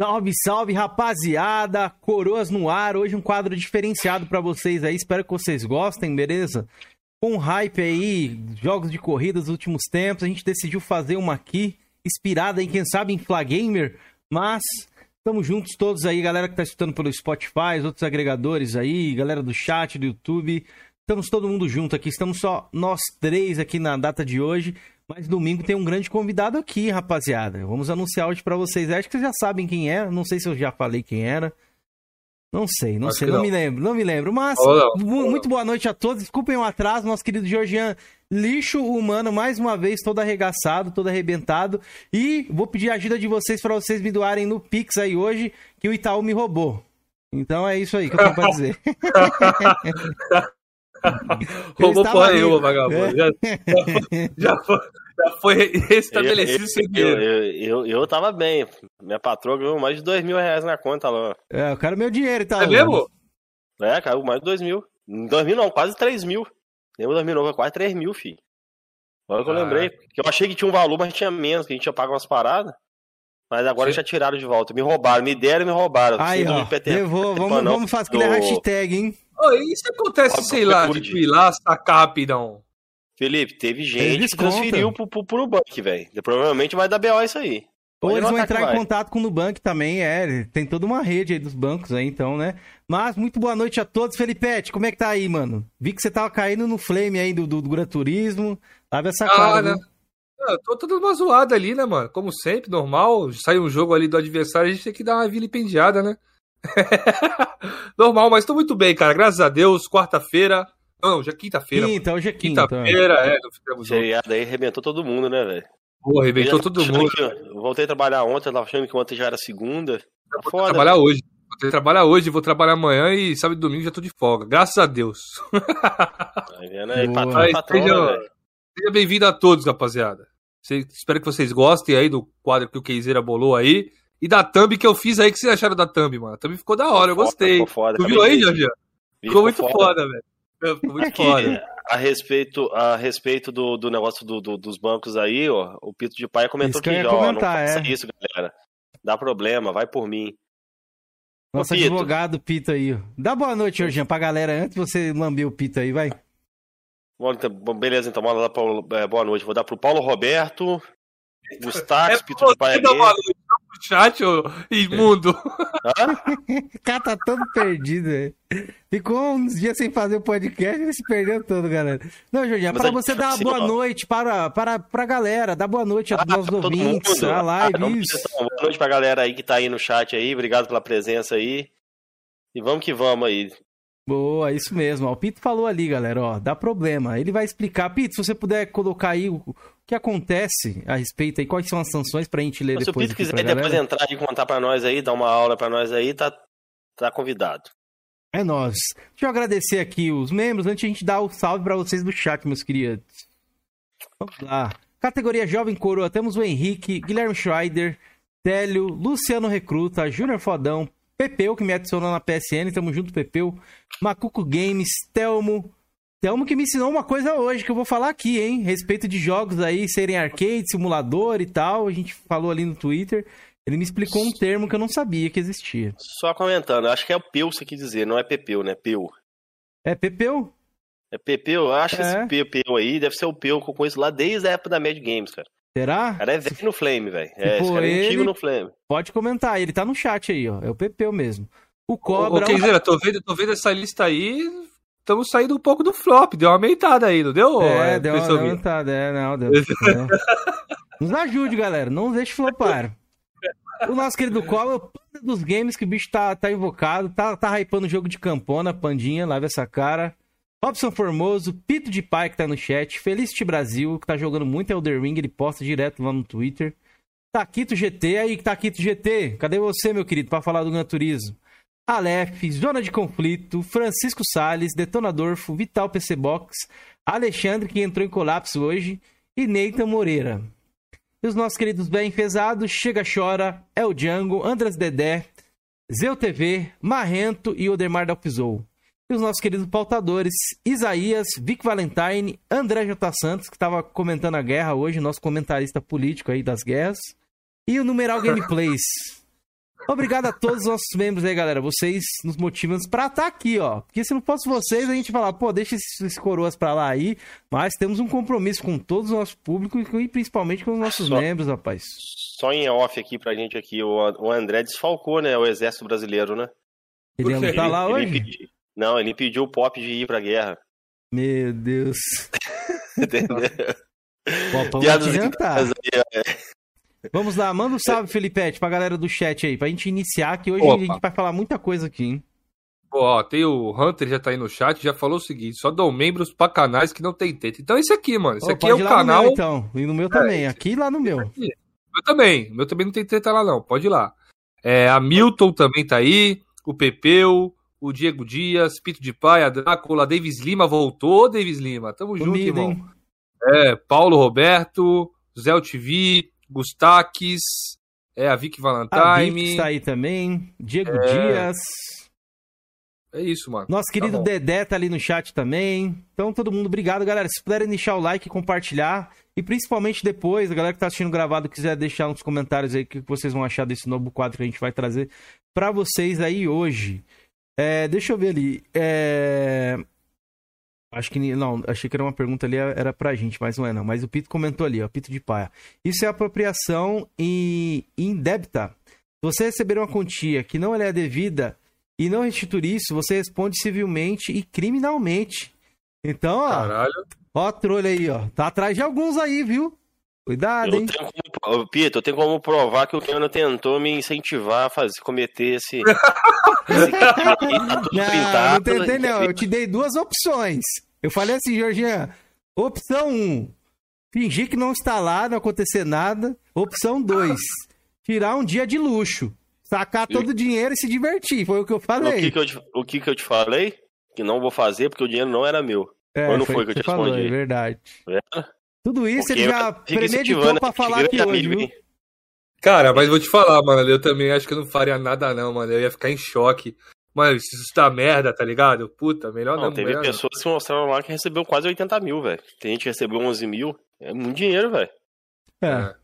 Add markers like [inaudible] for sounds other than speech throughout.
Salve, salve, rapaziada! Coroas no ar, hoje um quadro diferenciado para vocês aí, espero que vocês gostem, beleza? Com hype aí, jogos de corrida dos últimos tempos, a gente decidiu fazer uma aqui, inspirada em, quem sabe, em Flagamer, mas estamos juntos todos aí, galera que tá escutando pelo Spotify, os outros agregadores aí, galera do chat, do YouTube, estamos todo mundo junto aqui, estamos só nós três aqui na data de hoje, mas domingo tem um grande convidado aqui, rapaziada. Vamos anunciar hoje para vocês. Acho que vocês já sabem quem é. Não sei se eu já falei quem era. Não sei, não Acho sei, não. não. me lembro, não me lembro. Mas, muito boa noite a todos. Desculpem o atraso, nosso querido Georgian. Lixo humano, mais uma vez, todo arregaçado, todo arrebentado. E vou pedir a ajuda de vocês para vocês me doarem no Pix aí hoje, que o Itaú me roubou. Então é isso aí que eu tenho pra dizer. [laughs] [laughs] [laughs] Roubou porra nenhuma, vagabundo. Já, já, foi, já foi restabelecido sem eu, eu, eu, eu, tava bem. Minha patroa ganhou mais de dois mil reais na conta lá. É, eu quero meu dinheiro e tá. É mesmo? É, caiu mais de dois mil. Dois mil não, quase três mil. Lembra 2009, quase três mil, filho. Agora que eu ah. lembrei. Que eu achei que tinha um valor, mas tinha menos, que a gente tinha pago umas paradas. Mas agora Sim. já tiraram de volta. Me roubaram, me deram e me roubaram. Aí, ó, levou, vamos, vamos fazer aquele hashtag, hein? Oh, e se acontece, sei lá, tipo, ir lá, sacar rapidão? Felipe, teve gente que transferiu pro, pro, pro Nubank, velho. Provavelmente vai dar BO isso aí. Ou eles vão entrar em contato com o Nubank também, é. Tem toda uma rede aí dos bancos aí, então, né? Mas muito boa noite a todos. Felipete, como é que tá aí, mano? Vi que você tava caindo no flame aí do, do, do Gran Turismo. Lave essa ah, cara. Né? Eu tô toda uma zoada ali, né, mano? Como sempre, normal. Sai um jogo ali do adversário, a gente tem que dar uma vilipendiada, né? [laughs] Normal, mas tô muito bem, cara. Graças a Deus, quarta-feira. Não, já é quinta-feira. Quinta, hoje é quinta. Quinta-feira, é. Não ficamos Feriado aí arrebentou todo mundo, né, velho? Pô, arrebentou todo mundo. eu voltei a trabalhar ontem, eu tava achando que ontem já era segunda. Tá vou foda, trabalhar hoje. Vou trabalhar hoje, vou trabalhar amanhã e sábado e domingo já tô de folga. Graças a Deus. [laughs] Tá vendo aí, patrão, patrão, seja, né, seja bem-vindo a todos, rapaziada. Espero que vocês gostem aí do quadro que o Keizeira bolou aí. E da thumb que eu fiz aí, que vocês acharam da thumb, mano? A thumb ficou da hora, eu gostei. Ficou foda, tu viu aí, Jorge? Ficou muito foda, foda velho. Ficou [laughs] muito foda. A respeito, a respeito do, do negócio do, do, dos bancos aí, ó, o Pito de Pai comentou que, que já, ó, não faça é. isso, galera. Dá problema, vai por mim. Nosso Ô, advogado Pito aí. Dá boa noite, Jorginho, pra galera, antes de você lamber o Pito aí, vai. Bom, então, beleza, então, bora lá pra, é, boa noite. Vou dar pro Paulo Roberto, Gustavo, é Pito de Pai. Chat, ô imundo. [laughs] o cara tá todo perdido, velho. Ficou uns dias sem fazer o podcast e se perdeu todo, galera. Não, Jorginho, para você dar uma boa noite para, para, para a galera, dar boa noite a ah, nossos ouvintes, a live. Ah, boa noite pra galera aí que tá aí no chat aí, obrigado pela presença aí. E vamos que vamos aí. Boa, isso mesmo. O Pito falou ali, galera, ó, dá problema. Ele vai explicar. Pito, se você puder colocar aí o que acontece a respeito aí, quais são as sanções pra gente ler depois. Se o Pito quiser depois entrar e contar pra nós aí, dar uma aula pra nós aí, tá, tá convidado. É nós. Deixa eu agradecer aqui os membros antes de a gente dar o salve para vocês do chat, meus queridos. Vamos lá. Categoria Jovem Coroa, temos o Henrique, Guilherme Schreider, Télio, Luciano Recruta, Júnior Fodão, Pepeu, que me adicionou na PSN, tamo junto, Pepeu. Macuco Games, Telmo. Telmo que me ensinou uma coisa hoje que eu vou falar aqui, hein? Respeito de jogos aí serem arcade, simulador e tal. A gente falou ali no Twitter. Ele me explicou um termo que eu não sabia que existia. Só comentando, acho que é o Peu você quer dizer, não é Pepeu, né? Peu. É Pepeu? É Pepeu, eu acho é. que esse Pepeu aí deve ser o Peu que eu conheço lá desde a época da Mad Games, cara. Será? O cara é velho no Flame, velho. É, esse cara é antigo no Flame. Pode comentar, ele tá no chat aí, ó. É o Pepeu mesmo. O Cobra. Ô, Kenzeira, tô vendo, tô vendo essa lista aí. Estamos saindo um pouco do flop. Deu uma aumentada aí, não deu? É, é deu uma aumentada, é, não, deu. [laughs] Nos ajude, galera. Não deixe flopar. O nosso querido Cobra, o panda dos games, que o bicho tá, tá invocado, tá, tá hypando o jogo de campona, pandinha, lava essa cara. Robson Formoso, Pito de Pai que tá no chat, Felicity Brasil, que tá jogando muito Elder Ring, ele posta direto lá no Twitter. Taquito GT, aí Taquito GT, cadê você, meu querido, para falar do Gran Turismo? Aleph, Zona de Conflito, Francisco Sales, Detonadorfo, Vital PC Box, Alexandre, que entrou em colapso hoje, e Neita Moreira. E os nossos queridos bem enfesados, Chega Chora, El Django, Andras Dedé, Zeu TV, Marrento e Odemar Dalpizou e os nossos queridos pautadores, Isaías, Vic Valentine, André J. Santos, que estava comentando a guerra hoje, nosso comentarista político aí das guerras, e o Numeral Gameplays. [laughs] Obrigado a todos os nossos membros aí, galera. Vocês nos motivam pra estar tá aqui, ó. Porque se não fosse vocês, a gente falar, pô, deixa esses, coroas pra lá aí. Mas temos um compromisso com todos o nosso público e principalmente com os nossos só, membros, rapaz. Só em off aqui pra gente aqui, o, André desfalcou, né? O exército brasileiro, né? Ele não tá lá hoje? Ele. Não, ele pediu o Pop de ir pra guerra. Meu Deus. [laughs] Entendeu? Vamos adiantar. Vamos lá, manda um salve, [laughs] Felipete, pra galera do chat aí, pra gente iniciar, que hoje Opa. a gente vai falar muita coisa aqui, hein? Ó, tem o Hunter já tá aí no chat, já falou o seguinte: só dou membros pra canais que não tem teta. Então, esse aqui, mano. Esse aqui é o canal. Meu, então, e no meu também. É, aqui e lá no meu. Eu também. O meu também não tem treta lá, não. Pode ir lá. É, a Milton também tá aí. O Pepeu, o Diego Dias, Pito de Pai, a Drácula, Davis Lima voltou, Davis Lima. Tamo junto, irmão. Hein? É, Paulo Roberto, Zé TV, Gustaques, é a Vicky Valentine. A está aí também. Diego é... Dias. É isso, mano. Nosso querido tá Dedé tá ali no chat também. Então, todo mundo, obrigado, galera. Se puderem deixar o like, compartilhar. E principalmente depois, a galera que tá assistindo gravado, quiser deixar nos comentários aí o que vocês vão achar desse novo quadro que a gente vai trazer para vocês aí hoje. É, deixa eu ver ali. É... Acho que não, achei que era uma pergunta ali, era pra gente, mas não é não. Mas o Pito comentou ali, ó, Pito de Paia. Isso é apropriação e indébita. Se você receber uma quantia que não é devida e não restituir isso, você responde civilmente e criminalmente. Então, ó. Caralho. Ó, trolha aí, ó. Tá atrás de alguns aí, viu? Cuidado, eu hein? Tenho como, Pito, eu tenho como provar que o Keanu tentou me incentivar a fazer, cometer esse. [laughs] esse tá não, não tentei, não. Eu te dei duas opções. Eu falei assim, Jorginho. Opção 1, um, fingir que não está lá, não acontecer nada. Opção 2, tirar um dia de luxo. Sacar todo o dinheiro e se divertir. Foi o que eu falei. O que, que, eu, te, o que, que eu te falei? Que não vou fazer porque o dinheiro não era meu. É, Ou não foi, foi que eu te falou, respondi? É verdade. É? Tudo isso Porque ele já premeditou pra falar aqui hoje, viu? Cara, mas vou te falar, mano, eu também acho que eu não faria nada não, mano. Eu ia ficar em choque. Mano, isso tá merda, tá ligado? Puta, melhor não. Não, teve merda. pessoas que mostraram lá que recebeu quase 80 mil, velho. Tem gente que recebeu 11 mil. É muito dinheiro, velho. É. é.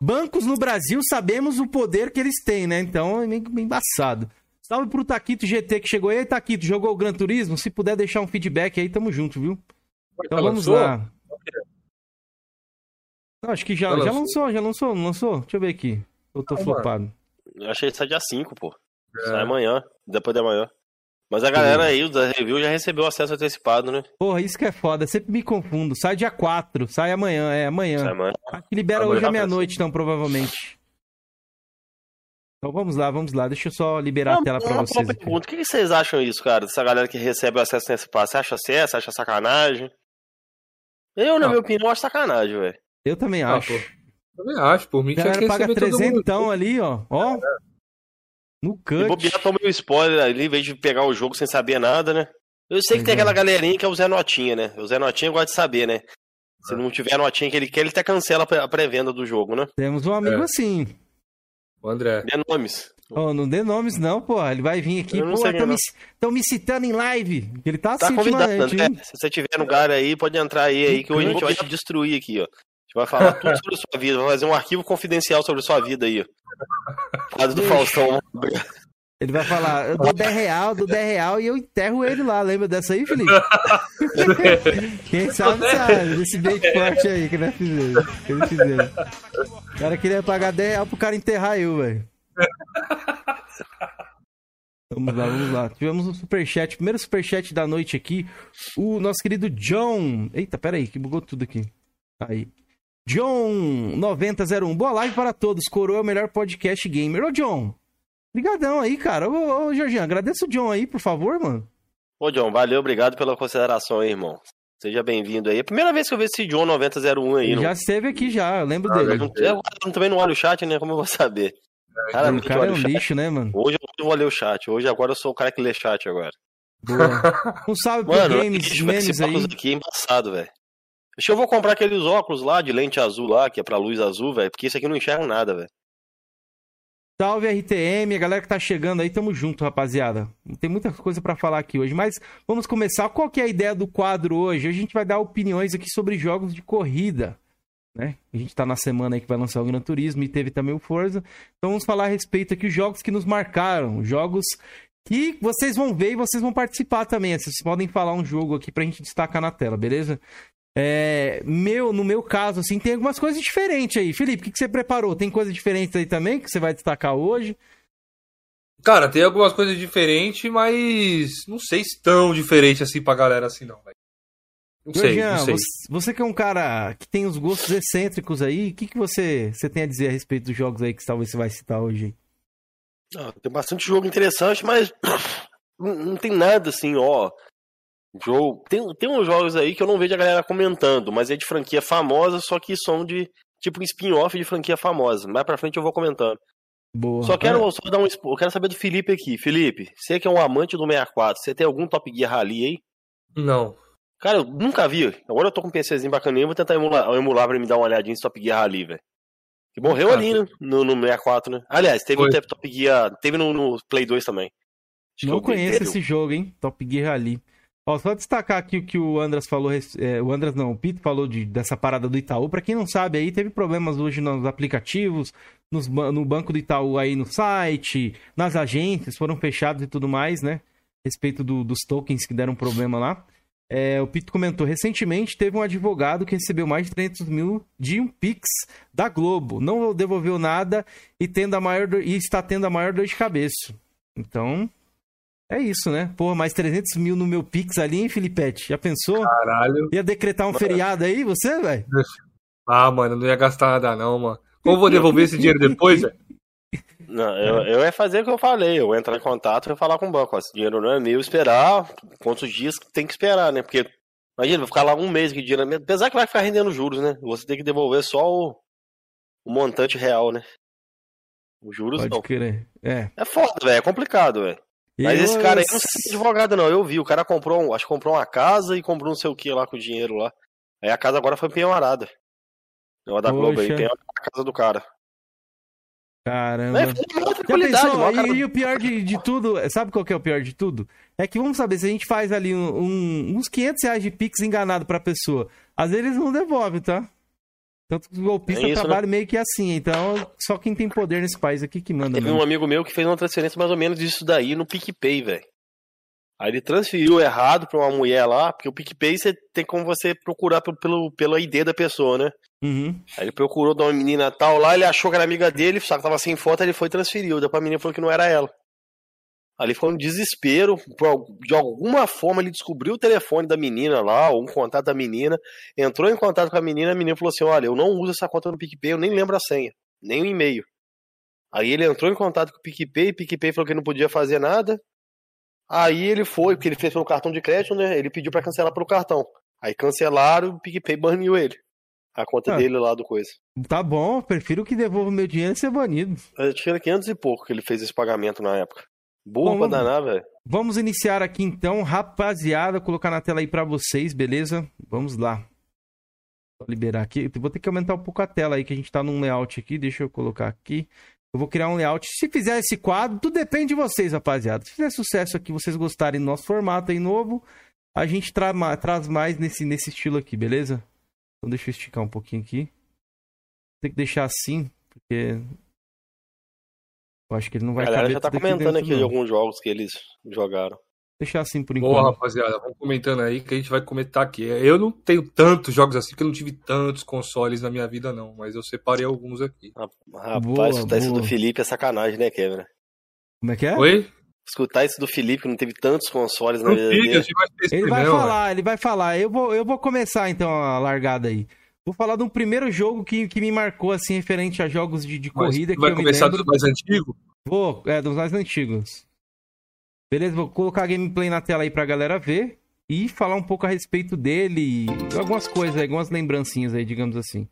Bancos no Brasil sabemos o poder que eles têm, né? Então é meio embaçado. Salve pro Taquito GT que chegou aí. Taquito, jogou o Gran Turismo? Se puder deixar um feedback aí, tamo junto, viu? Então vamos lá. Não, acho que já, já, já lançou, já lançou, não lançou? Deixa eu ver aqui. Eu tô ah, flopado. Eu achei que sai dia 5, pô. É. Sai amanhã, depois de amanhã. Mas a galera aí, da review, já recebeu acesso antecipado, né? Porra, isso que é foda. Sempre me confundo. Sai dia 4, sai amanhã, é amanhã. Sai amanhã. Aqui libera amanhã hoje à meia-noite, então, provavelmente. Então vamos lá, vamos lá. Deixa eu só liberar não, a tela pra vocês. Pergunta, o que vocês acham isso, cara? Dessa galera que recebe o acesso antecipado? Você acha certo? Você acha sacanagem? Eu, na minha opinião, acho sacanagem, velho. Eu também ah, acho. também acho, por mim. A galera paga 300 então ali, ó. Ó. É. No. E bobear toma um spoiler ali, em vez de pegar o jogo sem saber nada, né? Eu sei que tem aquela galerinha que é o Zé Notinha, né? O Zé Notinha gosta de saber, né? Se não tiver a notinha que ele quer, ele até cancela a pré-venda do jogo, né? Temos um amigo é. assim. O André. Dê nomes. Oh, não dê nomes, não, pô. Ele vai vir aqui, pô, estão me, me, citando em live. Ele tá, tá assim, convidado, André. Se você tiver no lugar aí, pode entrar aí, aí que hoje a gente vai te destruir aqui, ó gente vai falar tudo sobre a sua vida, vai fazer um arquivo confidencial sobre a sua vida aí. Quadro do Faustão. Ele vai falar, eu dou 10 real, dou 10 real e eu enterro ele lá. Lembra dessa aí, Felipe? [laughs] Quem sabe, sabe. Desse bait forte aí que nós fizemos. Que eles fizeram. O cara queria pagar 10 real pro cara enterrar eu, velho. Vamos lá, vamos lá. Tivemos um superchat, primeiro superchat da noite aqui. O nosso querido John. Eita, pera aí, que bugou tudo aqui. Aí. John 9001. Boa live para todos. Coroa é o melhor podcast gamer. Ô, John. Obrigadão aí, cara. Ô, ô Jorginho, agradeço o John aí, por favor, mano. Ô, John, valeu, obrigado pela consideração aí, irmão. Seja bem-vindo aí. É a primeira vez que eu vejo esse John 9001 aí. Ele já esteve aqui já, eu lembro ah, dele. Eu, eu, também não olho o chat, né? Como eu vou saber? Cara, o cara é um lixo, né, mano? Hoje eu vou ler o chat. Hoje agora eu sou o cara que lê chat agora. Boa. Um salve pro mano, Games Memes aí. aqui é embaçado, velho. Que eu vou comprar aqueles óculos lá de lente azul lá, que é pra luz azul, velho, porque isso aqui não enxerga nada, velho. Salve RTM, a galera que tá chegando aí, tamo junto, rapaziada. Tem muita coisa para falar aqui hoje, mas vamos começar. Qual que é a ideia do quadro hoje? A gente vai dar opiniões aqui sobre jogos de corrida. né? A gente tá na semana aí que vai lançar o Gran Turismo e teve também o Forza. Então vamos falar a respeito aqui os jogos que nos marcaram, jogos que vocês vão ver e vocês vão participar também. Vocês podem falar um jogo aqui pra gente destacar na tela, beleza? É, meu, no meu caso, assim, tem algumas coisas diferentes aí. Felipe, o que, que você preparou? Tem coisas diferentes aí também que você vai destacar hoje? Cara, tem algumas coisas diferentes, mas não sei se tão diferente assim pra galera assim, não, velho. Não sei, Jean, não sei. Você, você, que é um cara que tem os gostos excêntricos aí, o que, que você, você tem a dizer a respeito dos jogos aí que talvez você vai citar hoje? Ah, tem bastante jogo interessante, mas [clears throat] não, não, tem nada assim, ó. Jogo. Tem, tem uns jogos aí que eu não vejo a galera comentando, mas é de franquia famosa, só que são de tipo um spin-off de franquia famosa. Mais pra frente eu vou comentando. Boa. Só quero é. só dar um. Eu quero saber do Felipe aqui. Felipe, você que é um amante do 64, você tem algum Top Gear Rally aí? Não. Cara, eu nunca vi. Agora eu tô com um PCzinho bacaninho, vou tentar emular, emular pra me dar uma olhadinha em Top Gear Rally, velho. Que morreu ali, né? No, no 64, né? Aliás, teve Foi. um Top Gear. Teve no, no Play 2 também. Acho Não conheço esse jogo, hein? Top Gear Rally. Ó, só destacar aqui o que o Andras falou, é, o Andras não, o Pito falou de, dessa parada do Itaú. Para quem não sabe aí, teve problemas hoje nos aplicativos, nos, no banco do Itaú aí no site, nas agências, foram fechados e tudo mais, né? Respeito do, dos tokens que deram problema lá. É, o Pito comentou, recentemente teve um advogado que recebeu mais de 300 mil de um Pix da Globo. Não devolveu nada e, tendo a maior e está tendo a maior dor de cabeça. Então, é isso, né? Pô, mais 300 mil no meu Pix ali, hein, Filipete? Já pensou? Caralho. Ia decretar um mano. feriado aí, você, velho? Ah, mano, não ia gastar nada não, mano. Como vou devolver esse dinheiro depois, velho? Não, eu, eu ia fazer o que eu falei, eu ia entrar em contato e falar com o banco. Ó, esse dinheiro não é meu, esperar quantos dias tem que esperar, né? Porque, imagina, vou ficar lá um mês que dinheiro é meu. Apesar que vai ficar rendendo juros, né? Você tem que devolver só o, o montante real, né? Os juros Pode não. Querer. É. é foda, velho, é complicado, velho. Mas eu... esse cara aí não é advogado, não. Eu vi, o cara comprou, acho que comprou uma casa e comprou não sei o que lá com o dinheiro lá. Aí a casa agora foi penhorada. Deu uma da Globo aí, penhorada a casa do cara. Caramba. É, pensou, e, e, o pior de, de, tudo, sabe qual que é o pior de tudo? É que vamos saber, se a gente faz ali um, um, uns 500 reais de Pix enganado pra pessoa, às vezes eles não devolvem, tá? Tanto que o golpista é isso, trabalha né? meio que assim, então só quem tem poder nesse país aqui que manda. Teve mesmo. um amigo meu que fez uma transferência mais ou menos disso daí no PicPay, velho. Aí ele transferiu errado pra uma mulher lá, porque o PicPay você tem como você procurar pelo, pelo, pela ID da pessoa, né? Uhum. Aí ele procurou de uma menina tal lá, ele achou que era amiga dele, só que tava sem foto, ele foi e transferiu. Depois a menina falou que não era ela. Ali foi um desespero. De alguma forma ele descobriu o telefone da menina lá, ou um contato da menina, entrou em contato com a menina, a menina falou assim: Olha, eu não uso essa conta no PicPay, eu nem lembro a senha, nem o e-mail. Aí ele entrou em contato com o PicPay, o PicPay falou que não podia fazer nada. Aí ele foi, porque ele fez pelo cartão de crédito, né? Ele pediu para cancelar pelo cartão. Aí cancelaram, o PicPay baniu ele. A conta ah, dele lá do coisa. Tá bom, prefiro que devolva o meu dinheiro e ser banido. Acho que era 500 e pouco que ele fez esse pagamento na época. Boa pra danar, velho. Vamos iniciar aqui então, rapaziada, colocar na tela aí para vocês, beleza? Vamos lá. Vou liberar aqui. vou ter que aumentar um pouco a tela aí, que a gente tá num layout aqui. Deixa eu colocar aqui. Eu vou criar um layout. Se fizer esse quadro, tudo depende de vocês, rapaziada. Se fizer sucesso aqui, vocês gostarem do nosso formato aí novo, a gente tra traz mais nesse, nesse estilo aqui, beleza? Então deixa eu esticar um pouquinho aqui. Tem que deixar assim, porque eu acho que ele não vai A galera já tá comentando aqui de alguns jogos que eles jogaram. Deixar assim por enquanto. Boa, rapaziada, vamos comentando aí que a gente vai comentar aqui. Eu não tenho tantos jogos assim, porque eu não tive tantos consoles na minha vida, não. Mas eu separei alguns aqui. Rapaz, boa, escutar boa. isso do Felipe é sacanagem, né, Kevin? Como é que é? Oi? Escutar isso do Felipe, que não teve tantos consoles na vida dele. Ele vai falar, ele vai falar. Eu vou, eu vou começar então a largada aí. Vou falar de um primeiro jogo que, que me marcou, assim, referente a jogos de, de corrida. vai começar dos mais antigos? Vou, é, dos mais antigos. Beleza, vou colocar a gameplay na tela aí pra galera ver. E falar um pouco a respeito dele. Algumas coisas, algumas lembrancinhas aí, digamos assim.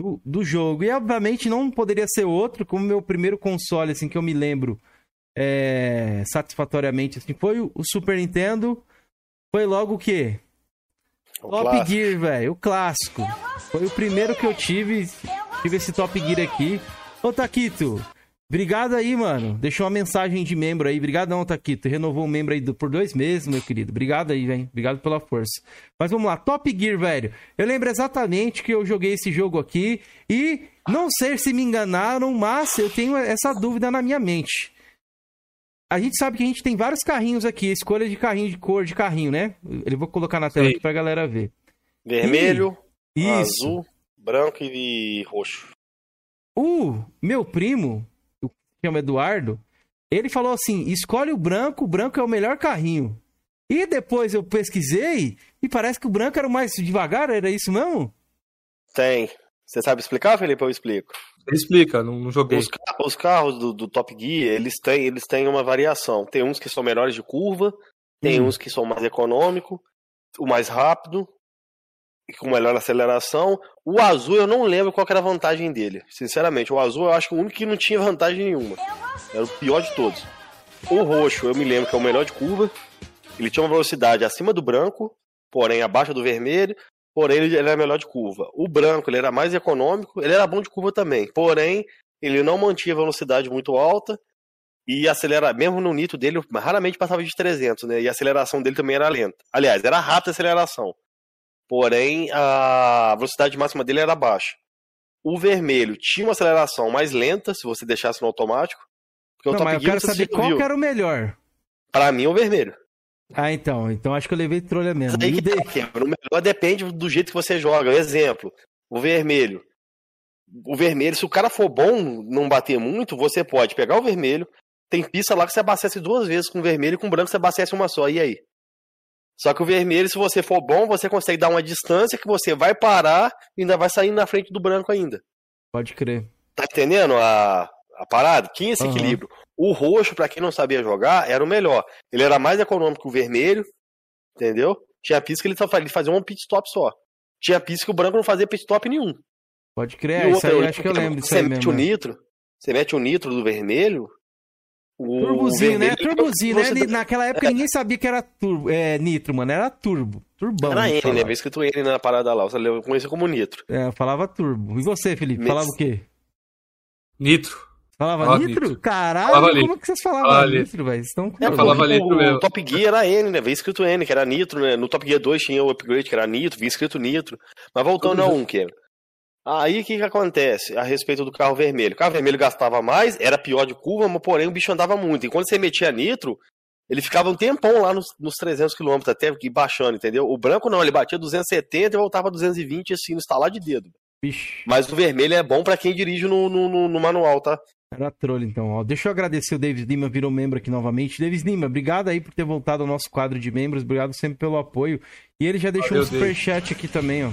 Do, do jogo. E obviamente não poderia ser outro, como meu primeiro console, assim, que eu me lembro é, satisfatoriamente, assim, foi o, o Super Nintendo. Foi logo o quê? O Top clássico. Gear, velho, o clássico. Foi o primeiro que eu tive. Tive esse Top Gear aqui. Ô, Taquito, Obrigado aí, mano. Deixou uma mensagem de membro aí. Obrigadão, Taquito. Renovou o membro aí do, por dois meses, meu querido. Obrigado aí, velho. Obrigado pela força. Mas vamos lá. Top Gear, velho. Eu lembro exatamente que eu joguei esse jogo aqui e não sei se me enganaram, mas eu tenho essa dúvida na minha mente. A gente sabe que a gente tem vários carrinhos aqui. Escolha de carrinho, de cor de carrinho, né? Ele vou colocar na tela Sim. aqui pra galera ver. Vermelho, e... azul, branco e roxo. O meu primo, chama Eduardo, ele falou assim: escolhe o branco, o branco é o melhor carrinho. E depois eu pesquisei e parece que o branco era o mais devagar, era isso mesmo? Tem. Você sabe explicar, Felipe? Eu explico. Explica, não, não joguei. Os, os carros do, do, Top Gear, eles têm, eles têm uma variação. Tem uns que são melhores de curva, tem hum. uns que são mais econômico, o mais rápido, com melhor aceleração. O azul eu não lembro qual era a vantagem dele. Sinceramente, o azul eu acho que o único que não tinha vantagem nenhuma. Era o pior de todos. O roxo eu me lembro que é o melhor de curva. Ele tinha uma velocidade acima do branco, porém abaixo do vermelho. Porém, ele era melhor de curva. O branco, ele era mais econômico, ele era bom de curva também. Porém, ele não mantinha velocidade muito alta e acelera, mesmo no nitro dele, raramente passava de 300, né? E a aceleração dele também era lenta. Aliás, era rápida a aceleração porém a velocidade máxima dele era baixa. O vermelho tinha uma aceleração mais lenta, se você deixasse no automático. Porque não, o Top mas Gear, eu quero saber qual que era o melhor. Para mim, o vermelho. Ah, então. Então acho que eu levei trolha mesmo. Aí de... é, o melhor depende do jeito que você joga. Exemplo, o vermelho. O vermelho, se o cara for bom, não bater muito, você pode pegar o vermelho. Tem pista lá que você abastece duas vezes com vermelho e com branco você abastece uma só. E aí? Só que o vermelho, se você for bom, você consegue dar uma distância que você vai parar e ainda vai sair na frente do branco ainda. Pode crer. Tá entendendo a, a parada? Tinha esse uhum. equilíbrio. O roxo, para quem não sabia jogar, era o melhor. Ele era mais econômico que o vermelho, entendeu? Tinha pista que ele, só, ele fazia um pit stop só. Tinha pista que o branco não fazia pit stop nenhum. Pode crer, isso aí acho que eu lembro disso Você mete o nitro, você mete o nitro do vermelho, Turbozinho, né? Turbozinho, né? Você... Naquela época ninguém sabia que era turbo, é, nitro, mano. Era turbo. Turbão. Era N, né? Veio escrito N na parada lá. Você conhecia como nitro. É, eu falava turbo. E você, Felipe? Falava o quê? Nitro. Falava, falava nitro? nitro? Caralho, falava como litro. que vocês falavam falava nitro, velho? Estão com é, falava nitro mesmo. O Top Gear era N, né? Veio escrito N, que era nitro, né? No Top Gear 2 tinha o upgrade, que era nitro, vinha escrito nitro. Mas voltando a um, que era. Aí o que, que acontece a respeito do carro vermelho? O carro vermelho gastava mais, era pior de curva, mas porém o bicho andava muito. E quando você metia nitro, ele ficava um tempão lá nos, nos 300 km até que baixando, entendeu? O branco não, ele batia 270 e voltava 220 assim, no estalar de dedo. Bicho. Mas o vermelho é bom para quem dirige no, no, no, manual, tá? Era trolho, então. Ó, deixa eu agradecer o Davis Lima, virou membro aqui novamente. Davis Lima, obrigado aí por ter voltado ao nosso quadro de membros. Obrigado sempre pelo apoio. E ele já deixou Valeu, um superchat aqui também, ó.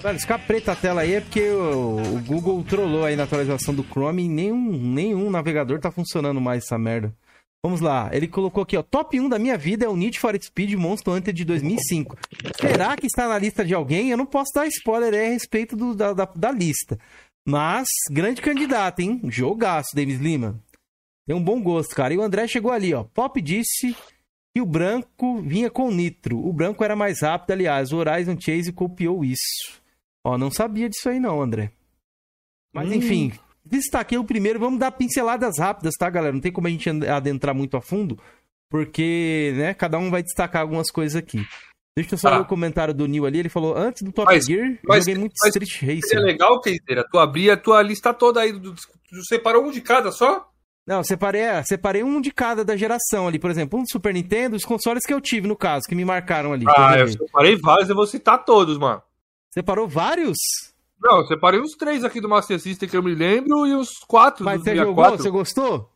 Velho, ficar preta a tela aí é porque o, o, Google trollou aí na atualização do Chrome e nenhum, nenhum navegador tá funcionando mais essa merda. Vamos lá, ele colocou aqui, ó, top 1 da minha vida é o Need for Speed Monster Hunter de 2005. Será que está na lista de alguém? Eu não posso dar spoiler aí a respeito do, da, da, da, lista. Mas, grande candidato, hein? Jogaço, Davis Lima. Tem um bom gosto, cara. E o André chegou ali, ó. Pop disse que o branco vinha com nitro. O branco era mais rápido, aliás. O Horizon Chase copiou isso. Ó, não sabia disso aí não, André. Mas hum. enfim, destaquei o primeiro. Vamos dar pinceladas rápidas, tá, galera? Não tem como a gente adentrar muito a fundo, porque, né, cada um vai destacar algumas coisas aqui. Deixa eu só ah. ler o comentário do Neil ali. Ele falou: antes do Top mas, Gear, mas, joguei muito mas, Street Racer. É legal, Keiteira. Tu abria a tua lista toda aí. Tu separou um de cada só? Não, separei, é, separei um de cada da geração ali. Por exemplo, um do Super Nintendo, os consoles que eu tive, no caso, que me marcaram ali. Ah, eu separei vários, eu vou citar todos, mano. Separou vários? Não, eu separei os três aqui do Master System que eu me lembro e os quatro Mas do você jogou? 4. Você gostou?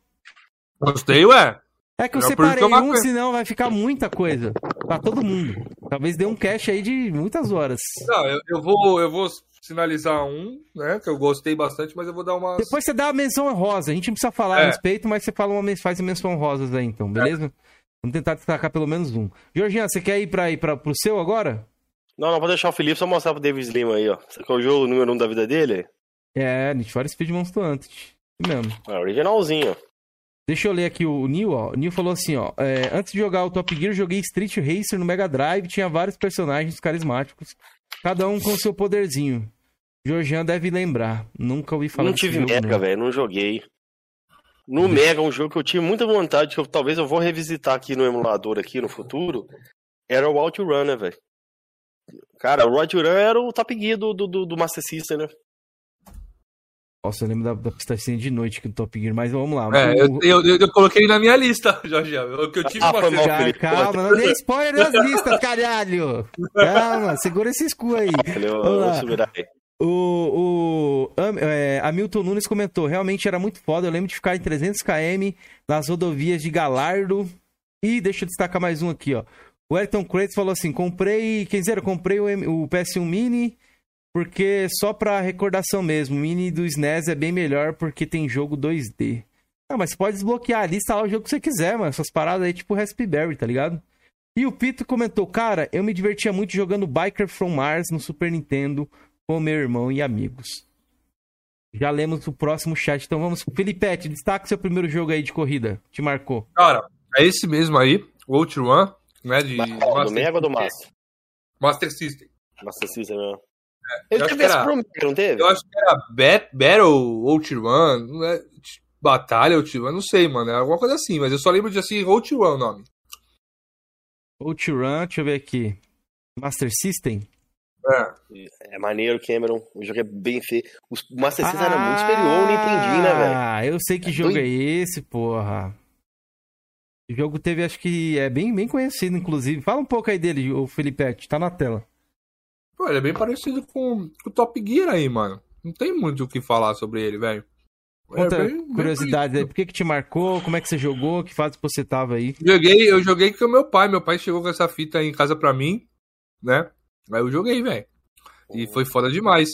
Gostei, ué. É que eu separei um, senão vai ficar muita coisa pra todo mundo. Talvez dê um cache aí de muitas horas. Não, eu, eu, vou, eu vou sinalizar um, né, que eu gostei bastante, mas eu vou dar uma... Depois você dá a menção rosa. A gente não precisa falar é. a respeito, mas você fala uma, faz a menção rosas aí, então, beleza? É. Vamos tentar destacar pelo menos um. Jorginho, você quer ir, pra, ir pra, pro seu agora? Não, não, vou deixar o Felipe só mostrar pro Davis Lima aí, ó. Você quer o jogo número 1 um da vida dele? É, Need for Speed Monster Hunter. mesmo. É, originalzinho. Deixa eu ler aqui o Neil, ó. O Neil falou assim, ó. É, antes de jogar o Top Gear, joguei Street Racer no Mega Drive. Tinha vários personagens carismáticos. Cada um com seu poderzinho. Georgian deve lembrar. Nunca ouvi falar Não tive Mega, velho. Não joguei. No Mega, um jogo que eu tinha muita vontade, que eu, talvez eu vou revisitar aqui no emulador aqui no futuro, era o Outrunner, velho. Cara, o Outrunner era o top gear do, do, do Master System, né? Nossa, eu lembro da, da pistacinha de noite que o Top Gear, mas vamos lá. É, eu, eu, eu, eu, coloquei na minha lista, [laughs] Jorge. O que eu tive ah, uma cara, Calma, não dê spoiler das listas, caralho. Calma, segura esse escudo aí. Lá. O, o é, Hamilton Nunes comentou: realmente era muito foda. Eu lembro de ficar em 300 km nas rodovias de Galardo. E deixa eu destacar mais um aqui, ó. O Elton Crates falou assim: comprei. Quem dizer, eu comprei o, o PS1 Mini porque só pra recordação mesmo, o mini do SNES é bem melhor porque tem jogo 2D. Ah, mas pode desbloquear ali, instalar o jogo que você quiser, mano. Essas paradas aí, tipo Raspberry, tá ligado? E o Pito comentou, cara, eu me divertia muito jogando Biker from Mars no Super Nintendo com meu irmão e amigos. Já lemos o próximo chat, então vamos. Felipete, destaque seu primeiro jogo aí de corrida. Te marcou. Cara, é esse mesmo aí, o Outrun, né? De do Mega ou do Master? Master System. Master System, né? Ele teve esse problema, não teve? Eu acho que era Bat Battle Outrun, não é? Batalha Outrun, não sei, mano. É alguma coisa assim, mas eu só lembro de assim, Outrun o nome. Outrun, deixa eu ver aqui. Master System? É. é maneiro, Cameron. O jogo é bem feio. O Master System ah, era muito superior ao Nintendinho, né, velho? Ah, eu sei que é jogo doido. é esse, porra. O jogo teve, acho que é bem, bem conhecido, inclusive. Fala um pouco aí dele, o Felipe, tá na tela. Pô, ele é bem parecido com, o Top Gear aí, mano. Não tem muito o que falar sobre ele, velho. Conta é bem, curiosidade aí, por que, que te marcou? Como é que você jogou? Que fase você tava aí? Joguei, eu joguei com o meu pai. Meu pai chegou com essa fita aí em casa pra mim, né? Aí eu joguei, velho. E foi foda demais.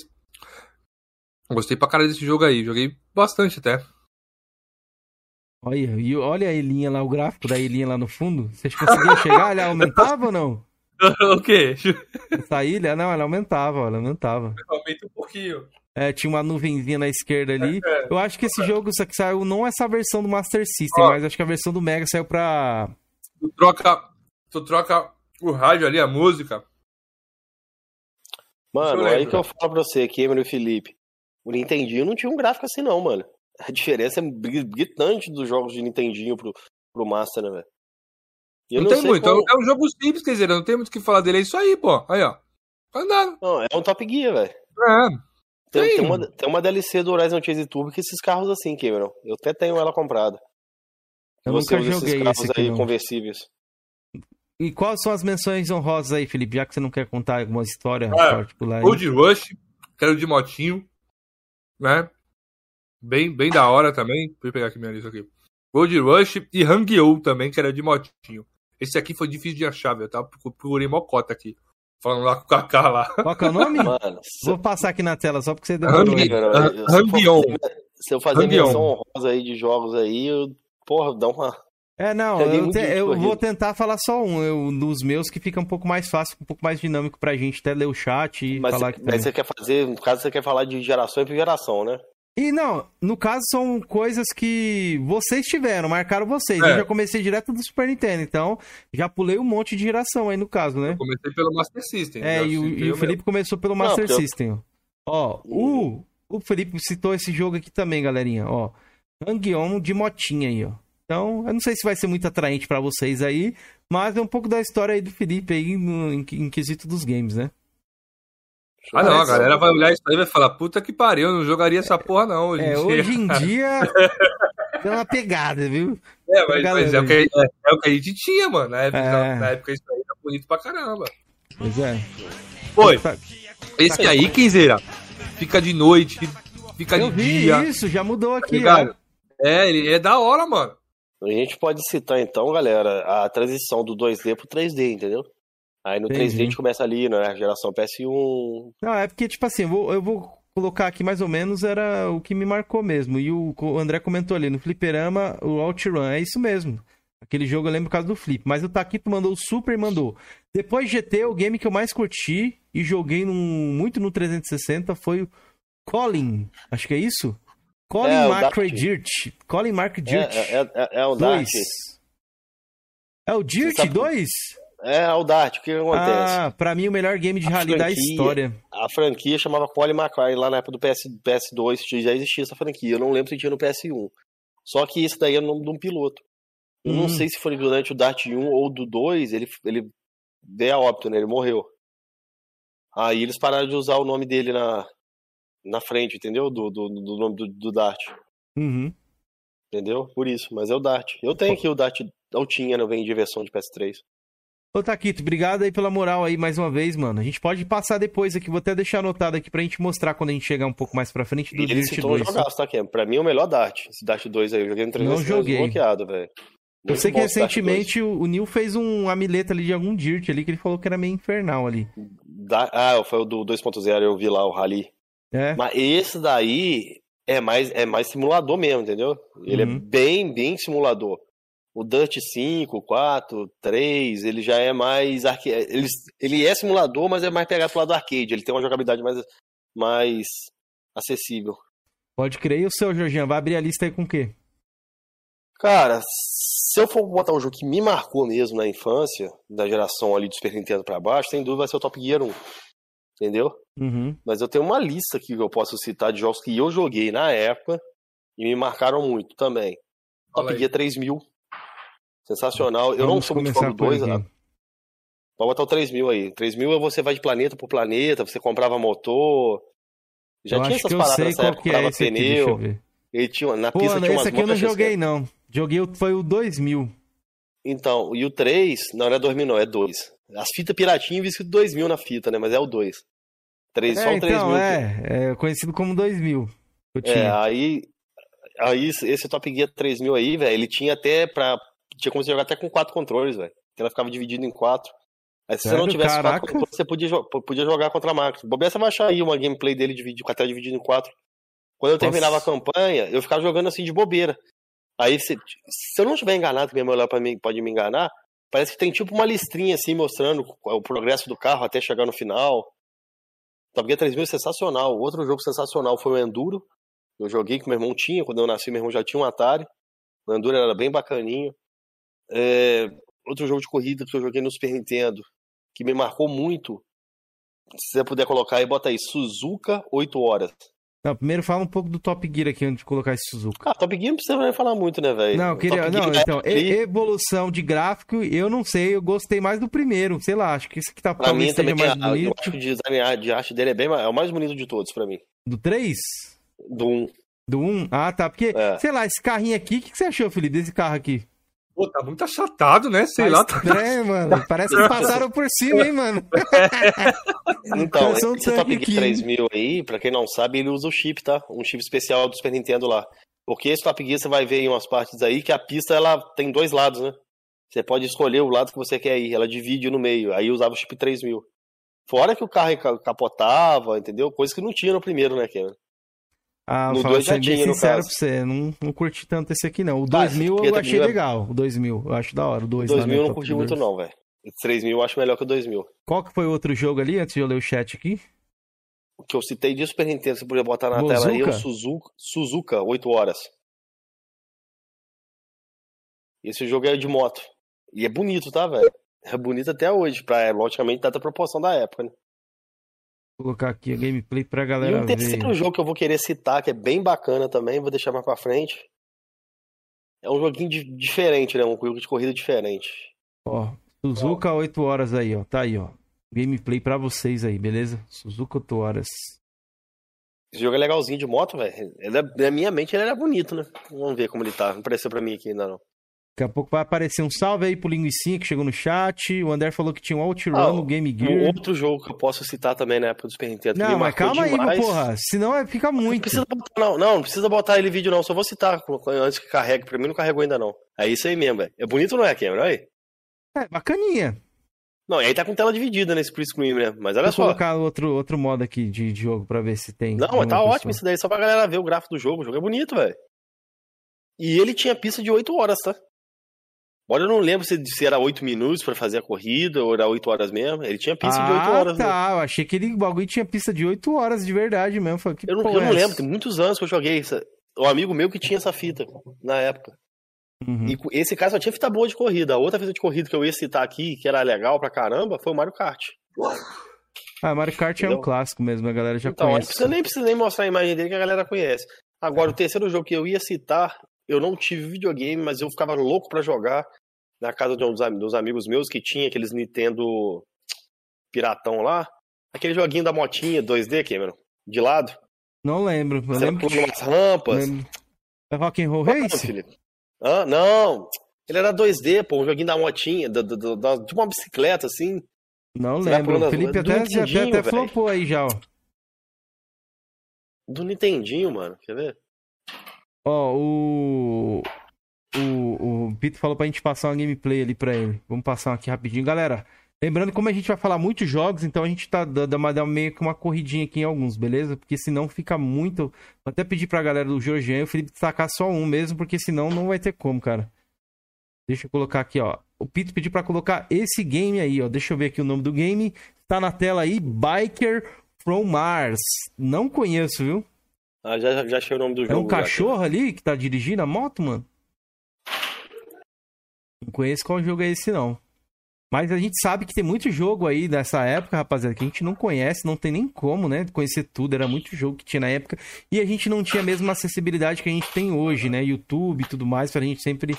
Gostei pra cara desse jogo aí. Joguei bastante até. Olha, e olha a Elinha lá, o gráfico da Elinha lá no fundo. Vocês conseguiram chegar? Ele aumentava ou não? [laughs] o quê? Essa ilha, não, ela aumentava, ela aumentava. Aumenta um pouquinho. É, tinha uma nuvenzinha na esquerda ali. É, eu acho que esse jogo só que saiu não essa versão do Master System, ó, mas acho que a versão do Mega saiu pra. Tu troca, tu troca o rádio ali, a música. Mano, aí que eu falo pra você, Cameron e Felipe. O Nintendinho não tinha um gráfico assim, não, mano. [laughs] A diferença é gritante dos jogos de Nintendinho pro, pro Master, né, velho? Não, não tem muito. Qual... É um jogo simples, quer dizer, não tem muito o que falar dele. É isso aí, pô. Aí, ó. Tá andando. Não, é um Top Gear, velho. É. Tem, tem, uma, tem uma DLC do Horizon Chase Turbo que esses carros assim, Cameron. Eu até tenho ela comprada. Eu Você nunca joguei esses carros esse aí não. conversíveis. E quais são as menções honrosas aí, Felipe? Já que você não quer contar alguma história é, particular. Road Rush, quero de motinho, né? Bem, bem da hora também. Deixa eu pegar aqui minha lista aqui. Road Rush e Hangyo também, que era de motinho. Esse aqui foi difícil de achar, velho. Tá? Procurei mocota aqui. Falando lá com o Kaká lá. Qual que é o nome? Mano, Vou passar aqui na tela só porque você demorou. Rangion. Se eu fazer menção honrosa aí de jogos aí, eu, porra, dá uma... É, não, eu, te, eu vou tentar falar só um, eu, dos meus que fica um pouco mais fácil, um pouco mais dinâmico pra gente até ler o chat e mas falar cê, Mas você quer fazer, no caso você quer falar de geração por geração, né? E não, no caso são coisas que vocês tiveram, marcaram vocês. É. Eu já comecei direto do Super Nintendo, então já pulei um monte de geração aí no caso, né? Eu comecei pelo Master System. É, e o, e o Felipe começou pelo Master não, System. Ó, o, o Felipe citou esse jogo aqui também, galerinha, ó. Hang-On de motinha aí, ó. Então, eu não sei se vai ser muito atraente para vocês aí, mas é um pouco da história aí do Felipe aí no, em, em quesito dos games, né? Ah, não, a galera vai olhar isso aí e vai falar: puta que pariu, eu não jogaria essa porra, não. Hoje, é, em, hoje em [laughs] dia. Deu uma pegada, viu? É, mas, mas é, o que, é, é, o que a gente tinha, mano. Na época, é. na época isso aí era bonito pra caramba. Pois é. Oi. Esse aí, Quinzeira, fica de noite, fica eu de vi dia. Isso, já mudou aqui, tá É, ele é da hora, mano. A gente pode citar então, galera, a transição do 2D pro 3D, entendeu? Aí no Entendi. 3D a gente começa ali, né? Geração PS1. Não, é porque, tipo assim, eu vou, eu vou colocar aqui mais ou menos era o que me marcou mesmo. E o, o André comentou ali, no Fliperama, o OutRun, é isso mesmo. Aquele jogo eu lembro por causa do Flip. Mas o Taquito mandou o Super e mandou. Depois de GT, o game que eu mais curti e joguei num, muito no 360 foi o Colin. Acho que é isso? Colin é, Mark Dirt. Colin Mark Dirt. É, é, é, é o Dark. É o Dirt 2? É, Aldart, o que, acontece? Ah, pra mim o melhor game de a rally franquia, da história. A franquia chamava Poly McRae lá na época do PS, PS2, já existia essa franquia. Eu não lembro se tinha no PS1. Só que esse daí é o nome de um piloto. Eu hum. não sei se foi durante o Dart 1 ou do 2, ele, ele veio a óbito, né? Ele morreu. Aí eles pararam de usar o nome dele na, na frente, entendeu? Do, do, do nome do, do Dart. Uhum. Entendeu? Por isso, mas é o Dart. Eu tenho aqui o Dart altinha, não vem de versão de PS3. Ô, Taquito, obrigado aí pela moral aí mais uma vez, mano. A gente pode passar depois aqui, vou até deixar anotado aqui pra gente mostrar quando a gente chegar um pouco mais pra frente do e ele citou 2. Um jogaço, tá, Pra mim é o melhor Dart, esse Dart 2 aí. Eu joguei no 300 Não joguei. bloqueado, velho. Eu sei que recentemente o, o Neil fez um amileta ali de algum Dirt ali que ele falou que era meio infernal ali. Da... Ah, foi o do 2.0, eu vi lá o Rally. É. Mas esse daí é mais, é mais simulador mesmo, entendeu? Ele é uhum. é bem, bem simulador. O Dirt 5, 4, 3, ele já é mais. Arque... Ele, ele é simulador, mas é mais pegado pro lado do arcade. Ele tem uma jogabilidade mais, mais acessível. Pode crer. E o seu, Jorginho? Vai abrir a lista aí com o quê? Cara, se eu for botar um jogo que me marcou mesmo na infância, da geração ali do Super Nintendo pra baixo, sem dúvida vai ser o Top Gear 1 entendeu? Uhum. Mas eu tenho uma lista aqui que eu posso citar de jogos que eu joguei na época e me marcaram muito também. Top Gear 3000. Sensacional. Eu não sou muito fã do 2. Pode botar o 3000 aí. 3000 é você vai de planeta por planeta, você comprava motor. Já eu tinha essas paradas nessa época, comprava é pneu. Aqui, ele tinha, na Pô, pista tinha esse aqui eu não joguei, não. Joguei foi o 2000. Então, e o 3, não, não é 2000 não, é 2. As fitas piratinhas vi escrito 2000 na fita, né? Mas é o 2. 3, é, só o 3000. Então, é, é conhecido como 2000. É, aí, aí esse Top Gear 3000 aí, velho, ele tinha até pra... Tinha como você jogar até com quatro controles, velho. Ela ficava dividida em quatro. Aí se Sério? você não tivesse Caraca. quatro controles, você podia, podia jogar contra a máquina. Bobeia, você vai achar aí uma gameplay dele dividido, com a tela dividida em quatro. Quando eu terminava Nossa. a campanha, eu ficava jogando assim de bobeira. Aí, se, se eu não estiver enganado, que minha pra mim pode me enganar, Parece que tem tipo uma listrinha assim mostrando o progresso do carro até chegar no final. Top Gear 3000 é sensacional. Outro jogo sensacional foi o Enduro. Eu joguei que meu irmão tinha, quando eu nasci, meu irmão já tinha um Atari. O Enduro era bem bacaninho. É... Outro jogo de corrida que eu joguei no Super Nintendo, que me marcou muito. Se você puder colocar aí, bota aí Suzuka 8 horas. Não, primeiro fala um pouco do Top Gear aqui antes de colocar esse Suzuka. Ah, Top Gear não precisa falar muito, né, velho? Não, queria. não, então, evolução de gráfico, eu não sei, eu gostei mais do primeiro. Sei lá, acho que esse que tá pra mim também mais bonito. Eu acho que o design de arte dele é bem é o mais bonito de todos pra mim. Do 3? Do 1. Do 1? Ah, tá. Porque, é. sei lá, esse carrinho aqui, o que, que você achou, Felipe, desse carro aqui? Pô, tá muito achatado, né? Sei tá lá. Estranho, [laughs] mano. Parece que passaram por cima, hein, mano. [laughs] então, esse Top Gear 3000 aí, pra quem não sabe, ele usa o chip, tá? Um chip especial do Super Nintendo lá. Porque esse Top Gear você vai ver em umas partes aí que a pista ela tem dois lados, né? Você pode escolher o lado que você quer ir, ela divide no meio. Aí usava o chip 3000. Fora que o carro capotava, entendeu? Coisa que não tinha no primeiro, né, Kevin? Ah, no vou ser bem sincero pra você, não, não curti tanto esse aqui não. O 2000 ah, eu achei é... legal, o 2000, eu acho da hora. O 2 2000 eu não curti muito não, velho. O 3000 eu acho melhor que o 2000. Qual que foi o outro jogo ali, antes de eu ler o chat aqui? O que eu citei de Super Nintendo, você podia botar na Bozuka? tela aí, é o Suzuka, Suzuka 8 horas. Esse jogo é de moto. E é bonito, tá, velho? É bonito até hoje, pra, logicamente, data proporção da época, né? Vou colocar aqui a gameplay pra galera. E um terceiro ver. jogo que eu vou querer citar, que é bem bacana também, vou deixar mais pra frente. É um joguinho de, diferente, né? Um jogo de corrida diferente. Ó, Suzuka 8 horas aí, ó. Tá aí, ó. Gameplay pra vocês aí, beleza? Suzuka 8 horas. Esse jogo é legalzinho de moto, velho. Na minha mente ele era bonito, né? Vamos ver como ele tá. Não apareceu pra mim aqui ainda não. Daqui a pouco vai aparecer um salve aí pro Linguicinha que chegou no chat. O André falou que tinha um Outrun ah, no Game Gear. Um outro jogo que eu posso citar também na época do Super Nintendo. Não, mas calma demais. aí, porra. Senão é, fica muito. Não precisa, botar, não, não, não precisa botar ele vídeo não. Só vou citar antes que carregue. Pra mim não carregou ainda não. É isso aí mesmo, velho. É bonito ou não é, Cameron? Aí? É, bacaninha. Não, e aí tá com tela dividida nesse pre-screen, né? Mas olha Vou só. Vou colocar outro, outro modo aqui de, de jogo pra ver se tem. Não, tá ótimo isso daí. Só pra galera ver o gráfico do jogo. O jogo é bonito, velho. E ele tinha pista de 8 horas, tá? Olha, eu não lembro se, se era 8 minutos para fazer a corrida ou era 8 horas mesmo. Ele tinha pista ah, de 8 horas. Ah, tá. Né? Eu achei que ele, bagulho tinha pista de 8 horas de verdade mesmo. Falei, eu não, eu não é lembro, tem muitos anos que eu joguei. Essa... Um amigo meu que tinha essa fita na época. Uhum. E esse cara só tinha fita boa de corrida. A outra fita de corrida que eu ia citar aqui, que era legal pra caramba, foi o Mario Kart. Ah, Mario Kart Entendeu? é um clássico mesmo, a galera já então, conhece. Então, nem precisa nem mostrar a imagem dele que a galera conhece. Agora, é. o terceiro jogo que eu ia citar eu não tive videogame, mas eu ficava louco para jogar na casa de um dos amigos meus que tinha aqueles Nintendo piratão lá. Aquele joguinho da motinha 2D, Cameron, de lado. Não lembro. Eu Você lembro que... umas rampas. Lembro. É Rock and Roll Race? Felipe? Ah, não. Ele era 2D, pô, um joguinho da motinha, de uma bicicleta, assim. Não Você lembro. O Felipe até, até, até flopou aí já, ó. Do Nintendinho, mano. Quer ver? Ó, o. O, o Pito falou pra gente passar uma gameplay ali pra ele. Vamos passar aqui rapidinho. Galera, lembrando como a gente vai falar muitos jogos, então a gente tá dando uma, meio que uma corridinha aqui em alguns, beleza? Porque senão fica muito. Vou até pedir pra galera do Georgian e o Felipe destacar só um mesmo, porque senão não vai ter como, cara. Deixa eu colocar aqui, ó. O Pito pediu pra colocar esse game aí, ó. Deixa eu ver aqui o nome do game. Tá na tela aí, Biker from Mars. Não conheço, viu? Ah, já, já achei o nome do jogo. É um cachorro ali que tá dirigindo a moto, mano? Não conheço qual jogo é esse, não. Mas a gente sabe que tem muito jogo aí dessa época, rapaziada, que a gente não conhece, não tem nem como, né? Conhecer tudo, era muito jogo que tinha na época. E a gente não tinha a mesma acessibilidade que a gente tem hoje, né? YouTube e tudo mais, pra gente sempre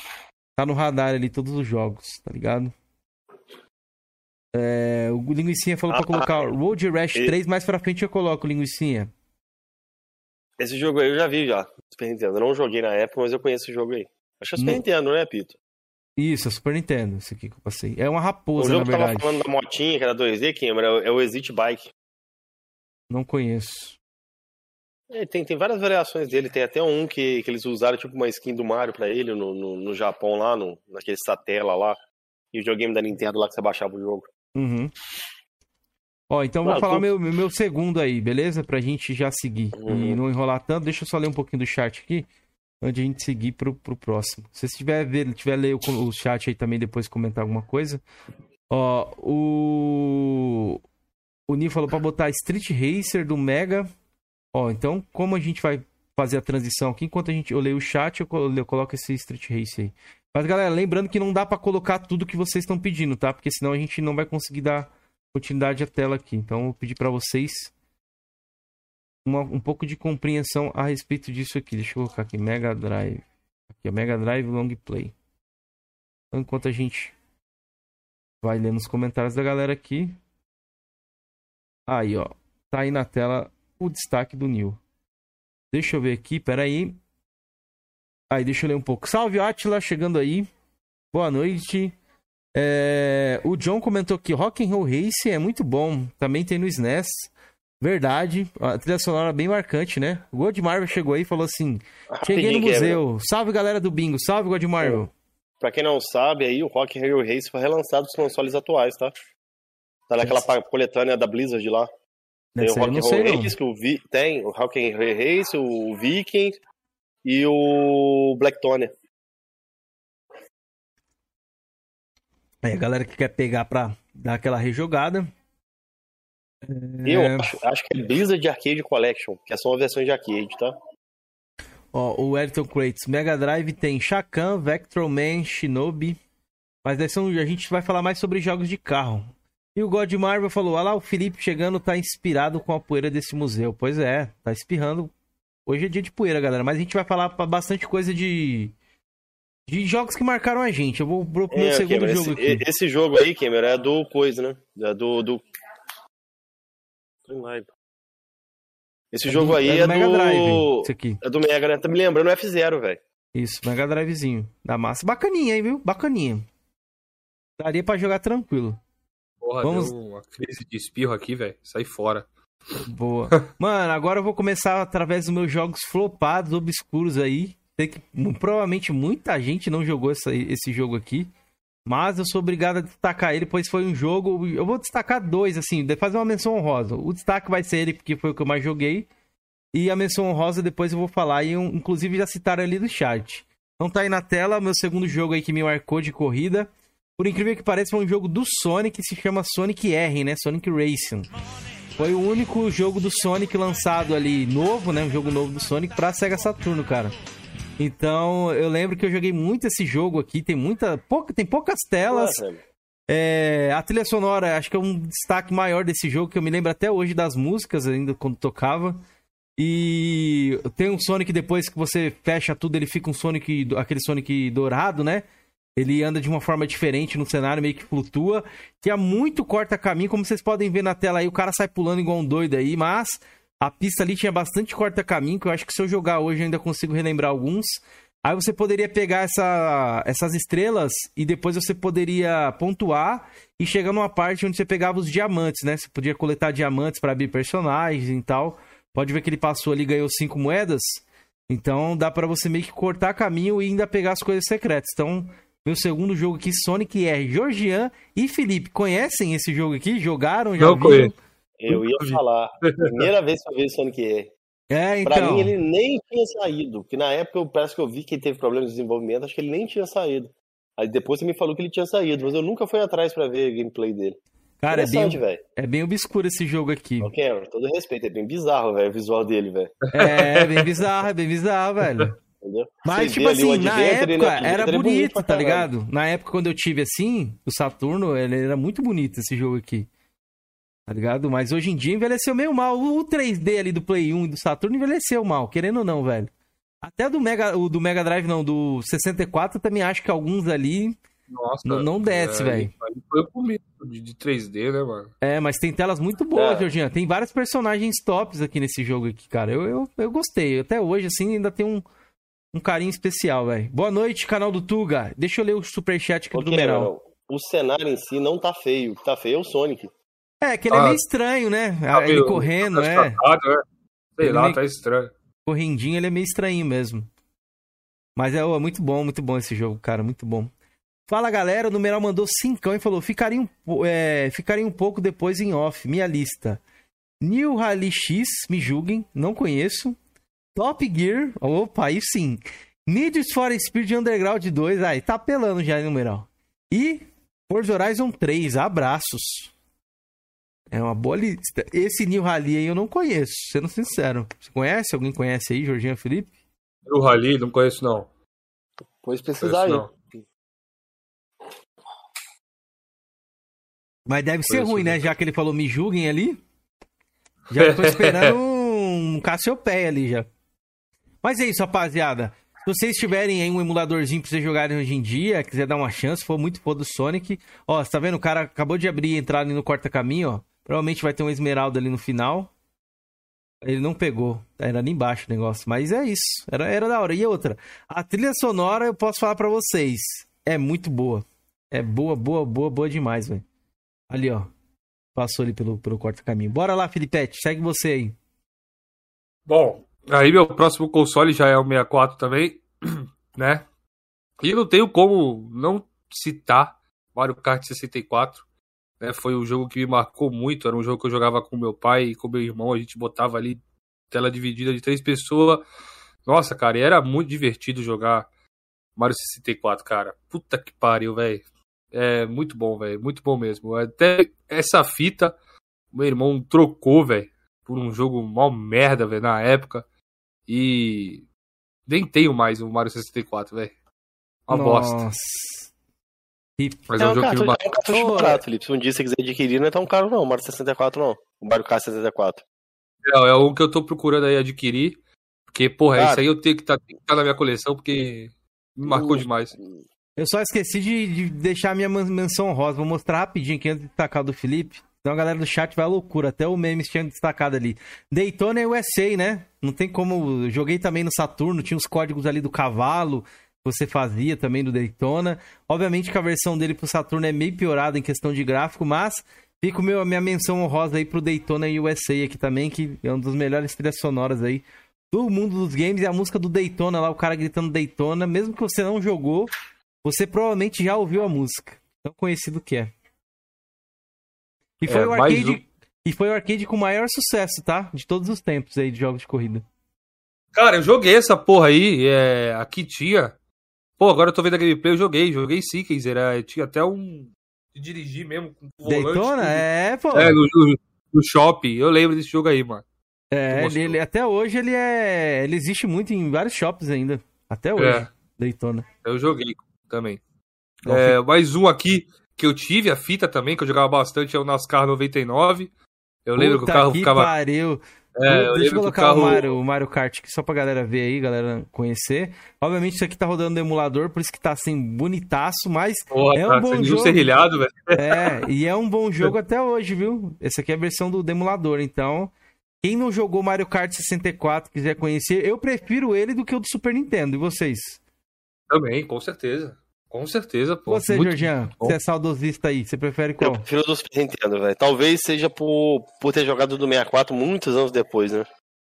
tá no radar ali todos os jogos, tá ligado? É, o Linguicinha falou ah, pra colocar ah, Road Rash e... 3, mais pra frente eu coloco, Linguicinha. Esse jogo aí eu já vi já, Super Nintendo. Eu não joguei na época, mas eu conheço o jogo aí. Acho que é Super não... Nintendo, né, Pito? Isso, é Super Nintendo, esse aqui que eu passei. É uma raposa, na verdade. O jogo que tava falando da motinha, que era 2D, Kim, é o Exit Bike. Não conheço. É, tem, tem várias variações dele, tem até um que, que eles usaram tipo uma skin do Mario pra ele no, no, no Japão lá, no, naquele satela lá. E o videogame da Nintendo lá que você baixava o jogo. Uhum. Ó, então vou ah, falar tô... meu, meu segundo aí, beleza? Pra gente já seguir uhum. e não enrolar tanto. Deixa eu só ler um pouquinho do chat aqui, antes de a gente seguir pro, pro próximo. Se você tiver, ver, tiver ler o, o chat aí também, depois comentar alguma coisa. Ó, o... O Nil falou pra botar Street Racer do Mega. Ó, então, como a gente vai fazer a transição aqui, enquanto a gente, eu leio o chat, eu, eu coloco esse Street Racer aí. Mas, galera, lembrando que não dá para colocar tudo que vocês estão pedindo, tá? Porque senão a gente não vai conseguir dar continuidade à tela aqui. Então, eu vou pedir para vocês uma, um pouco de compreensão a respeito disso aqui. Deixa eu colocar aqui, Mega Drive. Aqui, ó, Mega Drive Long Play. Então, enquanto a gente vai lendo os comentários da galera aqui. Aí, ó. Tá aí na tela o destaque do Neil. Deixa eu ver aqui, peraí. Aí, deixa eu ler um pouco. Salve, Atila, chegando aí. Boa noite. É... O John comentou que Rock and Roll Race é muito bom. Também tem no SNES. Verdade. A trilha sonora bem marcante, né? O God Marvel chegou aí e falou assim: [laughs] Cheguei no museu. Salve, galera do bingo. Salve, God Marvel. É. Pra quem não sabe, aí o Rock and Roll Race foi relançado nos consoles atuais, tá? Tá naquela coletânea da Blizzard lá. Tem o Rock and Roll Race, o Vi... tem o Rock and Roll Race, o Viking, e o Blacktone. Aí a galera que quer pegar pra dar aquela rejogada. Eu é... acho, acho, que é Blizzard Arcade Collection, que são versões de arcade, tá? Ó, o Ayrton Crates, Mega Drive tem Shakan, Vectroman, Shinobi. Mas são, a gente vai falar mais sobre jogos de carro. E o God Marvel falou: olha lá, o Felipe chegando tá inspirado com a poeira desse museu. Pois é, tá espirrando Hoje é dia de poeira, galera, mas a gente vai falar bastante coisa de de jogos que marcaram a gente. Eu vou pro meu é, segundo Cameron, jogo esse, aqui. Esse jogo aí, Cameron, é do coisa, né? É do do esse é jogo do, aí é, do, é do Mega Drive. Esse aqui. É do Mega, né? Tá me lembrando o F0, velho. Isso, Mega Drivezinho da massa. Bacaninha, hein, viu? Bacaninha. Daria para jogar tranquilo. Porra, Vamos... deu uma crise de espirro aqui, velho. Sai fora. Boa. [laughs] Mano, agora eu vou começar através dos meus jogos flopados, obscuros aí. Sei que provavelmente muita gente não jogou essa, esse jogo aqui. Mas eu sou obrigado a destacar ele, pois foi um jogo. Eu vou destacar dois, assim, fazer uma menção honrosa. O destaque vai ser ele, porque foi o que eu mais joguei. E a menção honrosa depois eu vou falar. E inclusive já citaram ali no chat. Não tá aí na tela, meu segundo jogo aí que me marcou de corrida. Por incrível que pareça, foi um jogo do Sonic que se chama Sonic R, né? Sonic Racing. Foi o único jogo do Sonic lançado ali, novo, né? Um jogo novo do Sonic pra Sega Saturno, cara. Então, eu lembro que eu joguei muito esse jogo aqui. Tem muita. Pouca, tem poucas telas. É, a trilha sonora, acho que é um destaque maior desse jogo, que eu me lembro até hoje das músicas, ainda quando tocava. E tem um Sonic depois que você fecha tudo, ele fica um Sonic, aquele Sonic dourado, né? Ele anda de uma forma diferente no cenário, meio que flutua. Que é muito corta-caminho, como vocês podem ver na tela aí, o cara sai pulando igual um doido aí, mas a pista ali tinha bastante corta-caminho, que eu acho que se eu jogar hoje eu ainda consigo relembrar alguns. Aí você poderia pegar essa, essas estrelas e depois você poderia pontuar e chegar numa parte onde você pegava os diamantes, né? Você podia coletar diamantes para abrir personagens e tal. Pode ver que ele passou ali e ganhou cinco moedas. Então dá para você meio que cortar caminho e ainda pegar as coisas secretas. Então, meu segundo jogo aqui, Sonic R. Georgian e Felipe, conhecem esse jogo aqui? Jogaram? Já Não conheço. Eu ia falar. Primeira vez que eu vi Sonic R. É, então. Pra mim, ele nem tinha saído. Porque na época, eu parece que eu vi que ele teve problemas de desenvolvimento, acho que ele nem tinha saído. Aí depois você me falou que ele tinha saído, mas eu nunca fui atrás para ver a gameplay dele. Cara, é bem, é bem obscuro esse jogo aqui. Ok, todo respeito, é bem bizarro, velho, o visual dele, velho. É, é bem bizarro, é bem bizarro, velho. Entendeu? Mas, Você tipo assim, na época era bonito, bonito tá ligado? Na época, quando eu tive assim, o Saturno, ele era muito bonito esse jogo aqui. Tá ligado? Mas hoje em dia envelheceu meio mal. O 3D ali do Play 1 e do Saturno envelheceu mal, querendo ou não, velho. Até do Mega, o do Mega Drive, não, do 64, eu também acho que alguns ali Nossa, não, não desce, é, velho. Foi comigo de, de 3D, né, mano? É, mas tem telas muito boas, é. Georgian. Tem vários personagens tops aqui nesse jogo aqui, cara. Eu, eu, eu gostei. Até hoje, assim, ainda tem um, um carinho especial, velho. Boa noite, canal do Tuga. Deixa eu ler o superchat aqui okay, do numeral. O cenário em si não tá feio. O que tá feio é o Sonic. É, que ele é ah, é meio estranho, né? Tá ele correndo, tá é. Né? Sei lá, meio... tá estranho. Correndinho, ele é meio estranho mesmo. Mas é, é muito bom, muito bom esse jogo, cara, muito bom. Fala galera, o numeral mandou cincão e falou: ficaria um, é, ficaria um pouco depois em off, minha lista. New Rally X, me julguem, não conheço. Top Gear, opa, aí sim. Need for Speed Underground 2, aí tá apelando já, numeral. E Forza Horizon 3, abraços. É uma boa lista. Esse New Rally aí eu não conheço, sendo sincero. Você conhece? Alguém conhece aí, Jorginho Felipe? New Rally, não conheço não. Pois precisar aí. Não. Mas deve ser ruim, né? Já que ele falou me julguem ali. Já tô [laughs] esperando um Cassiopeia ali já. Mas é isso, rapaziada. Se vocês tiverem aí um emuladorzinho pra vocês jogarem hoje em dia, quiser dar uma chance, for muito foda do Sonic. Ó, você tá vendo? O cara acabou de abrir e entrar ali no corta-caminho, ó. Provavelmente vai ter um esmeralda ali no final. Ele não pegou. Era ali embaixo o negócio. Mas é isso. Era, era da hora. E outra, a trilha sonora eu posso falar para vocês. É muito boa. É boa, boa, boa, boa demais, velho. Ali, ó. Passou ali pelo, pelo corta-caminho. Bora lá, Filipete. Segue você aí. Bom, aí meu próximo console já é o 64 também, né? E não tenho como não citar Mario Kart 64. Né? Foi um jogo que me marcou muito. Era um jogo que eu jogava com meu pai e com meu irmão. A gente botava ali tela dividida de três pessoas. Nossa, cara, e era muito divertido jogar Mario 64, cara. Puta que pariu, velho. É muito bom, velho. Muito bom mesmo. Até essa fita, meu irmão trocou, velho, por um jogo mal merda, velho, na época. E nem tenho mais o Mario 64, velho. Uma Nossa. bosta. Mas é, é um, jogo que me... é um cartucho barato, Felipe. Se um dia você quiser adquirir, não é tão caro não, o Mario 64 não. O Mario Kart 64. É, é o que eu tô procurando aí adquirir. Porque, porra, isso aí eu tenho que estar tá, na minha coleção, porque me marcou o... demais. Eu só esqueci de, de deixar a minha menção rosa. Vou mostrar rapidinho aqui antes de destacar do Felipe. Então a galera do chat vai à loucura. Até o memes tinha destacado ali. Daytona é USA, né? Não tem como. Joguei também no Saturno, tinha os códigos ali do cavalo. Você fazia também do Daytona. Obviamente que a versão dele pro Saturno é meio piorada em questão de gráfico, mas fica a minha menção honrosa aí pro Daytona USA aqui também, que é um dos melhores trilhas sonoras aí do mundo dos games. E a música do Daytona lá, o cara gritando Daytona, mesmo que você não jogou, você provavelmente já ouviu a música. Tão conhecido que é. E foi, é, o arcade, um... e foi o arcade com o maior sucesso, tá? De todos os tempos aí de jogos de corrida. Cara, eu joguei essa porra aí. É... Aqui tinha. Pô, agora eu tô vendo a gameplay, eu joguei. Joguei sim, era Tinha até um. De dirigir mesmo. Com Daytona? Volante, é, pô. É, no, no, no shopping. Eu lembro desse jogo aí, mano. É, ele, ele, até hoje ele é. Ele existe muito em vários shops ainda. Até hoje. É. Daytona. Eu joguei também. É, mais um aqui que eu tive, a fita também, que eu jogava bastante, é o NASCAR 99. Eu Puta lembro que o carro que ficava. Pariu. É, Deixa eu colocar carro... o, Mario, o Mario Kart aqui só pra galera ver aí, galera conhecer. Obviamente isso aqui tá rodando no emulador, por isso que tá assim, bonitaço, mas Porra, é um tá, bom jogo. Serrilhado, velho. É, e é um bom jogo até hoje, viu? Essa aqui é a versão do, do emulador, então... Quem não jogou Mario Kart 64 quiser conhecer, eu prefiro ele do que o do Super Nintendo. E vocês? Também, com certeza. Com certeza, pô. Você, Muito Georgian, você é saudosista aí, você prefere qual? Eu prefiro do Super Nintendo, velho. Talvez seja por, por ter jogado do 64 muitos anos depois, né?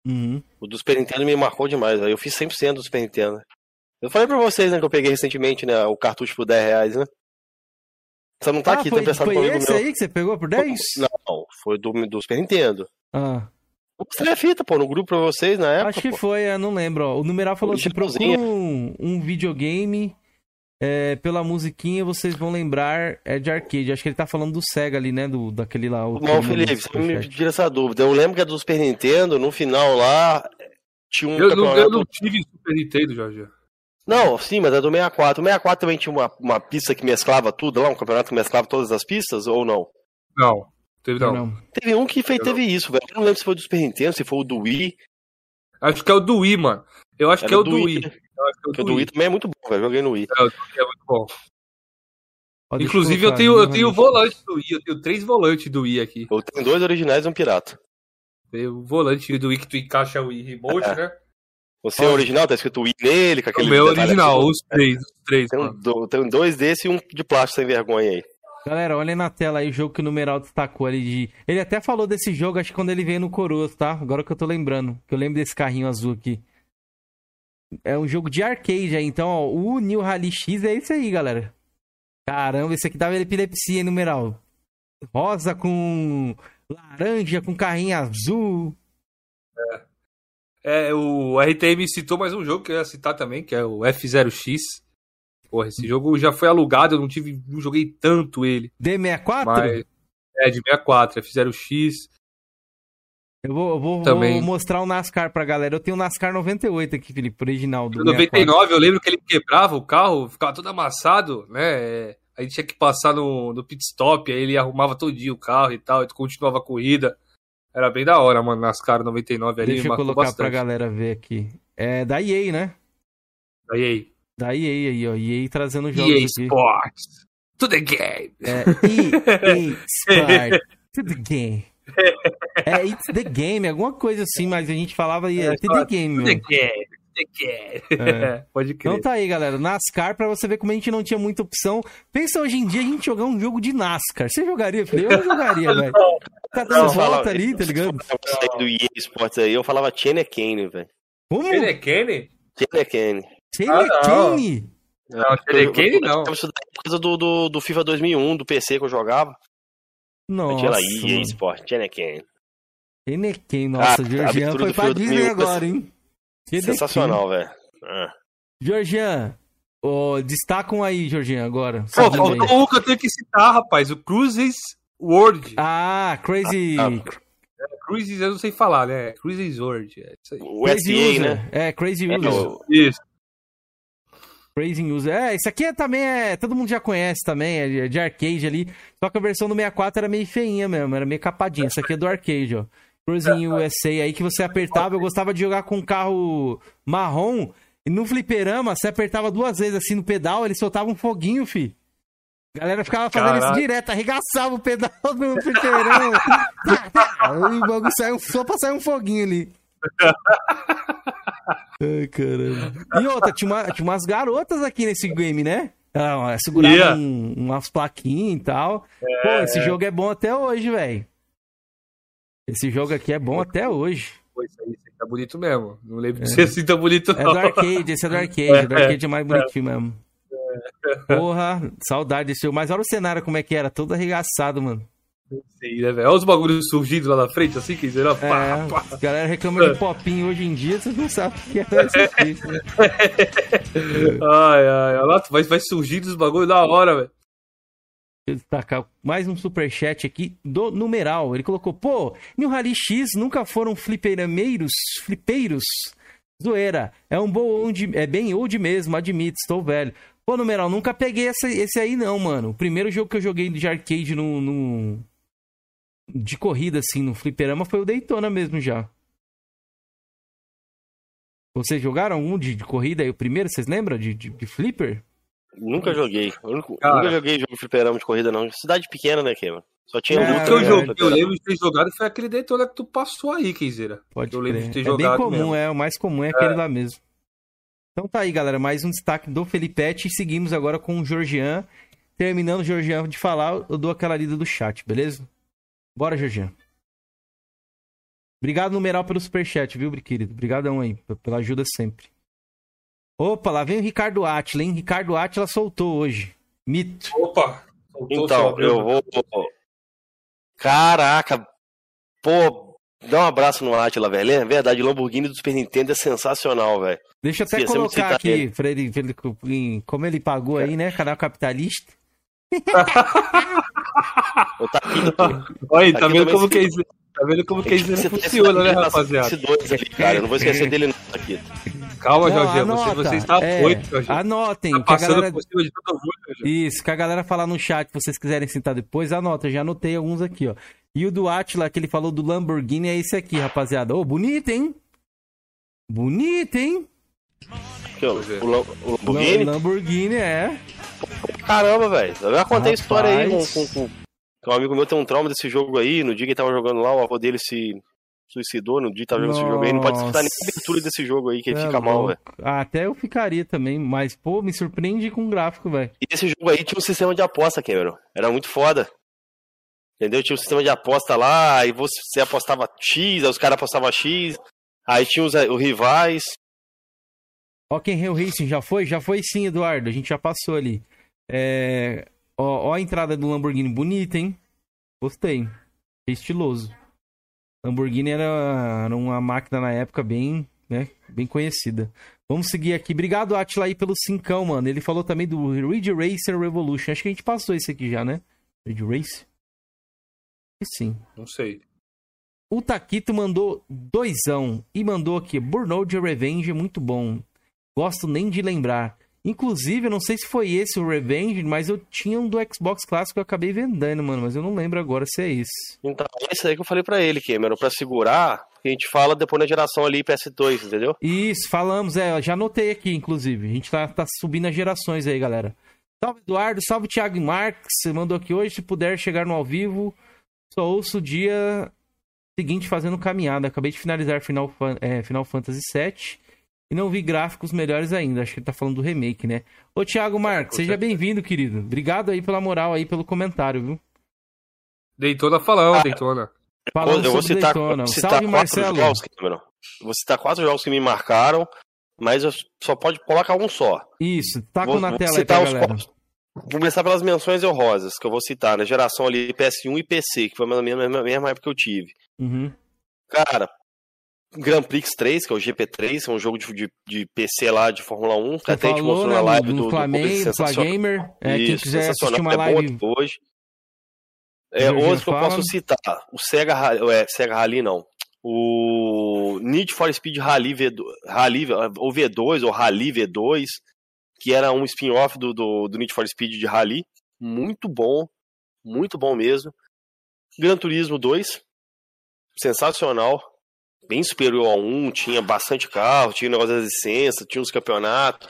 Uhum. O do Super Nintendo me marcou demais, velho. Eu fiz 100% do Super Nintendo. Eu falei pra vocês, né, que eu peguei recentemente, né, o cartucho por 10 reais, né? Você não tá ah, aqui, foi, tá pensando foi esse meu. aí que você pegou por 10? Não, foi do, do Super Nintendo. Ah. Mostrei a fita, pô, no grupo pra vocês na época. Acho que pô. foi, eu não lembro. Ó. O numeral falou assim: procura um, um videogame é, pela musiquinha vocês vão lembrar é de arcade. Acho que ele tá falando do Sega ali, né? Do, daquele lá. Não, Felipe, você me tira essa dúvida. Eu lembro que é do Super Nintendo, no final lá, tinha um eu, campeonato... eu não tive Super Nintendo, Jorge. Não, sim, mas é do 64. O 64 também tinha uma, uma pista que mesclava tudo lá, um campeonato que mesclava todas as pistas, ou não? Não, teve não. não. Teve um que fez, teve isso, velho. Eu não lembro se foi do Super Nintendo, se foi o do Wii. Acho que é o do Wii, mano. Eu acho Era que é o do Wii. Wii. Porque o do Wii também é muito bom, velho. Joguei no Wii. É, o é muito bom. Pode Inclusive, eu tenho, eu tenho volante do Wii, eu tenho três volantes do Wii aqui. Eu tenho dois originais e um pirata. Tem o volante do Wii que tu encaixa o Wii Remote, é. né? Você é original, tá escrito Wii nele, com aquele. O meu original, os três, os três. Tem, tem dois desse e um de plástico sem vergonha aí. Galera, olha na tela aí o jogo que o numeral destacou ali de. Ele até falou desse jogo, acho que quando ele veio no Coroas, tá? Agora que eu tô lembrando. Que eu lembro desse carrinho azul aqui. É um jogo de arcade aí, então, ó, o New Rally X é esse aí, galera. Caramba, esse aqui dava epilepsia, hein, numeral. Rosa com laranja, com carrinho azul. É. é, o RTM citou mais um jogo que eu ia citar também, que é o F0X. Porra, esse jogo já foi alugado, eu não tive, não joguei tanto ele. D64? Mas, é, de 64, F0X. Eu vou, eu vou, vou mostrar o NASCAR pra galera. Eu tenho o NASCAR 98 aqui, Felipe, original. Do 99, eu lembro que ele quebrava o carro, ficava todo amassado, né? A gente tinha que passar no, no pit stop, aí ele arrumava todo dia o carro e tal, e continuava a corrida. Era bem da hora, mano, NASCAR 99 ali. Deixa eu colocar bastante. pra galera ver aqui. É da EA, né? Da EA. Da EA aí, ó. EA trazendo jogos EA aqui. Sports. To the game. É, EA [laughs] Sports. to the game. É It's the Game, alguma coisa assim, mas a gente falava é, It's the Game, The Game. É. [laughs] Pode crer. Então tá aí, galera. NASCAR, pra você ver como a gente não tinha muita opção. Pensa hoje em dia a gente jogar um jogo de NASCAR. Você jogaria? Eu eu jogaria, velho. Tá dando volta ali, tá ligado? Eu do EA Sports aí, eu falava Kane, velho. Como? Chenekane? Chenekane. Chenekane? Não, Chenekane não. Isso daí coisa do, do, do FIFA 2001, do PC que eu jogava. Nossa. Tinha lá EA Sport, Cheneken. Cheneken, nossa, ah, Georgian foi pra Disney agora, hein? Sensacional, velho. Ah. Georgian, oh, destacam aí, Georgian, agora. Pô, faltou um que eu tenho que citar, rapaz, o Cruises World. Ah, Crazy... Ah, é, Cruises, eu não sei falar, né? Cruises World. É isso aí. O Crazy SA, né? É, Crazy é, User. Isso. Praising User. É, isso aqui é, também é. Todo mundo já conhece também, é de, é de, arcade ali. Só que a versão do 64 era meio feinha mesmo, era meio capadinha. Isso aqui é do arcade, ó. Cruising USA aí que você apertava. Eu gostava de jogar com um carro marrom. E no fliperama, você apertava duas vezes assim no pedal, ele soltava um foguinho, fi. A galera ficava fazendo Caraca. isso direto, arregaçava o pedal [laughs] no fliperama. e o bagulho saiu só pra sair um foguinho ali. [laughs] Ai, caramba. E outra, tinha, uma, tinha umas garotas aqui nesse game, né? Ah, segurava yeah. um, umas plaquinhas e tal. É, Pô, esse é. jogo é bom até hoje, velho. Esse jogo aqui é bom até hoje. Pô, isso aí, isso aí tá bonito mesmo. Não lembro de é. ser assim tão bonito, não. É do arcade, esse é do arcade. É, do arcade é mais bonitinho mesmo. É. Porra, saudade desse jogo. Mas olha o cenário como é que era, todo arregaçado, mano. Sei, né, velho? Olha os bagulhos surgindo lá na frente, assim, que será? É, pá, galera reclama de popinho hoje em dia, você não sabe o que é [laughs] isso. Né? ai, ai, olha lá, vai, vai surgindo os bagulhos da hora, velho. Deixa eu destacar mais um superchat aqui do numeral. Ele colocou, pô, New Rally X nunca foram fliperameiros, flipeiros? Zoeira, é um bom old, é bem old mesmo, admito, estou velho. Pô, numeral, nunca peguei esse, esse aí não, mano. O primeiro jogo que eu joguei de arcade no, no de corrida, assim, no fliperama foi o Daytona mesmo já. Vocês jogaram algum de, de corrida aí, o primeiro, vocês lembram? De, de, de flipper? Nunca joguei. Nunca joguei jogo de fliperama de corrida, não. Cidade pequena, né, Kevin? Só tinha é, um que eu, joguei, eu lembro de ter jogado foi aquele Daytona que tu passou aí, Kenzeira. Pode Eu lembro de ter é jogado. É bem comum, mesmo. é. O mais comum é, é aquele lá mesmo. Então tá aí, galera. Mais um destaque do Felipete. E seguimos agora com o Georgian. Terminando o Georgian de falar, eu dou aquela lida do chat, beleza? Bora, Georgian. Obrigado, numeral, pelo superchat, viu, querido? Obrigadão aí, pela ajuda sempre. Opa, lá vem o Ricardo Atila, hein? Ricardo Atila soltou hoje. Mito. Opa! Então, eu vou Caraca! Pô, dá um abraço no Atila, velho. É verdade, o Lamborghini do Super Nintendo é sensacional, velho. Deixa eu até colocar aqui, pra ele, pra ele, como ele pagou aí, né? Canal capitalista. [laughs] [laughs] [laughs] Olha, tá, tá vendo como que é isso? Tá vendo como que isso funciona, né, rapaziada? ali, cara. Eu não vou esquecer dele não, aqui. Calma, Jorge, você, você está é, Jorge. Anotem. Tá passando galera... por cima de todo mundo, Jorge. Isso, que a galera falar no chat, se vocês quiserem sentar depois, anota. Eu já anotei alguns aqui, ó. E o do Atila, que ele falou do Lamborghini, é esse aqui, rapaziada. Ô, oh, bonito, hein? Bonito, hein? Que, o, o, o Lamborghini? O Lamborghini, é. Caramba, velho. Eu já contei a história aí com, com, com um amigo meu tem um trauma desse jogo aí. No dia que ele tava jogando lá, o avô dele se suicidou. No dia que tava jogando esse jogo aí, não pode escutar nem a abertura desse jogo aí, que ele é fica mal, velho. Ah, até eu ficaria também, mas, pô, me surpreende com o gráfico, velho. E esse jogo aí tinha um sistema de aposta, Cameron. Era muito foda. Entendeu? Tinha um sistema de aposta lá, aí você apostava X, aí os caras apostavam X, aí tinha os, os rivais. Rock in Rio Racing já foi? Já foi sim, Eduardo. A gente já passou ali. É... Ó, ó a entrada do Lamborghini bonita, hein? Gostei. Estiloso. Lamborghini era, era uma máquina na época bem, né, bem conhecida. Vamos seguir aqui. Obrigado, Atila, aí pelo cincão, mano. Ele falou também do Ridge Racer Revolution. Acho que a gente passou esse aqui já, né? Ridge Race? Sim. Não sei. O Taquito mandou doisão e mandou aqui Burnout Revenge, muito bom. Gosto nem de lembrar. Inclusive, eu não sei se foi esse o Revenge, mas eu tinha um do Xbox clássico que eu acabei vendendo, mano. Mas eu não lembro agora se é esse. Então, esse aí que eu falei para ele, Cameron, pra segurar, que a gente fala depois na geração ali PS2, entendeu? Isso, falamos, é, já anotei aqui, inclusive. A gente tá, tá subindo as gerações aí, galera. Salve, Eduardo. Salve, Thiago Marques. Você mandou aqui hoje. Se puder chegar no ao vivo, só ouço o dia seguinte fazendo caminhada. Acabei de finalizar Final, é, Final Fantasy VII e não vi gráficos melhores ainda. Acho que ele tá falando do remake, né? Ô, Thiago Marques, seja bem-vindo, querido. Obrigado aí pela moral aí, pelo comentário, viu? Deitona falando, ah, Deitona. Falando eu vou citar, Daytona. citar Salve, Marcelo. Jogos, vou citar quatro jogos que me marcaram, mas eu só pode colocar um só. Isso, taca vou, na tela aí pra galera. Quatro. Vou começar pelas menções honrosas, que eu vou citar, na né? geração ali PS1 e PC, que foi a mesma, mesma época que eu tive. Uhum. Cara, Grand Prix 3, que é o GP3, é um jogo de, de, de PC lá de Fórmula 1. Você até falou, a gente mostrou né, na live do, do, Flamengo, do Flagamer. É, Isso, quem quiser assistir uma. É hoje. É, outro que eu posso citar, o Sega, é, Sega Rally não, o Need for Speed Rally, V2, Rally ou V2, ou Rally V2, que era um spin-off do, do, do Need for Speed de Rally, muito bom, muito bom mesmo. Gran Turismo 2, sensacional, bem superior a um, tinha bastante carro, tinha negócio das licenças, tinha os campeonatos.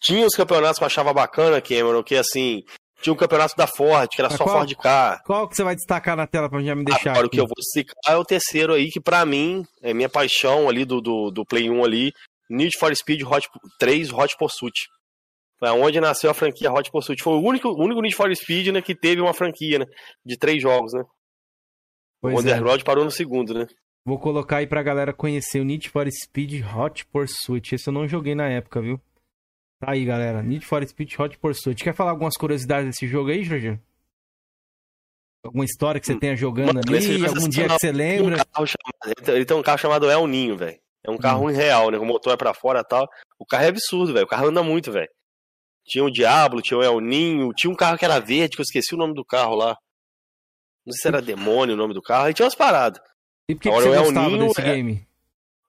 Tinha os campeonatos que eu achava bacana, Cameron, que assim, tinha um campeonato da Ford, que era só qual, Ford Car. Qual que você vai destacar na tela pra já me deixar? Agora, o que eu vou destacar é o terceiro aí, que para mim é minha paixão ali do, do, do Play 1 ali, Need for Speed Hot 3 Hot Pursuit. Foi onde nasceu a franquia Hot Pursuit. Foi o único, único Need for Speed né, que teve uma franquia, né? De três jogos, né? Pois o Underground é. parou no segundo, né? Vou colocar aí pra galera conhecer o Need for Speed Hot Pursuit. Esse eu não joguei na época, viu? Tá aí, galera. Need for Speed Hot Pursuit. Quer falar algumas curiosidades desse jogo aí, Jorge? Alguma história que você tenha jogando Mano, ali? Algum dia que você lembra? Um chamado, ele tem um carro chamado El Ninho, velho. É um carro hum. real, né? O motor é pra fora e tal. O carro é absurdo, velho. O carro anda muito, velho. Tinha o Diablo, tinha o El Ninho, tinha um carro que era verde, que eu esqueci o nome do carro lá. Não sei se era [laughs] Demônio o nome do carro. Aí tinha umas paradas. E por que, que você é gostava Ninho, desse é... game?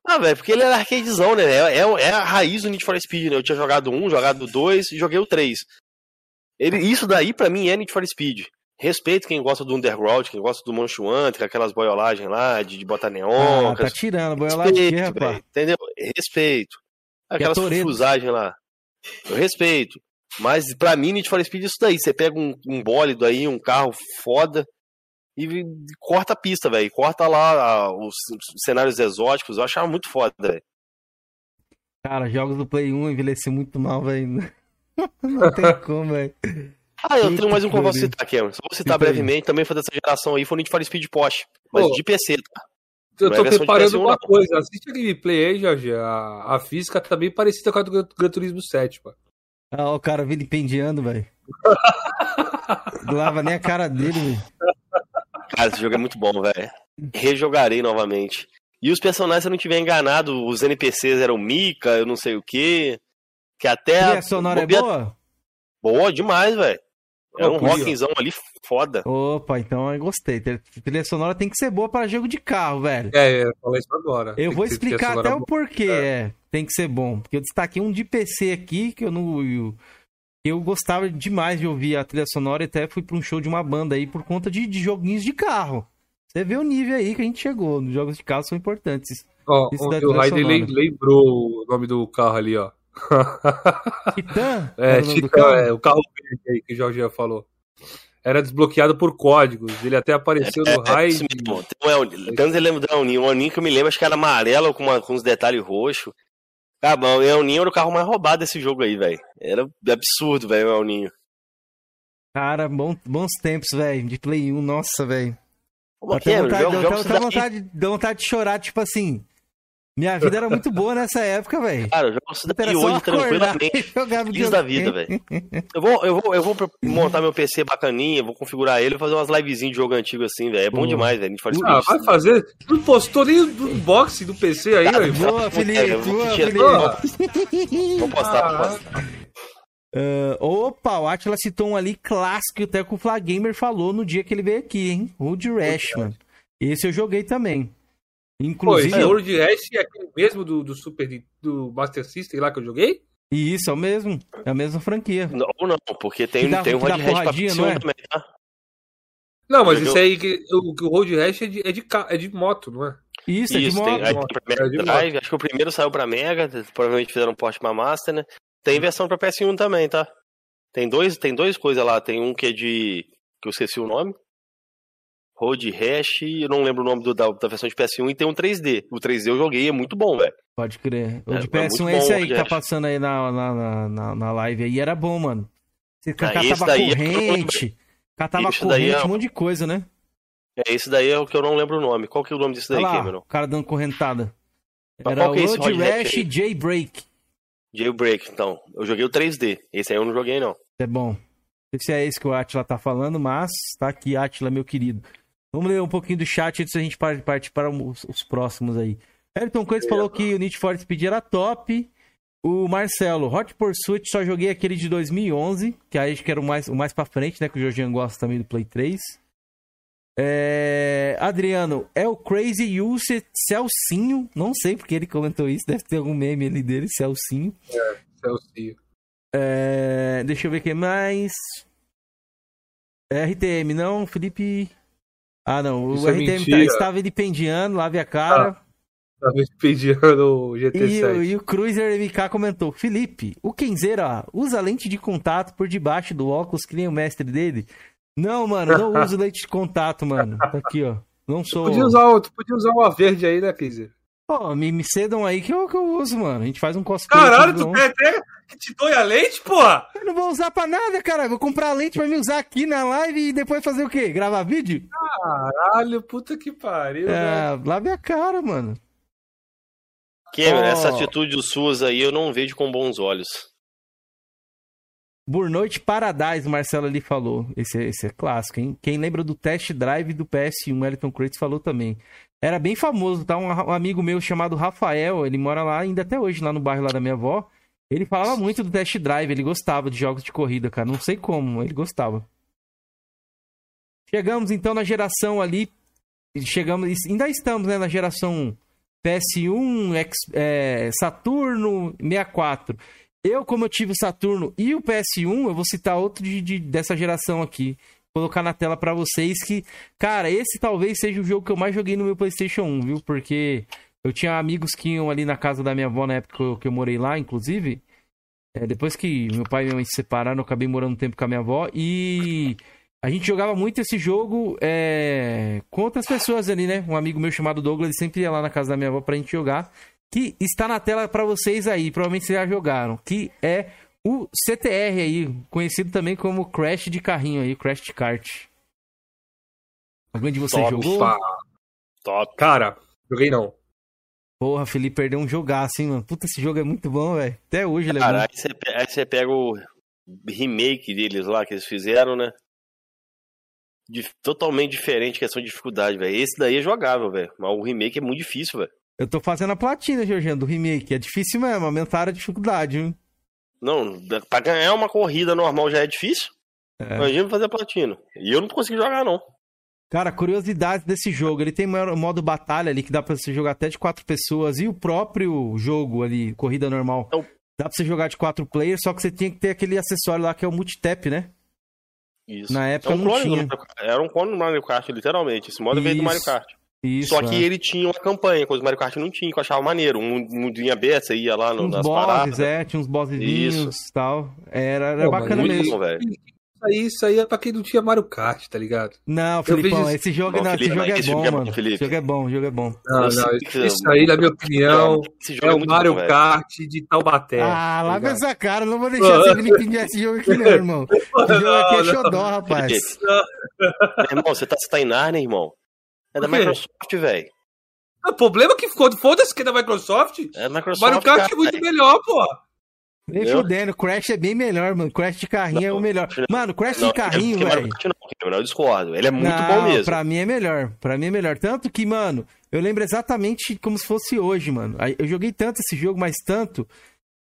Ah, velho, porque ele era arcadezão, né? É, é, é, a raiz do Need for Speed, né? Eu tinha jogado um, jogado dois e joguei o três. Ele, isso daí, pra mim, é Need for Speed. Respeito quem gosta do Underground, quem gosta do Manchuante, com aquelas boiolagens lá, de, de botar neon. Ah, tá tirando, boiolagem aqui, rapaz. Entendeu? Respeito. Aquelas fusagens lá. Eu respeito. Mas pra mim, Need for Speed é isso daí. Você pega um, um bólido aí, um carro foda e, e corta a pista, velho. Corta lá a, os, os, cenários exóticos. Eu achava muito foda, velho. Cara, jogos do Play 1 envelheci muito mal, velho. [laughs] Não tem [laughs] como, velho. Ah, eu tenho mais um que eu vou citar, Cameron. Só vou citar brevemente, também foi dessa geração aí, foi o Need for Speed Porsche. Mas Pô, de PC, tá? Eu tô é preparando uma coisa. Assiste a gameplay aí, Jorge. A, a física tá bem parecida com a do Gran Turismo 7, pô. Ah, o cara vilipendiando, velho. [laughs] Não lava nem a cara dele, velho. Cara, esse jogo é muito bom, velho. Rejogarei novamente. E os personagens, se eu não tiver enganado, os NPCs eram Mika, eu não sei o quê. Que até. E a sonora é boa? Boa demais, velho. É um rockzão ali foda. Opa, então eu gostei. Trilha sonora tem que ser boa para jogo de carro, velho. É, eu falei isso agora. Eu tem vou explicar até o porquê é. é. tem que ser bom. Porque eu destaquei um de PC aqui que eu não. Eu, eu gostava demais de ouvir a trilha sonora e até fui para um show de uma banda aí por conta de, de joguinhos de carro. Você vê o nível aí que a gente chegou. Os jogos de carro são importantes. Ó, oh, o Raiden lembrou o nome do carro ali, ó. [laughs] Titã? É, Titã, é, o carro verde aí que o Jorge falou. Era desbloqueado por códigos. Ele até apareceu é, no é, raid. É, Tanto eu lembro do Elninho. O Elninho que eu me lembro, acho que era amarelo com, uma, com uns detalhes roxos. Cara, bom, o Elninho era o carro mais roubado desse jogo aí, velho. Era absurdo, velho, o Elninho. Cara, bom, bons tempos, velho. De Play 1, nossa, velho. Dá vontade, vontade, dá vontade de chorar, tipo assim. Minha vida era muito boa nessa época, velho. Cara, eu jogo isso daqui hoje tranquilamente. Feliz da vida, velho. Eu vou, eu, vou, eu vou montar meu PC bacaninha, vou configurar ele e fazer umas livezinhas de jogo antigo assim, velho. É bom demais, velho. Ah, vai fazer. Não postou nem do unboxing do PC aí, velho. Boa, Felipe. Boa, Felipe. Vou postar, vou postar. Uh, opa, o Atila citou um ali clássico que até o Fla Gamer falou no dia que ele veio aqui, hein? Road Rash, mano. Esse eu joguei também. Inclusive. Pô, esse Road Rash é aquele mesmo do, do Super do Master System lá que eu joguei? Isso, é o mesmo. É a mesma franquia. Não, não, porque tem, dá, tem um Road Rash pra não é? também, tá? Não, mas isso aí, que, o, o Road Rash é de, é, de, é de moto, não é? Isso, é de moto. Tem, aí, é de Drive, acho que o primeiro saiu pra Mega, provavelmente fizeram um porte pra Master, né? Tem versão pra PS1 também, tá? Tem dois, tem dois coisas lá. Tem um que é de. que eu esqueci o nome. Road Rash, eu não lembro o nome do, da, da, versão de PS1 e tem um 3D. O 3D eu joguei, é muito bom, velho. Pode crer. O de é, PS1 é, é esse aí que tá passando aí na, na, na, na live aí, era bom, mano. Você ah, catava corrente, é... catava corrente, é... um monte de coisa, né? É, esse daí é o que eu não lembro o nome. Qual que é o nome desse daí, Cameron? O cara dando correntada. Era o é Road Rash Jailbreak. Jailbreak, então. Eu joguei o 3D. Esse aí eu não joguei, não. É bom. Esse é esse que o Atila tá falando, mas tá aqui, Atila, meu querido. Vamos ler um pouquinho do chat antes da gente partir para os, os próximos aí. Ayrton Coates falou que o Need for Speed era top. O Marcelo, Hot Pursuit, só joguei aquele de 2011, que aí acho que era o mais, o mais pra frente, né? Que o Jorginho gosta também do Play 3. É... Adriano, é o Crazy Use Celcinho. Não sei porque ele comentou isso, deve ter algum meme ali dele, Celcinho. É, Celcinho. É... Deixa eu ver o que mais. RTM, não, Felipe. Ah, não. Isso o é RTM tá, estava vilipendiando, lave a cara. Ah, estava vilipendiando o GT7. E, o, e o Cruiser MK comentou: Felipe, o Kenzeira usa lente de contato por debaixo do óculos que nem o mestre dele? Não, mano, não [laughs] uso lente de contato, mano. Tá aqui, ó. Não sou. Tu podia usar, tu podia usar uma verde aí, né, Kenzeira? Pô, me, me cedam aí que eu, que eu uso, mano. A gente faz um cosplay. Caralho, tu pega, que te doe a lente, porra? Eu não vou usar pra nada, cara. Vou comprar a lente pra me usar aqui na live e depois fazer o quê? Gravar vídeo? Caralho, puta que pariu. É, né? lave a cara, mano. Cameron, oh. essa atitude suas aí eu não vejo com bons olhos. Burnout Paradise, o Marcelo ali falou. Esse, é, esse é clássico, hein? Quem lembra do test drive do PS1, Elton Crates falou também. Era bem famoso, tá? Um, um, amigo meu chamado Rafael, ele mora lá ainda até hoje, lá no bairro lá da minha avó. Ele falava muito do test drive, ele gostava de jogos de corrida, cara. Não sei como, ele gostava. Chegamos então na geração ali. Chegamos, ainda estamos, né? Na geração PS1, X, é, Saturno, 64. Eu, como eu tive o Saturno e o PS1, eu vou citar outro de, de dessa geração aqui colocar na tela para vocês que, cara, esse talvez seja o jogo que eu mais joguei no meu PlayStation 1, viu? Porque Eu tinha amigos que iam ali na casa da minha avó na época que eu, que eu morei lá, inclusive. É, depois que meu pai e minha mãe se separaram, eu acabei morando um tempo com a minha avó. E a gente jogava muito esse jogo é, com outras pessoas ali, né? Um amigo meu chamado Douglas sempre ia lá na casa da minha avó pra gente jogar. Que está na tela para vocês aí, provavelmente vocês já jogaram. Que é o CTR aí, conhecido também como Crash de carrinho aí, Crash de kart. Alguém de vocês Top, jogou? Top. Cara, joguei não. Porra, Felipe perdeu um jogaço, hein, mano. Puta, esse jogo é muito bom, velho. Até hoje ele é Cara, bom. aí você, pe- aí você pega o remake deles lá que eles fizeram, né? Dif- totalmente diferente questão de dificuldade, velho. Esse daí é jogável, velho. Mas o remake é muito difícil, velho. Eu tô fazendo a platina, Georgiano, do remake. É difícil mesmo, aumentaram a dificuldade, viu? Não, pra ganhar uma corrida normal já é difícil. É. Imagina fazer platina. E eu não consegui jogar, não. Cara, curiosidade desse jogo. Ele tem mo- modo batalha ali que dá pra você jogar até de quatro pessoas. E o próprio jogo ali, corrida normal. Então- Dá pra você jogar de quatro players, só que você tinha que ter aquele acessório lá que é o multitap, né? Isso. Na época É um não do tinha. Era um clone do Mario Kart, literalmente. Esse modo veio do Isso. Mario Kart. Isso. Só que é. ele tinha uma campanha, coisa que o Mario Kart não tinha, que eu achava maneiro. Um mundinho aberto, você ia lá no, Tinha uns nas bosses, paradas. é, tinha uns bossezinhos e tal. Era, era Pô, bacana muito mesmo. bom, velho. Isso aí, isso aí é pra quem não tinha Mario Kart, tá ligado? Não, Felipão, vejo- esse jogo, Não, não, Felipe, esse jogo é esse bom, jogo é bom, mano. Felipe. Esse jogo é bom, o jogo é bom. Não, não, que- isso aí, na minha opinião, Esse jogo é o Mario bom, velho. Kart de Taubaté. Ah, tá lá com ligado? essa cara, não vou [laughs] deixar você me entender esse jogo aqui, não, irmão. Esse jogo aqui é Não, não. xodó, rapaz. Irmão, você tá, você tá em Narnia, irmão? É da? Microsoft, velho. O problema é que ficou, foda-se que é da Microsoft. É da O Microsoft. Mario Kart cara, é muito melhor, pô. Nem fudendo, Crash é bem melhor, mano. Crash de carrinho é o melhor. Mano, Crash Não, de carrinho, velho. Não, eu discordo. Ele é muito Não, bom mesmo. Pra mim é melhor. Pra mim é melhor. Tanto que, mano, eu lembro exatamente como se fosse hoje, mano. Eu joguei tanto esse jogo, mas tanto.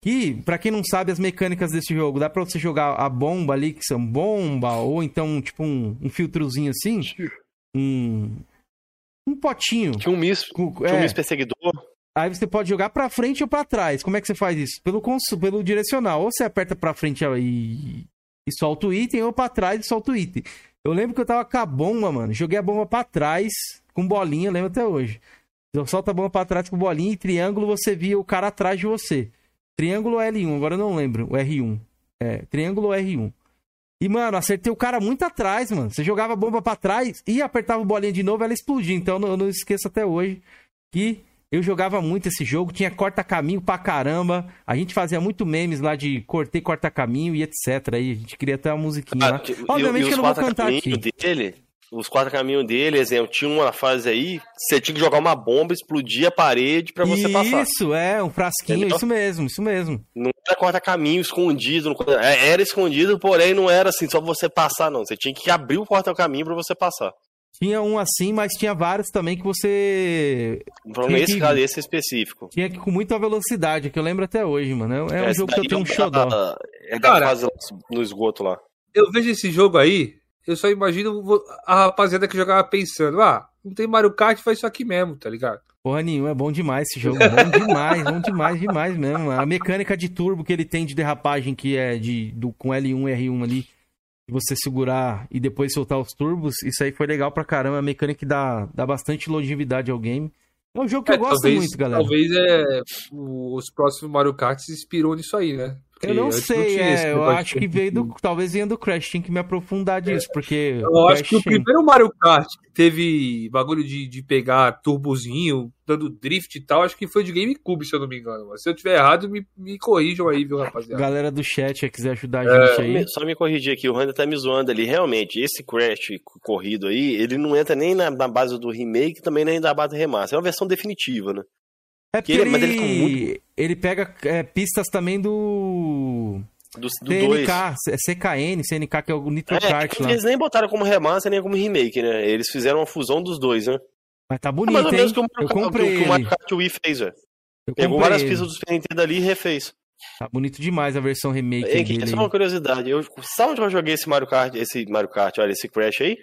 Que, pra quem não sabe as mecânicas desse jogo, dá pra você jogar a bomba ali, que são bomba, ou então, tipo, um, um filtrozinho assim. Um. Um potinho. Tinha um Miss, com- tinha um é. Miss perseguidor. Aí você pode jogar pra frente ou pra trás. Como é que você faz isso? Pelo, cons- pelo direcional. Ou você aperta pra frente e, e solta o item, ou pra trás e solta o item. Eu lembro que eu tava com a bomba, mano. Joguei a bomba pra trás, com bolinha, lembro até hoje. Eu solto a bomba pra trás com bolinha e triângulo você via o cara atrás de você. Triângulo ou L1, agora eu não lembro. O R1. É, triângulo ou R1. E, mano, acertei o cara muito atrás, mano. Você jogava a bomba pra trás e apertava a bolinha de novo, ela explodia. Então eu não esqueço até hoje que eu jogava muito esse jogo, tinha corta-caminho pra caramba. A gente fazia muito memes lá de cortei corta-caminho e etc. Aí a gente queria até uma musiquinha lá. Ah, e- Obviamente e que eu não vou cantar aqui. dele, os quatro caminhos dele, exemplo, tinha uma fase aí, você tinha que jogar uma bomba, explodir a parede pra você passar. Isso, é, um frasquinho, Entendeu? isso mesmo, isso mesmo. Não era corta caminho escondido, não- é, era escondido, porém não era assim, só pra você passar, não. Você tinha que abrir o corta caminho pra você passar. Tinha um assim, mas tinha vários também que você Então, Tinha nesse que- caso, esse específico. tinha que com muita velocidade, que eu lembro até hoje, mano. É, é um Esse jogo que eu tenho um é da- xodó. É da Cara, fase no esgoto lá. Eu vejo esse jogo aí, eu só imagino a rapaziada que jogava pensando, ah, não tem Mario Kart, faz isso aqui mesmo, tá ligado? Porra nenhuma, é bom demais esse jogo. Bom demais, bom demais, demais mesmo. A mecânica de turbo que ele tem de derrapagem, que é de do, com L1 e R1 ali, você segurar e depois soltar os turbos, isso aí foi legal pra caramba. A mecânica que dá, dá bastante longevidade ao game. É um jogo que eu É, gosto talvez, muito, galera. Talvez é, os próximos Mario Kart se inspirou nisso aí, né? Eu não antes sei, tinha esse é, eu acho que veio do. [laughs] Talvez venha do Crash, tem que me aprofundar disso, porque. Eu acho que o Crash- primeiro Mario Kart que teve bagulho de, de pegar turbozinho, dando drift e tal, acho que foi de GameCube, se eu não me engano. Mas se eu tiver errado, me, me corrijam aí, viu, rapaziada? Galera do chat, se quiser ajudar É. a gente Só aí. me, só me corrigir aqui, o Randa tá me zoando ali. Realmente, esse Crash corrido aí, ele não entra nem na, na base do remake, também nem na base do remaster. É uma versão definitiva, né? É porque ele- ele, mas ele tá muito- ele pega é, pistas também do. Do 2. TNK, é CKN, CNK, que é o Nitro É, Kart lá. eles nem botaram como remaster nem como remake, né? Eles fizeram uma fusão dos dois, né? Mas tá É bonito, mais ou hein? menos que o Eu Mario, Kart- comprei que o Mario. Kart Wii fez, velho. Eu Pegou várias ele. pistas do Super Nintendo ali e refez. Tá bonito demais a versão remake que dele. é uma curiosidade. Eu, sabe onde eu joguei esse Mario Kart, esse Mario Kart, olha, esse Crash aí?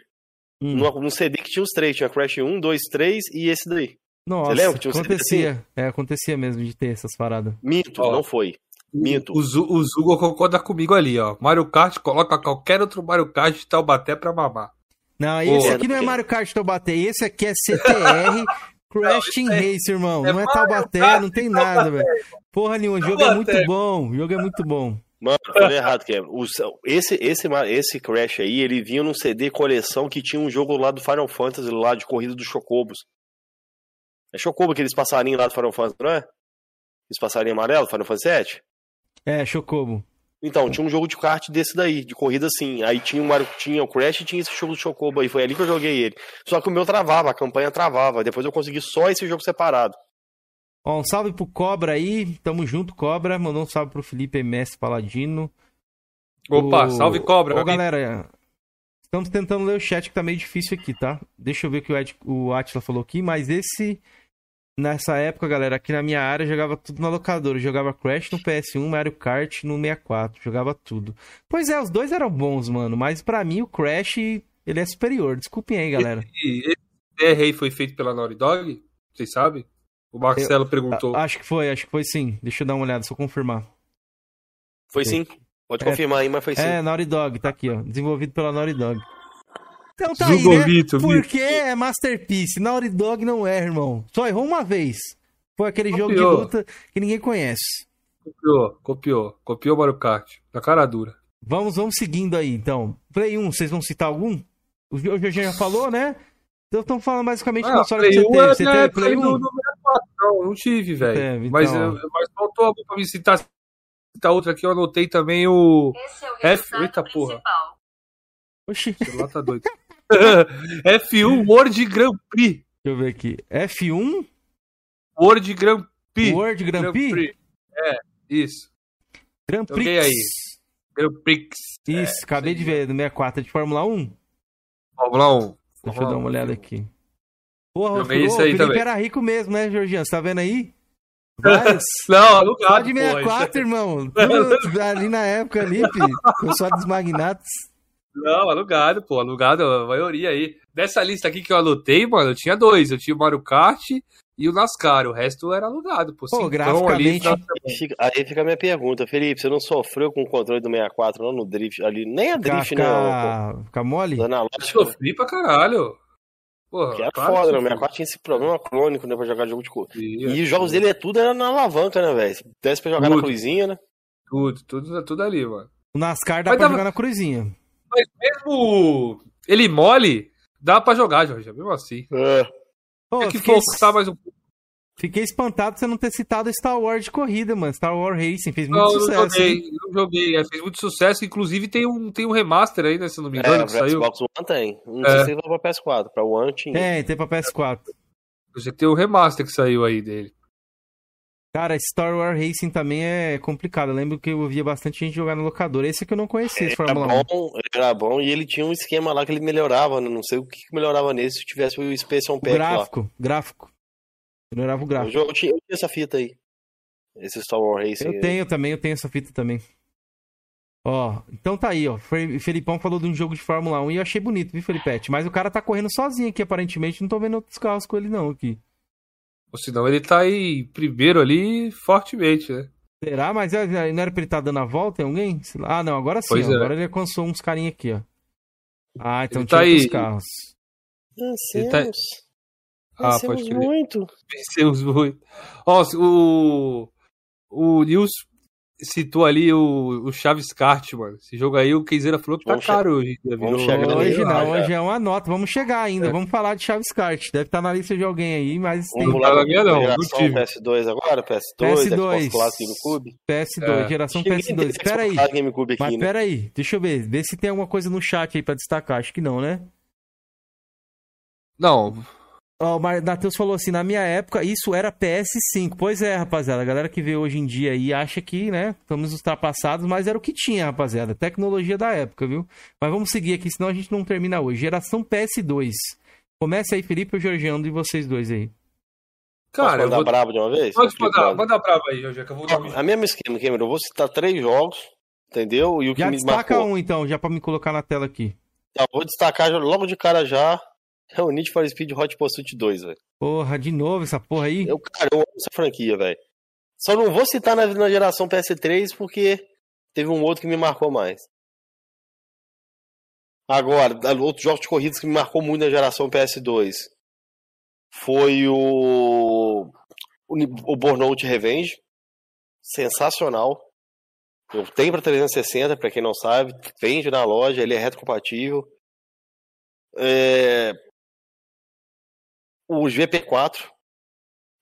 Hum. Num, num CD que tinha os três. Tinha Crash 1, 2, 3 e esse daí. Nossa, Você lembra que tinha CD acontecia. É, acontecia mesmo de ter essas paradas. Minto, Ó. não foi. Minto. O, Zu- o Zugo concorda comigo ali, ó. Mario Kart coloca qualquer outro Mario Kart de Taubaté pra mamar. Não, Pô, esse aqui não é Mario Kart Taubaté, esse aqui é CTR Crash Team é, Race, irmão. É não é Taubaté, não tem nada, velho. Porra nenhuma, o jogo é muito bom. O jogo é muito bom. Mano, falei errado, Kevin. Esse, esse, esse Crash aí, ele vinha num CD coleção que tinha um jogo lá do Final Fantasy, lá de corrida dos Chocobos. É Chocobo aqueles passarinhos lá do Final Fantasy, não é? Aqueles passarinhos amarelos, Final Fantasy 7? É, Chocobo. Então, tinha um jogo de kart desse daí, de corrida assim. Aí tinha o Mario, tinha o Crash e tinha esse jogo do Chocobo aí. Foi ali que eu joguei ele. Só que o meu travava, a campanha travava. Depois eu consegui só esse jogo separado. Ó, um salve pro Cobra aí. Tamo junto, Cobra. Mandou um salve pro Felipe MS Paladino. Opa, o... salve Cobra. Ô, galera, estamos tentando ler o chat que tá meio difícil aqui, tá? Deixa eu ver o que o, Ed... o Atila falou aqui, mas esse Nessa época, galera, aqui na minha área, jogava tudo na locadora. Eu jogava Crash no PS1, Mario Kart no 64. Jogava tudo. Pois é, os dois eram bons, mano. Mas para mim, o Crash, ele é superior. Desculpem aí, galera. Esse, esse aí foi feito pela Naughty Dog? Vocês sabem? O Marcelo eu, perguntou. Acho que foi, acho que foi sim. Deixa eu dar uma olhada, só confirmar. Foi sim. Pode é, confirmar aí, mas foi sim. É, Naughty Dog, tá aqui, ó. Desenvolvido pela Naughty Dog. Então tá aí, né? Porque é Masterpiece. Naughty Dog não é, irmão. Só errou uma vez. Foi aquele copiou. jogo de luta que ninguém conhece. Copiou, copiou. Copiou Mario Kart. Na cara dura. Vamos, vamos seguindo aí, então. Play 1, vocês vão citar algum? O Jorginho já falou, né? Então estão falando basicamente ah, console que você teve. Você teve Play 1? não, não tive, velho. Então. Mas, mas faltou pra me citar, citar outra aqui. Eu anotei também o... Esse é o F... Eita principal. porra. Oxi. O celular tá doido. [laughs] [laughs] F1 World Grand Prix. Deixa eu ver aqui. F1? World Grand Prix. World Grand, Grand Prix? Prix? É, isso. Grand Prix. Joguei aí. Grand Prix. Isso, é, acabei de ver, no 64 de Fórmula 1. Fórmula 1. Deixa eu dar uma olhada aqui. Porra, Joguei isso aí o Felipe também. era rico mesmo, né, Georgiano? Você tá vendo aí? [laughs] Vários. Não, alugado. Só de 64, pô, irmão. Ali na época ali, filho. Só dos magnatos. Não, alugado, pô, alugado, a maioria aí. Dessa lista aqui que eu anotei, mano, eu tinha dois. Eu tinha o Mario Kart e o NASCAR. O resto era alugado, pô. Pô, graficamente... Ali, aí fica a minha pergunta, Felipe, você não sofreu com o controle do 64 não no drift ali? Nem a drift, fica, não. Fica mole? Eu sofri pra caralho. Porra, que é claro foda, né? O 64 tinha esse problema crônico, né, pra jogar jogo de cor. E, e os jogos dele é tudo era na alavanca, né, velho? Desce pra jogar tudo. na cruzinha, né? Tudo, tudo, tudo ali, mano. O NASCAR dá Mas pra dava... jogar na cruzinha. Mas mesmo ele mole, dá pra jogar, Jorge, mesmo assim. É. Pô, é que forçar mais um pouco. Fiquei espantado você não ter citado Star Wars de corrida, mano. Star Wars Racing fez muito não, sucesso. Não joguei, não joguei. É, fez muito sucesso. Inclusive tem um, tem um remaster aí, né? Se não me engano. É, que saiu. Xbox One tem. Não é. sei se tem pra PS4. Pra One tinha. Tem, tem pra PS4. Você tem o remaster que saiu aí dele. Cara, Star Wars Racing também é complicado. Eu lembro que eu via bastante gente jogar no locador. Esse que eu não conhecia, esse Fórmula era bom, 1. Era bom e ele tinha um esquema lá que ele melhorava. Né? Não sei o que melhorava nesse se tivesse o Special Pack gráfico, lá. Gráfico, Melhorava o gráfico. Eu, eu, tinha, eu tinha essa fita aí. Esse Star Wars Racing. Eu tenho também, eu tenho essa fita também. Ó, então tá aí, ó. Felipão falou de um jogo de Fórmula 1 e eu achei bonito, viu, Felipete? Mas o cara tá correndo sozinho aqui, aparentemente. Não tô vendo outros carros com ele, não, aqui. Ou senão ele tá aí primeiro ali fortemente, né? Será? Mas é, é, não era pra ele estar tá dando a volta em alguém? Ah, não, agora sim. É. Agora ele alcançou uns carinha aqui, ó. Ah, então ele tá aí... carros. Vencemos. Tá... Ah, Vencemos pode muito. Vencemos muito. Ó, o... O Nils citou ali o, o Chaves Kart, mano. Esse jogo aí, o Keizeira falou que tá vamos caro hoje. Vamos chegar hoje não, hoje é uma nota. Vamos chegar ainda. É. Vamos falar de Chaves Kart. Deve estar tá na lista de alguém aí, mas vamos tem... lá na minha não, do time. PS2 agora, PS2, PS2 Clássico Cube. PS2, é. geração PS2. Espera aí. Mas né? pera aí, deixa eu ver. Vê se tem alguma coisa no chat aí pra destacar. Acho que não, né? Não, Ó, o Matheus falou assim, na minha época isso era PS5. Pois é, rapaziada, a galera que vê hoje em dia aí acha que, né, estamos ultrapassados, mas era o que tinha, rapaziada. Tecnologia da época, viu? Mas vamos seguir aqui, senão a gente não termina hoje. Geração PS2. Comece aí, Felipe e o Georgiano, de vocês dois aí. Cara, Posso mandar vou... brabo de uma vez? Pode mandar, manda brabo aí, Jorge, que eu vou dar A mesma esquema, Cameron, eu vou citar três jogos, entendeu? E o que já me destaca marcou. um, então, já pra me colocar na tela aqui. Tá, vou destacar logo de cara já é o Need for Speed Hot Pursuit 2, velho. Porra, de novo essa porra aí? Eu, cara, eu amo essa franquia, velho. Só não vou citar na, na geração PS3 porque teve um outro que me marcou mais. Agora, outros jogos de corridas que me marcou muito na geração PS2. foi o, o, o Burnout Revenge. Sensacional. Eu tenho para 360, para quem não sabe, vende na loja, ele é retrocompatível. É... O GP4,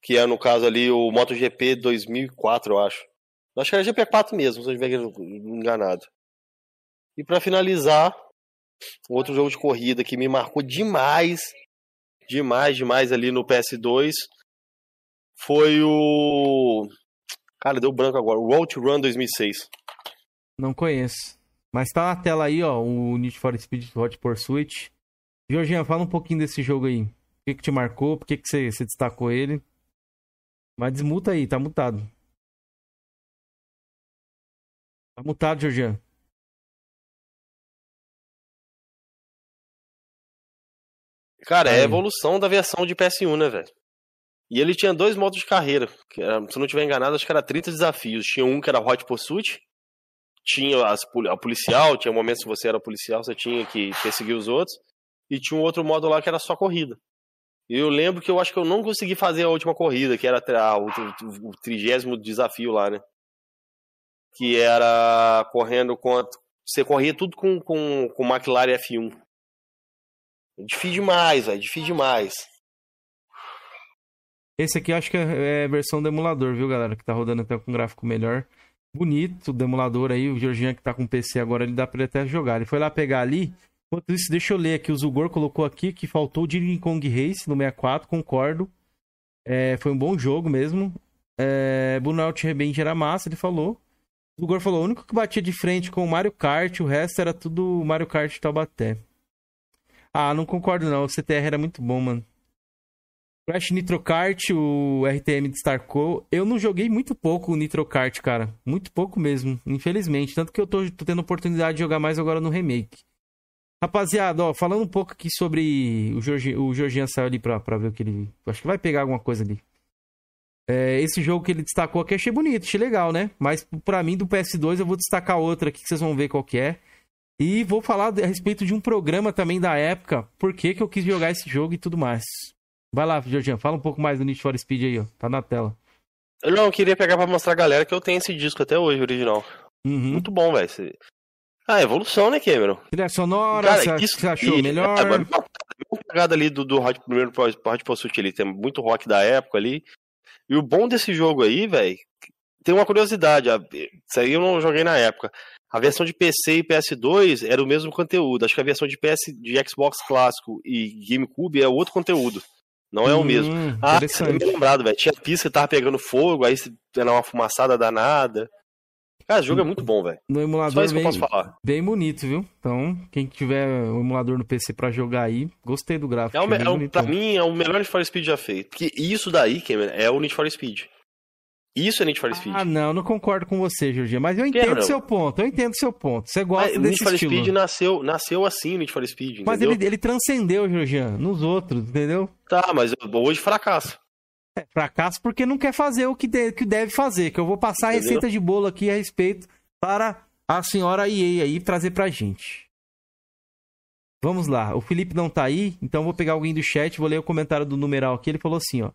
que é no caso ali o MotoGP 2004, eu acho. Eu acho que era GP4 mesmo, se eu estiver enganado. E para finalizar, outro jogo de corrida que me marcou demais, demais, demais ali no PS2 foi o. Cara, deu branco agora. O Road Run 2006. Não conheço. Mas tá na tela aí, ó, o Need for Speed Hot Pursuit. Jorginho, fala um pouquinho desse jogo aí. Que, que te marcou? Por que, que você, você destacou ele? Mas desmuta aí, tá mutado. Tá mutado, Jorginho. Cara, é a evolução da versão de PS1, né, velho? E ele tinha dois modos de carreira. Era, se não tiver enganado, acho que era 30 desafios. Tinha um que era Hot Pursuit, tinha as, a policial, tinha momentos que você era policial, você tinha que perseguir os outros. E tinha um outro modo lá que era só corrida. Eu lembro que eu acho que eu não consegui fazer a última corrida, que era a, o, trigésimo desafio lá, né? Que era correndo com. Você corria tudo com, com, com McLaren F1. Difícil demais, velho. Difícil demais. Esse aqui eu acho que é, é versão do emulador, viu, galera? Que tá rodando até com um gráfico melhor. Bonito do emulador aí. O Georgian que tá com PC agora, ele dá pra ele até jogar. Ele foi lá pegar ali. Enquanto isso, deixa eu ler aqui. O Zugor colocou aqui que faltou o Diddy Kong Race no 64, concordo. É, foi um bom jogo mesmo. É, Burnout Revenge era massa, ele falou. O Zugor falou: o único que batia de frente com o Mario Kart, o resto era tudo Mario Kart Taubaté. Ah, não concordo não. O CTR era muito bom, mano. Crash Nitro Kart, o RTM destacou. Eu não joguei muito pouco o Nitro Kart, cara. Muito pouco mesmo, infelizmente. Tanto que eu tô, tô tendo oportunidade de jogar mais agora no remake. Rapaziada, ó, falando um pouco aqui sobre o Jorge, o Jorginho saiu ali pra, pra ver o que ele. Acho que vai pegar alguma coisa ali. É, esse jogo que ele destacou aqui achei bonito, achei legal, né? Mas pra mim do PS2 eu vou destacar outra aqui que vocês vão ver qual que é. E vou falar a respeito de um programa também da época, por que, que eu quis jogar esse jogo e tudo mais. Vai lá, Jorginho, fala um pouco mais do Need for Speed aí, ó. Tá na tela. Eu não, eu queria pegar pra mostrar a galera que eu tenho esse disco até hoje, original. Uhum. Muito bom, velho. Ah, evolução, né, Cameron? Trilha sonora, Cara, você, isso, você achou e, melhor? É, uma pegada ali do, do Hot, primeiro Hot Pursuit ali, tem muito rock da época ali. E o bom desse jogo aí, velho, tem uma curiosidade. Isso aí eu não joguei na época. A versão de PC e PS2 era o mesmo conteúdo. Acho que a versão de PS de Xbox clássico e GameCube é outro conteúdo. Não é hum, o mesmo. Ah, você lembrado, velho. Tinha pista que tava pegando fogo, aí era uma fumaçada danada. Cara, o jogo é muito bom, velho. No emulador Só bem, posso falar. Bem bonito, viu? Então, quem tiver o um emulador no PC pra jogar aí, gostei do gráfico. É, o, é, é pra mim, é o melhor Need for Speed já feito. Porque isso daí, Cameron, é o Need for Speed. Isso é Need for Speed. Ah, não, não concordo com você, Jorginho. Mas eu entendo o seu ponto. Eu entendo o seu ponto. Você gosta mas, desse Need for estilo. Speed nasceu, nasceu assim, Need for Speed. Entendeu? Mas ele, ele transcendeu, Jorginho, nos outros, entendeu? Tá, mas hoje fracasso. Fracasso porque não quer fazer o que, de, que deve fazer. Que eu vou passar a receita de bolo aqui a respeito para a senhora EA aí trazer pra gente. Vamos lá. O Felipe não tá aí, então vou pegar alguém do chat, vou ler o comentário do numeral aqui. Ele falou assim, ó.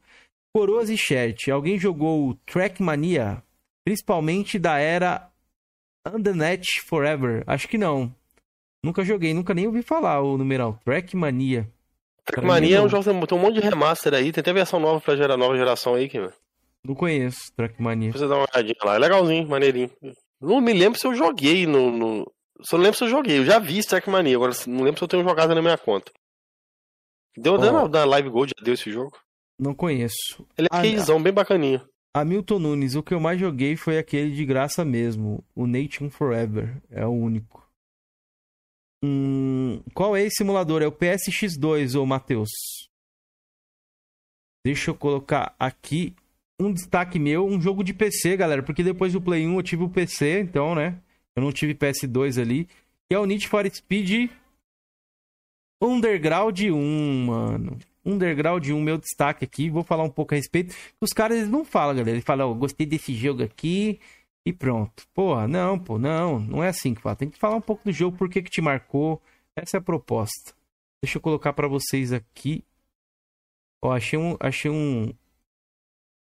Coroas e chat, alguém jogou Trackmania? Principalmente da era Undernet Forever? Acho que não. Nunca joguei, nunca nem ouvi falar o numeral. Trackmania. Trackmania é um jogo que tem um monte de remaster aí, tem até versão nova pra gerar nova geração aí, que Não conheço Trackmania. Você dá uma olhadinha lá, é legalzinho, maneirinho. Não me lembro se eu joguei no. no... Só não lembro se eu joguei. Eu já vi Trackmania, agora não lembro se eu tenho jogado na minha conta. Deu oh. na Live Gold, já deu esse jogo. Não conheço. Ele é casezão, bem bacaninho. Hamilton Nunes, o que eu mais joguei foi aquele de graça mesmo. O Nation Forever. É o único. Hum, qual é esse simulador? É o PSX2, ô Matheus? Deixa eu colocar aqui um destaque meu, um jogo de PC, galera. Porque depois do Play 1 eu tive o PC, então, né? Eu não tive PS2 ali. Que é o Need for Speed Underground 1, mano. Underground 1, meu destaque aqui. Vou falar um pouco a respeito. Os caras eles não falam, galera. Eles falam, oh, gostei desse jogo aqui e pronto. Porra, não, pô, não. Não é assim que fala. Tem que falar um pouco do jogo, por que que te marcou. Essa é a proposta. Deixa eu colocar para vocês aqui Ó, achei um. Achei um.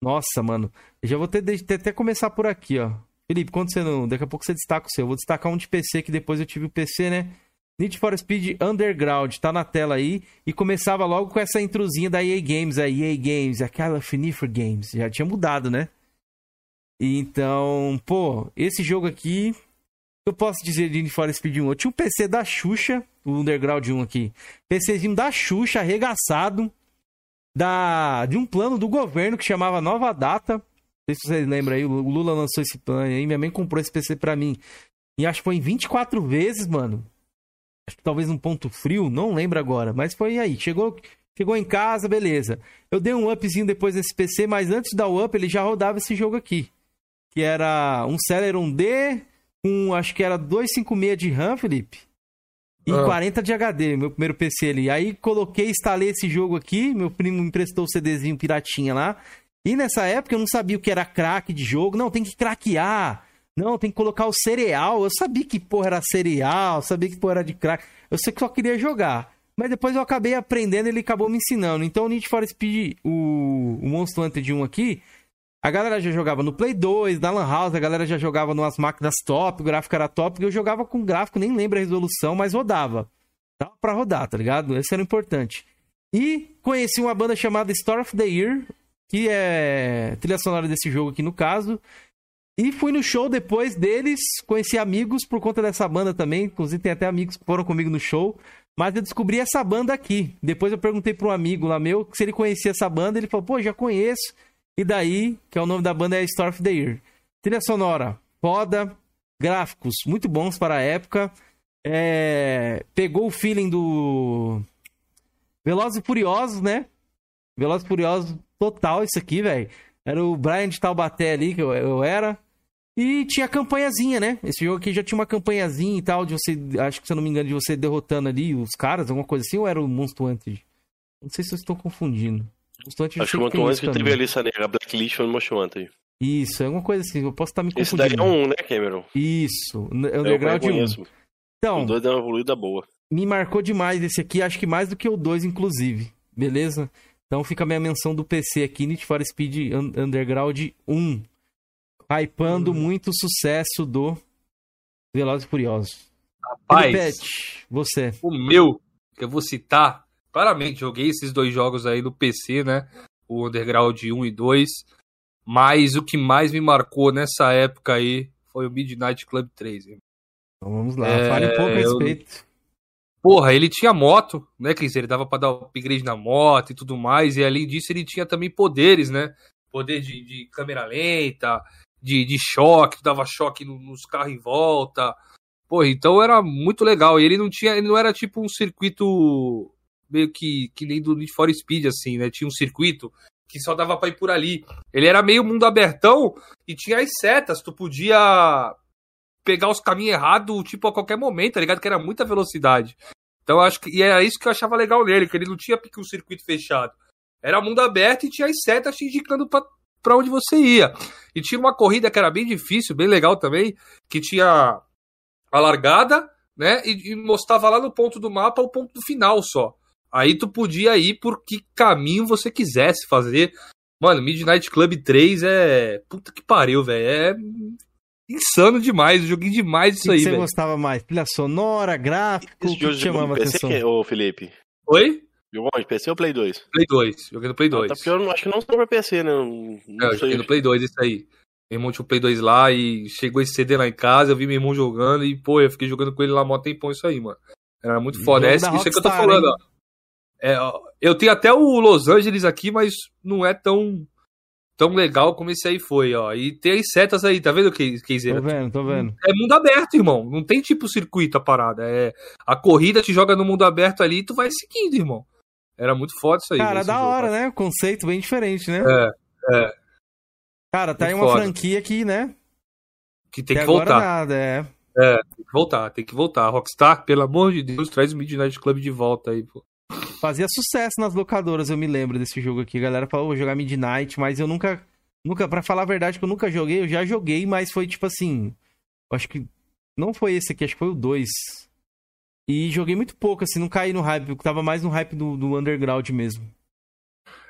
Nossa, mano. Eu já vou ter, ter, até começar por aqui, ó. Felipe, quando você não. Daqui a pouco você destaca o seu. Eu vou destacar um de PC, que depois eu tive o PC, né? Need for Speed Underground, tá na tela aí. E começava logo com essa intrusinha da EA Games, a EA Games, aquela Finifer Games. Já tinha mudado, né? Então, pô, esse jogo aqui. Eu posso dizer de Need Speed 1. Eu tinha um PC da Xuxa, o Underground 1 aqui. PCzinho da Xuxa, arregaçado. Da, de um plano do governo que chamava Nova Data. Não sei se vocês lembram aí, o Lula lançou esse plano aí. Minha mãe comprou esse PC pra mim. E acho que foi em 24 vezes, mano acho que talvez um ponto frio, não lembro agora, mas foi aí. Chegou, chegou em casa, beleza. Eu dei um upzinho depois desse PC, mas antes o up, ele já rodava esse jogo aqui. Que era um Celeron D com, acho que era 256 de RAM, Felipe. E ah. 40 de HD, meu primeiro PC ali. Aí coloquei, instalei esse jogo aqui, meu primo me emprestou o CDzinho piratinha lá. E nessa época eu não sabia o que era crack de jogo. Não, tem que craquear não, tem que colocar o cereal. Eu sabia que porra era cereal, sabia que porra era de crack. Eu sei que só queria jogar. Mas depois eu acabei aprendendo e ele acabou me ensinando. Então o Need for Speed, o, o Monster Hunter 1 aqui, a galera já jogava no Play 2, na Lan House, a galera já jogava nas máquinas top, o gráfico era top. Eu jogava com gráfico, nem lembro a resolução, mas rodava. Dava pra rodar, tá ligado? Esse era importante. E conheci uma banda chamada Story of the Year, que é trilha sonora desse jogo aqui no caso. E fui no show depois deles, conheci amigos por conta dessa banda também. Inclusive, tem até amigos que foram comigo no show. Mas eu descobri essa banda aqui. Depois eu perguntei para um amigo lá meu se ele conhecia essa banda. Ele falou, pô, já conheço. E daí, que é o nome da banda, é Story of the Year. Trilha sonora, foda. Gráficos muito bons para a época. É... Pegou o feeling do Velozes e Furiosos, né? Velozes e Furiosos total isso aqui, velho. Era o Brian de Taubaté ali, que eu, eu era. E tinha campanhazinha, né? Esse jogo aqui já tinha uma campanhazinha e tal, de você, acho que se eu não me engano, de você derrotando ali os caras, alguma coisa assim, ou era o Monstro Hunter? Não sei se eu estou confundindo. Monster Hunter acho que o Monstro Hunter teve a lista negra, a Blacklist foi no Monstro Hunter. Isso, é alguma coisa assim, eu posso estar me confundindo. Esse daí é um, né, Cameron? Isso, é o Underground 1. Então, o 2 deu uma evoluída boa. Me marcou demais esse aqui, acho que mais do que o 2, inclusive. Beleza? Então fica a minha menção do PC aqui, Need for Speed Underground 1 hypando hum. muito o sucesso do Velozes e Furiosos. Rapaz, Repete, você. O meu, que eu vou citar, claramente, joguei esses dois jogos aí no PC, né? O Underground 1 e 2. Mas o que mais me marcou nessa época aí foi o Midnight Club 3. Então vamos lá, é, fale um pouco a respeito. Eu... Porra, ele tinha moto, né, Cris? Ele dava pra dar upgrade na moto e tudo mais. E além disso, ele tinha também poderes, né? Poder de, de câmera lenta, de, de choque, dava choque nos carros em volta. Pô, então era muito legal. E ele não tinha, ele não era tipo um circuito meio que, que nem do Need for Speed, assim, né? Tinha um circuito que só dava pra ir por ali. Ele era meio mundo abertão e tinha as setas, tu podia pegar os caminhos errados, tipo, a qualquer momento, tá ligado? Que era muita velocidade. Então acho que. E era isso que eu achava legal nele, que ele não tinha um circuito fechado. Era mundo aberto e tinha as setas te indicando pra para onde você ia. E tinha uma corrida que era bem difícil, bem legal também, que tinha a largada, né? E, e, mostrava lá no ponto do mapa o ponto do final só. Aí tu podia ir por que caminho você quisesse fazer. Mano, Midnight Club 3 é. Puta que pariu, velho. É insano demais. joguei demais isso que aí, velho. você gostava mais? Trilha sonora, gráfico? O que chamava atenção? Ô, Felipe. Oi? Jogou onde? PC ou Play 2? Play 2. Joguei no Play 2. Ah, tá porque eu não, acho que não sou pra PC, né? Não, não é, eu joguei no Play 2, isso aí. Meu irmão tinha o Play 2 lá e chegou esse CD lá em casa, eu vi meu irmão jogando e, pô, eu fiquei jogando com ele lá mó tempão isso aí, mano. Era muito foda. É, isso é que eu tô falando, ó. É, eu tenho até o Los Angeles aqui, mas não é tão tão legal como esse aí foi, ó. E tem as setas aí, tá vendo, Keizeira? Tô vendo, tô vendo. É mundo aberto, irmão. Não tem tipo circuito a parada. É, a corrida te joga no mundo aberto ali e tu vai seguindo, irmão. Era muito foda isso aí. Cara, da jogo, hora, cara. né? Conceito bem diferente, né? É, é. Cara, tá muito aí uma foda. franquia aqui, né? Que tem que, que voltar. Nada, é. É, tem que voltar, tem que voltar. Rockstar, pelo amor de Deus, traz o Midnight Club de volta aí, pô. Fazia sucesso nas locadoras, eu me lembro desse jogo aqui. A galera falou, vou jogar Midnight, mas eu nunca. Nunca, pra falar a verdade, que eu nunca joguei, eu já joguei, mas foi tipo assim. Acho que. Não foi esse aqui, acho que foi o 2. E joguei muito pouco, assim, não caí no hype, porque tava mais no hype do, do underground mesmo.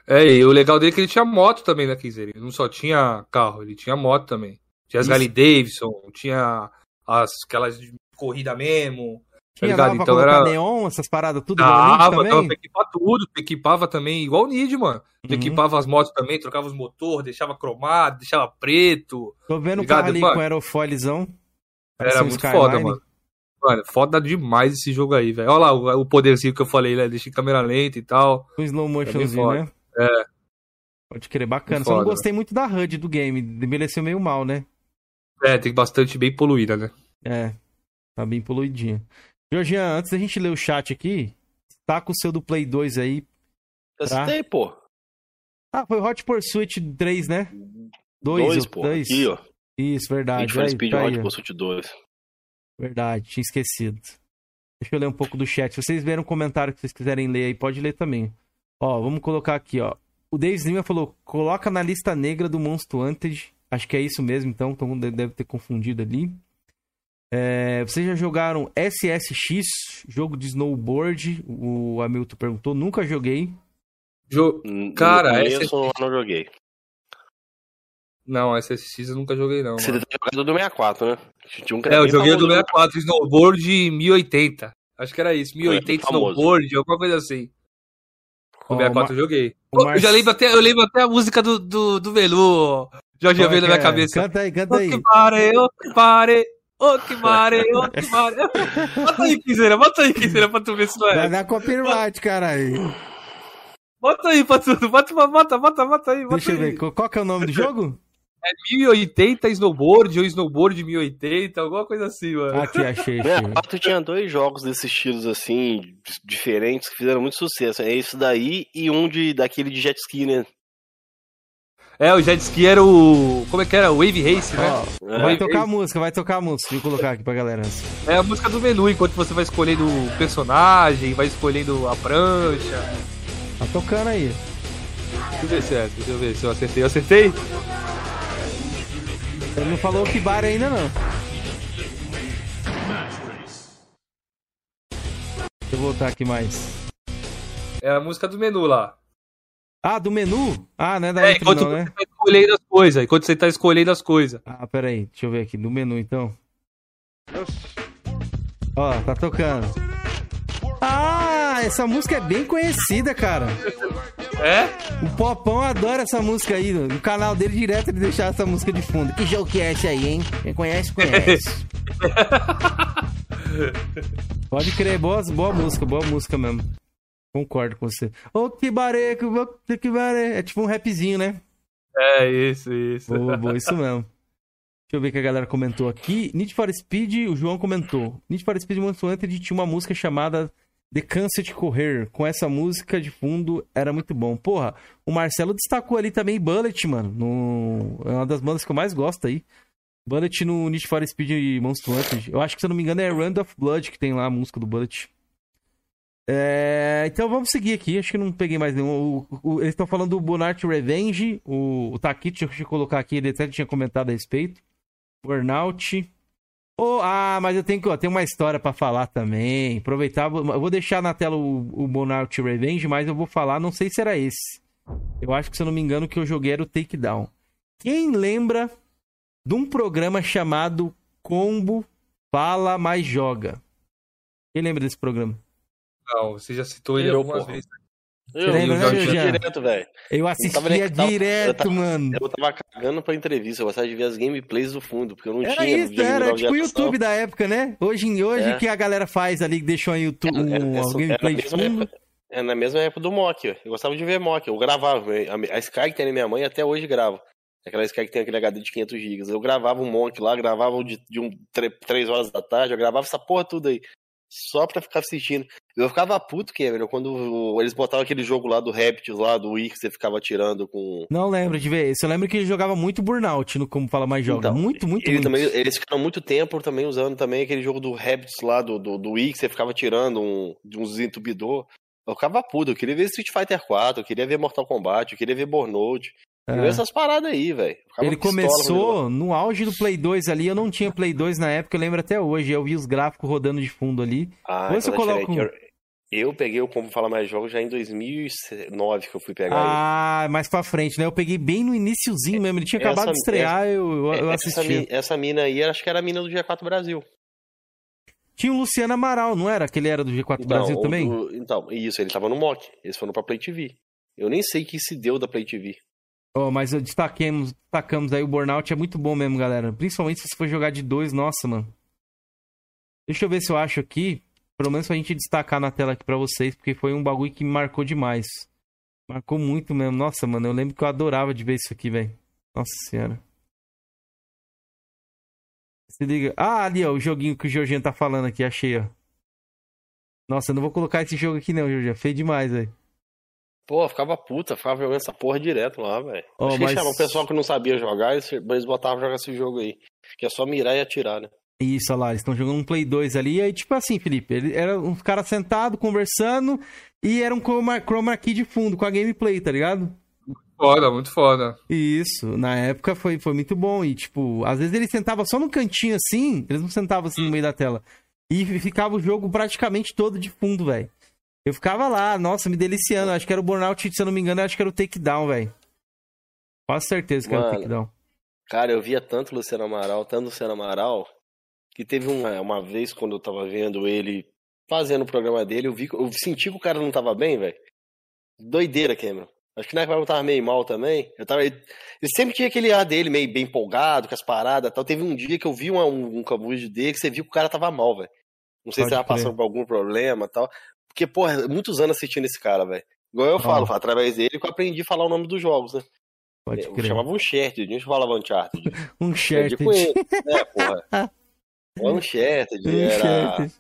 É, e o legal dele é que ele tinha moto também, né, Kizer? Ele não só tinha carro, ele tinha moto também. Tinha as Harley Davidson, tinha as, aquelas de corrida mesmo. Tá tinha tá então era neon, essas paradas tudo Dava, também? Dava pra equipar tudo, equipava também, igual o Nid, mano. Uhum. Equipava as motos também, trocava os motores, deixava cromado, deixava preto. Tô vendo o carro ali mano? com aerofolizão. Era muito foda, mano. Mano, foda demais esse jogo aí, velho. Olha lá o, o, poderzinho que eu falei, né? Deixei câmera lenta e tal. O slow motionzinho, né? É. Pode querer, bacana. Só não gostei muito da HUD do game. Envelheceu meio mal, né? É, tem bastante bem poluída, né? É. Tá bem poluidinha. Georgian, antes da gente ler o chat aqui, tá com o seu do Play 2 aí. Eu pra... citei, pô. Ah, foi Hot Pursuit 3, né? 2, dois, pô. Dois. Aqui, ó. Isso, verdade. Need for Speed tá Hot Pursuit 2. Verdade, tinha esquecido. Deixa eu ler um pouco do chat. Se vocês viram um comentário que vocês quiserem ler aí, pode ler também. Ó, vamos colocar aqui, ó. O Davis Lima falou: coloca na lista negra do Monstro Hunted. Acho que é isso mesmo, então. Todo mundo deve ter confundido ali. É, vocês já jogaram SSX, jogo de snowboard? O Hamilton perguntou. Nunca joguei. Jo... Cara, não SSX... não joguei. Não, SSX eu nunca joguei, não. Você deve ter jogado do 64, né? Um é, eu joguei do 64, snowboard 1080. Acho que era isso, 1080 é snowboard, alguma coisa assim. O 64 eu joguei. Eu já lembro até, eu lembro até a música do, do, do Velu, Jorge veio na minha é? cabeça. Canta aí, canta aí. Pare, pare. Ô, que mare, ô, que mare. Bota aí, Quiseira, bota aí, Quiseira, pra tu ver se não é. Vai dar copyright, caralho. Bota aí pra tudo, bota, bota, bota, bota aí. Bota Deixa aí. eu ver, qual que é o nome do jogo? É 1080 snowboard ou snowboard 1080, alguma coisa assim, mano. Aqui, achei. achei. É, tu tinha dois jogos desses estilos assim, diferentes, que fizeram muito sucesso. É esse daí e um de, daquele de jet ski, né? É, o jet ski era o. Como é que era? Wave Race, né? Ó, vai tocar a música, vai tocar a música. Deixa eu colocar aqui pra galera. É a música do menu, enquanto você vai escolhendo o personagem, vai escolhendo a prancha. Tá tocando aí. Deixa eu ver se é, deixa eu ver se eu acertei. Eu acertei? Ele não falou que bar ainda não. Deixa eu voltar aqui mais. É a música do menu lá. Ah, do menu? Ah, né? Da é, enquanto não, né? você tá escolhendo as coisas. Enquanto você tá escolhendo as coisas. Ah, peraí. Deixa eu ver aqui. No menu, então. Ó, tá tocando. Ah, essa música é bem conhecida, cara. É? O Popão adora essa música aí. No canal dele direto ele deixar essa música de fundo. Que jogo que é esse aí, hein? Quem conhece, conhece. [laughs] Pode crer, boa, boa música, boa música mesmo. Concordo com você. Ô, oh, que bare, que, que bare. É tipo um rapzinho, né? É, isso, isso. Boa, boa, isso [laughs] mesmo. Deixa eu ver o que a galera comentou aqui. Need for Speed, o João comentou. Need for Speed Monster Hunter tinha uma música chamada The Cansa de Correr. Com essa música de fundo, era muito bom. Porra, o Marcelo destacou ali também Bullet, mano. No... É uma das bandas que eu mais gosto aí. Bullet no Need for Speed Monster Hunter. Eu acho que, se eu não me engano, é Run of Blood que tem lá a música do Bullet. É, então vamos seguir aqui. Acho que não peguei mais nenhum. O, o, eles estão falando do Bonart Revenge. O, o Takit, deixa eu colocar aqui, ele até tinha comentado a respeito. Burnout. Oh, ah, mas eu tenho, eu tenho uma história para falar também. Aproveitar, eu vou deixar na tela o, o Revenge, mas eu vou falar, não sei se era esse. Eu acho que, se eu não me engano, que eu joguei era o Takedown. Quem lembra de um programa chamado Combo Fala Mais Joga? Quem lembra desse programa? Não, você já citou ele eu, algumas porra. vezes. Eu, eu, eu já direto, velho. Eu assistia eu tava, direto, tava, mano. Eu tava cagando pra entrevista, eu gostava de ver as gameplays do fundo, porque eu não era tinha. Isso, era tipo o YouTube da época, né? Hoje, hoje é. que a galera faz ali, que deixou em YouTube é, gameplay de fundo. Época, é na mesma época do Mock, eu gostava de ver Mock, eu gravava. A, a Sky que tem na minha mãe até hoje grava. Aquela Sky que tem aquele HD de 500 GB. Eu gravava um Monk lá, gravava de, de um, 3 horas da tarde, eu gravava essa porra tudo aí só pra ficar assistindo. Eu ficava puto, Cameron, quando eles botavam aquele jogo lá do Raptors, lá do Wii, que você ficava atirando com. Não lembro de ver isso. Eu lembro que ele jogava muito Burnout, no Como Fala Mais Joga. Então, muito, muito, ele muito. Também, eles ficaram muito tempo também usando também aquele jogo do Raptors lá do, do, do Wii, que você ficava tirando um, de um desentubidor. Eu ficava puto. Eu queria ver Street Fighter 4, eu queria ver Mortal Kombat, eu queria ver Burnout. É. essas paradas aí, velho. Ele começou no auge do Play 2 ali. Eu não tinha Play 2 na época, eu lembro até hoje. Eu vi os gráficos rodando de fundo ali. Ah, então eu coloco. Eu peguei o Como Falar Mais Jogos já em 2009 que eu fui pegar Ah, ele. mais pra frente, né? Eu peguei bem no iniciozinho mesmo. Ele tinha essa, acabado de estrear, essa, eu, eu assisti. Essa, essa, mina aí, acho que era a mina do G4 Brasil. Tinha o Luciano Amaral, não era? Que ele era do G4 então, Brasil também? Do, então, isso, ele tava no MOC. Eles foram pra Play TV. Eu nem sei que se deu da Play TV. Oh, mas destaquemos, destacamos aí o Burnout, é muito bom mesmo, galera. Principalmente se você for jogar de dois, nossa, mano. Deixa eu ver se eu acho aqui. Pelo menos pra gente destacar na tela aqui pra vocês, porque foi um bagulho que me marcou demais. Marcou muito mesmo. Nossa, mano, eu lembro que eu adorava de ver isso aqui, velho. Nossa senhora. Se liga. Ah, ali, ó, o joguinho que o Jorginho tá falando aqui, achei, ó. Nossa, eu não vou colocar esse jogo aqui não, Jorginho. Feio demais, velho. Pô, ficava puta, ficava jogando essa porra direto lá, velho. Oh, Acho mas... que o pessoal que não sabia jogar, eles, botavam jogar esse jogo aí. Que é só mirar e atirar, né? Isso, olha lá, eles estão jogando um Play 2 ali. E aí, tipo assim, Felipe, ele era um cara sentado, conversando, e era um chroma, chroma key de fundo com a gameplay, tá ligado? Foda, muito foda. Isso, na época foi, foi muito bom. E, tipo, às vezes ele sentava só no cantinho assim, eles não sentavam assim no meio da tela. E ficava o jogo praticamente todo de fundo, velho. Eu ficava lá, nossa, me deliciando. Acho que era o Burnout, se eu não me engano, acho que era o Takedown, velho. Quase certeza que Mano, era o Takedown. Cara, eu via tanto Luciano Amaral, tanto Luciano Amaral, que teve uma, uma vez quando eu tava vendo ele fazendo o programa dele, eu vi eu senti que o cara não tava bem, velho. Doideira, Cameron. Acho que na época eu tava meio mal também. Eu tava, ele, sempre tinha aquele ar dele meio bem empolgado, com as paradas tal. Teve um dia que eu vi um, um dele que você viu que o cara tava mal, velho. Não sei Pode se tava passando por algum problema tal. Porque, porra, muitos anos assistindo esse cara, velho. Igual eu falo, oh. através dele que eu aprendi a falar o nome dos jogos, né? Pode eu crer. chamava Uncharted, a gente falava Uncharted. [laughs] Uncharted. É, porra. O [laughs] Uncharted, era...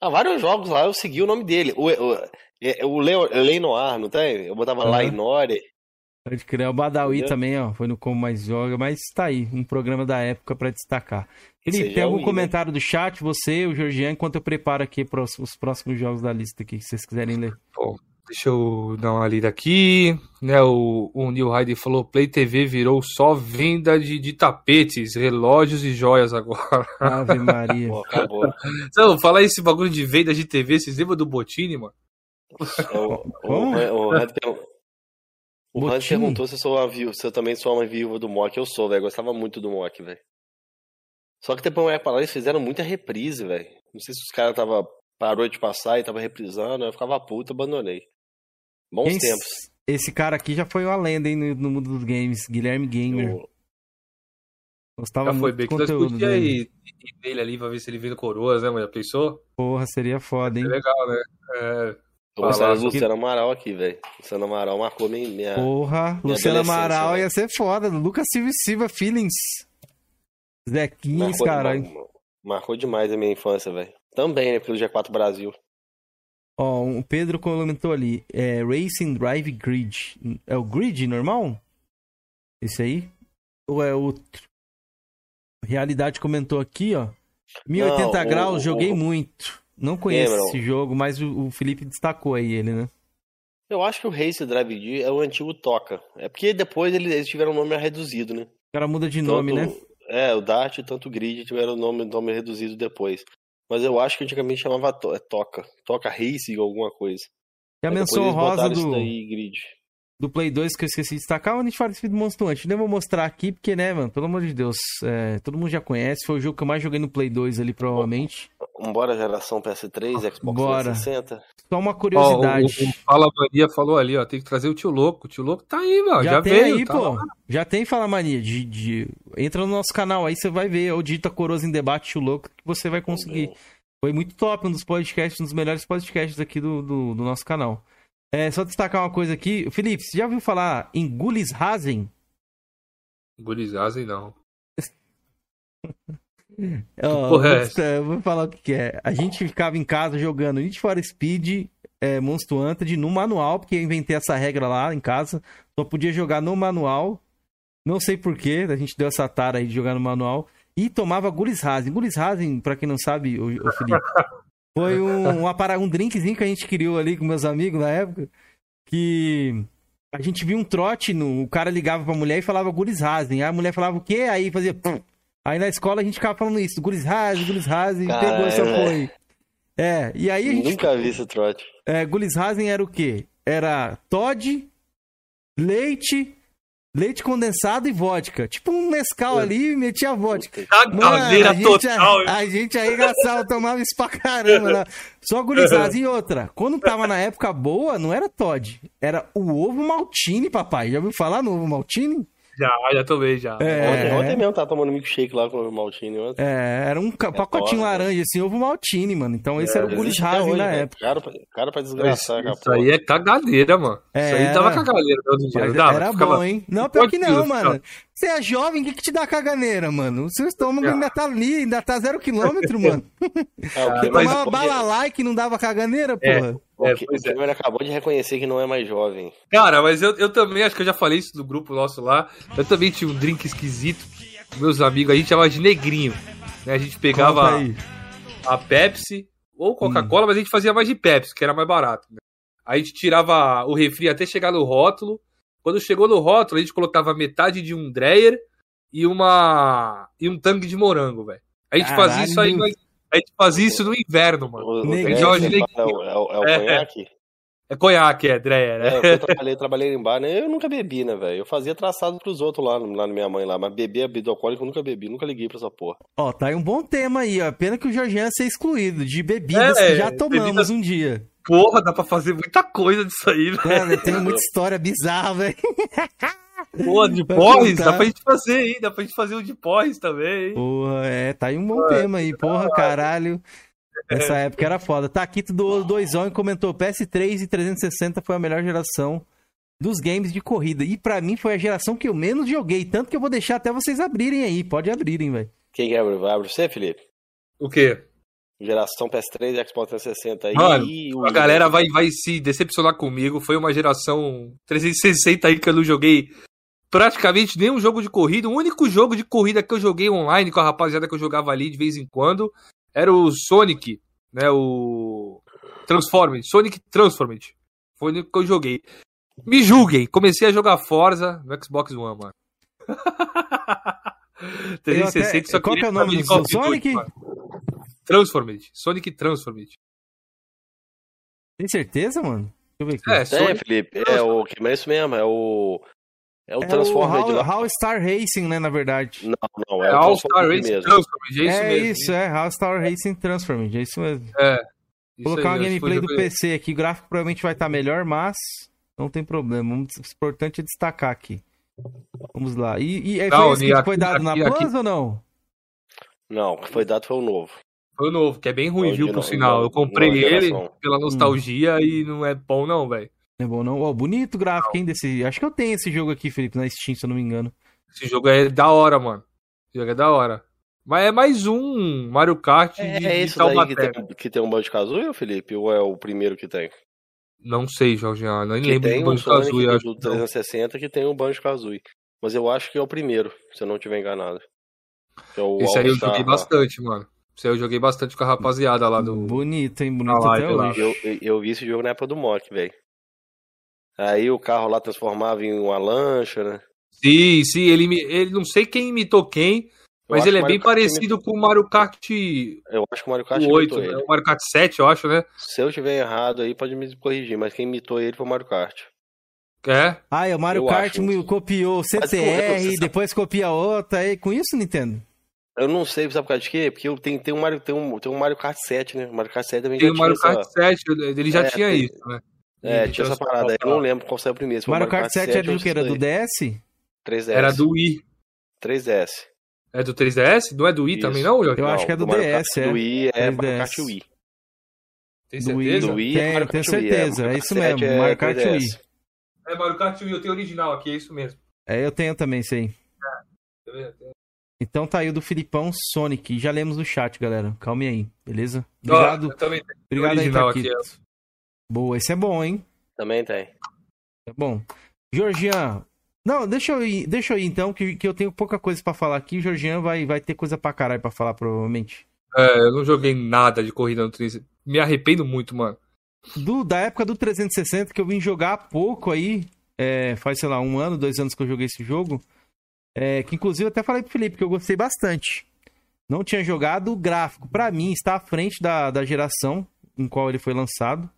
Ah, vários jogos lá eu segui o nome dele. O, o, é, o Leo, Lenoir, não tem? Eu botava uhum. Lainore. Pode crer. O Badawi Entendeu? também, ó. Foi no Como Mais Joga, mas tá aí. Um programa da época para destacar. Felipe, tem algum comentário do chat? Você, o Georgian, enquanto eu preparo aqui os próximos jogos da lista aqui, que vocês quiserem ler. Bom, deixa eu dar uma lida aqui. Né, o, o Neil Hyde falou: Play TV virou só venda de, de tapetes, relógios e joias agora. Ave [laughs] Maria. Pô, acabou. Então, fala esse bagulho de venda de TV, vocês lembram do Botini, mano? O, o, o, o Hans perguntou se eu, sou uma, se eu também sou uma viúva do Mock. Eu sou, velho. Gostava muito do Mock, velho. Só que depois uma pra eles fizeram muita reprise, velho. Não sei se os caras tava parou de passar e tava reprisando, eu ficava puto, abandonei. Bons esse, tempos. Esse cara aqui já foi uma lenda, hein, no, no mundo dos games, Guilherme Gamer. Eu... Gostava já foi bem que nós podia ir, nele ali pra ver se ele vira coroas, né, mano? Pensou? Porra, seria foda, hein? É legal, né? É... Tô gostando do Luciano Amaral aqui, velho. Luciano Amaral marcou minha. minha Porra, minha Luciano Amaral véio. ia ser foda. Lucas Silva Silva Feelings. Zequinhos, caralho. Marcou demais a minha infância, velho. Também, né? Pelo G4 Brasil. Ó, o Pedro comentou ali. É Racing Drive Grid. É o Grid normal? Esse aí? Ou é outro? Realidade comentou aqui, ó. 1080 Não, graus, o, joguei o... muito. Não conheço esse jogo, mas o, Felipe destacou aí ele, né? Eu acho que o Race Drive Grid é o antigo Toca. É porque depois eles tiveram o nome reduzido, né? O cara muda de nome, né? É, o Dart tanto o Grid tiveram o nome, nome reduzido depois. Mas eu acho que antigamente chamava to é, Toca. Toca Racing ou alguma coisa. E a menção rosa do, do Play 2 que eu esqueci de destacar, o Need for Speed Monster Hunter. Nem vou mostrar aqui, porque, né, mano, pelo amor de Deus, é, todo mundo já conhece. Foi o jogo que eu mais joguei no Play 2 ali, provavelmente. Bora geração PS3, Xbox Bora. 360. Só uma curiosidade. Ó, o, o Fala Mania falou ali, ó, tem que trazer o tio louco. O tio louco tá aí, mano. Já, já tem veio, aí, tá pô. Lá. Já tem Fala Mania. De, de... Entra no nosso canal aí, você vai ver. O Dita Coroas em Debate, tio louco, que você vai conseguir. Foi muito top, um dos podcasts, um dos melhores podcasts aqui do, do, do nosso canal. É, só destacar uma coisa aqui. Felipe, você já ouviu falar em Gullishazen? Gullishazen, não. [laughs] oh, Porra, é vou [laughs] falar o que é. A gente ficava em casa jogando Need for Speed, é, Monster Hunter no manual, porque eu inventei essa regra lá em casa. Só podia jogar no manual. Não sei porquê, a gente deu essa tara aí de jogar no manual. E tomava Gullishazen. Gullishazen, pra quem não sabe, o, o Felipe, [laughs] foi um, um, um drinkzinho que a gente criou ali com meus amigos na época. Que a gente viu um trote, no, o cara ligava pra mulher e falava Gullishazen. Aí a mulher falava o quê? Aí fazia... Aí na escola a gente ficava falando isso, Gullishazen, Gullishazen, pegou essa foi. É, e aí a gente. Nunca vi esse trote. É, Gullishasen era o quê? Era Todd, leite, leite condensado e vodka. Tipo um mescal é. ali e metia vodka. Mano, a, gente, total, a, a gente arregaçava, tomava isso pra caramba. Né? Só Gullishasen e outra. Quando tava na época boa, não era Todd. Era o ovo maltine, papai. Já ouviu falar no ovo maltine? Já, já tomei, já. É... Ontem, ontem mesmo tava tomando milkshake lá com o Maltine. Ontem. É, era um é pacotinho foda, laranja, assim, ovo Maltine, mano. Então esse é, era o Gullishasen na né? época. Cara, cara pra desgraçar, Isso, isso aí é cagadeira, mano. É, isso aí tava cagadeira todo dia. Dava, era ficava... bom, hein? Não, pior que não, mano. Você é jovem, o que, que te dá caganeira, mano? O seu estômago ainda tá ali, ainda tá zero quilômetro, mano. [laughs] É, Você tomava bala like e não dava caganeira, é. porra. É, o Cameron é. acabou de reconhecer que não é mais jovem. Cara, mas eu, eu também, acho que eu já falei isso no grupo nosso lá. Eu também tinha um drink esquisito. Meus amigos, a gente chamava de negrinho. Né? A gente pegava a Pepsi ou Coca-Cola, hum. mas a gente fazia mais de Pepsi, que era mais barato. Né? a gente tirava o refri até chegar no rótulo. Quando chegou no rótulo, a gente colocava metade de um Dreyer e uma e um tangue de morango, velho. A gente Caralho. fazia isso aí, mas a gente fazia isso no inverno, mano. O, o é, é, o, é, o, é, conhaque? É conhaque, é, Dreyer, né? É, eu trabalhei, trabalhei em bar, né? Eu nunca bebi, né, velho? Eu fazia traçado pros outros lá, lá na minha mãe lá, mas beber bebida alcoólica eu nunca bebi, nunca liguei pra essa porra. Ó, tá aí um bom tema aí, ó. Pena que o Jorginho ser excluído de bebidas é, que já tomamos bebidas... um dia. Porra, dá pra fazer muita coisa disso aí, velho. Cara, tem muita história bizarra, velho. [laughs] Pô, de porres, dá pra gente fazer aí, dá pra gente fazer um de porres também, hein? Porra, é, tá aí um bom tema aí, porra, caralho. Nessa época era foda. Taquito do doisão e comentou: PS3 e 360 foi a melhor geração dos games de corrida. E para mim foi a geração que eu menos joguei. Tanto que eu vou deixar até vocês abrirem aí. Pode abrirem, velho. Quem abre? Vai abrir você, Felipe? O quê? Geração PS3 e Xbox 360 aí. Mano, a galera vai, vai se decepcionar comigo. Foi uma geração 360 aí que eu não joguei praticamente nenhum jogo de corrida. O único jogo de corrida que eu joguei online com a rapaziada que eu jogava ali de vez em quando era o Sonic, né? O Transformed, Sonic Transformed. Foi o único que eu joguei. Me julguem, comecei a jogar Forza no Xbox One, mano. [laughs] 360 até... só Qual que é o nome do Sonic? Transformed, Sonic Transformed. Tem certeza, mano? Deixa eu ver aqui. É, Sonic... Felipe. É o que é isso mesmo, é o é o é Transformer o How, How Star Racing, né, na verdade. Não, não, é, é o All Star Racing mesmo. Transformed, é isso é mesmo. isso, é, How Star Racing Transformed, é isso mesmo. É. Vou colocar aí, uma gameplay do PC aqui, o gráfico provavelmente vai estar melhor, mas não tem problema. O importante é destacar aqui. Vamos lá. E, e é, não, foi, aqui, foi dado aqui, na Plus ou não? Não, o que foi dado foi o novo. Foi o novo, que é bem ruim, viu, por sinal. Eu comprei ele pela nostalgia hum. e não é bom não, velho. É bom não? Ó, oh, bonito o gráfico, hein, desse... Acho que eu tenho esse jogo aqui, Felipe, na Steam, se eu não me engano. Esse jogo é da hora, mano. Esse jogo é da hora. Mas é mais um Mario Kart é, de, é esse daí que tem, que tem um Banjo-Kazooie, Felipe? Ou é o primeiro que tem? Não sei, Jorginho, não lembro tem do Banjo-Kazooie. Um do 360 que tem um Banjo-Kazooie. Mas eu acho que é o primeiro, se eu não estiver enganado. É Esse aí eu joguei bastante, mano. Esse aí eu joguei bastante com a rapaziada lá do... Bonito, hein? Bonito até hoje. Eu, eu, eu, vi esse jogo na época do Mock, velho. Aí o carro lá transformava em uma lancha, né? Sim, sim, ele, ele não sei quem imitou quem, mas ele é bem Kart parecido imitou... com o Mario Kart. Eu acho que o Mario Kart o 8, né? O Mario Kart 7, eu acho, né? Se eu estiver errado aí, pode me corrigir, mas quem imitou ele foi o Mario Kart. É? Ah, é o Mario eu Kart acho. copiou CTR, depois copia outra, aí com isso, Nintendo? Eu não sei, sabe por causa de quê? Porque tem, tem, um Mario, tem, um, tem um Mario Kart 7, né? O Mario Kart 7 também tem já o Mario Kart essa... 7, ele já é, tinha tem... isso, né? É, tinha essa parada aí. Eu não lembro qual saiu primeiro. Se Mario Kart 7 era do que? Era do DS? 3DS. Era do Wii. 3DS. É do 3DS? Não é do Wii Isso. também, não, Eu acho que é do, do DS, é. Do Wii é Mario Kart Wii. Tem certeza? Do Wii, é tenho certeza. É, é isso mesmo, é Mario Kart Wii. É Mario Kart Wii, eu tenho original aqui, é isso mesmo. É, eu tenho também, sei. É, então tá aí o do Filipão Sonic. Já lemos no chat, galera. Calme aí, beleza? Obrigado. Oh, eu também tenho Obrigado aí, Taquito. Boa, esse é bom, hein? Também tem. É bom. Georgian. Não, deixa eu ir, deixa eu ir então, que, que eu tenho pouca coisa para falar aqui. Georgian vai, vai ter coisa pra caralho pra falar, provavelmente. É, eu não joguei nada de corrida no 360. Me arrependo muito, mano. Do, da época do 360, que eu vim jogar há pouco aí, é, faz, sei lá, um ano, dois anos que eu joguei esse jogo. É, que inclusive eu até falei pro Felipe que eu gostei bastante. Não tinha jogado. O gráfico, para mim, está à frente da, da geração em qual ele foi lançado.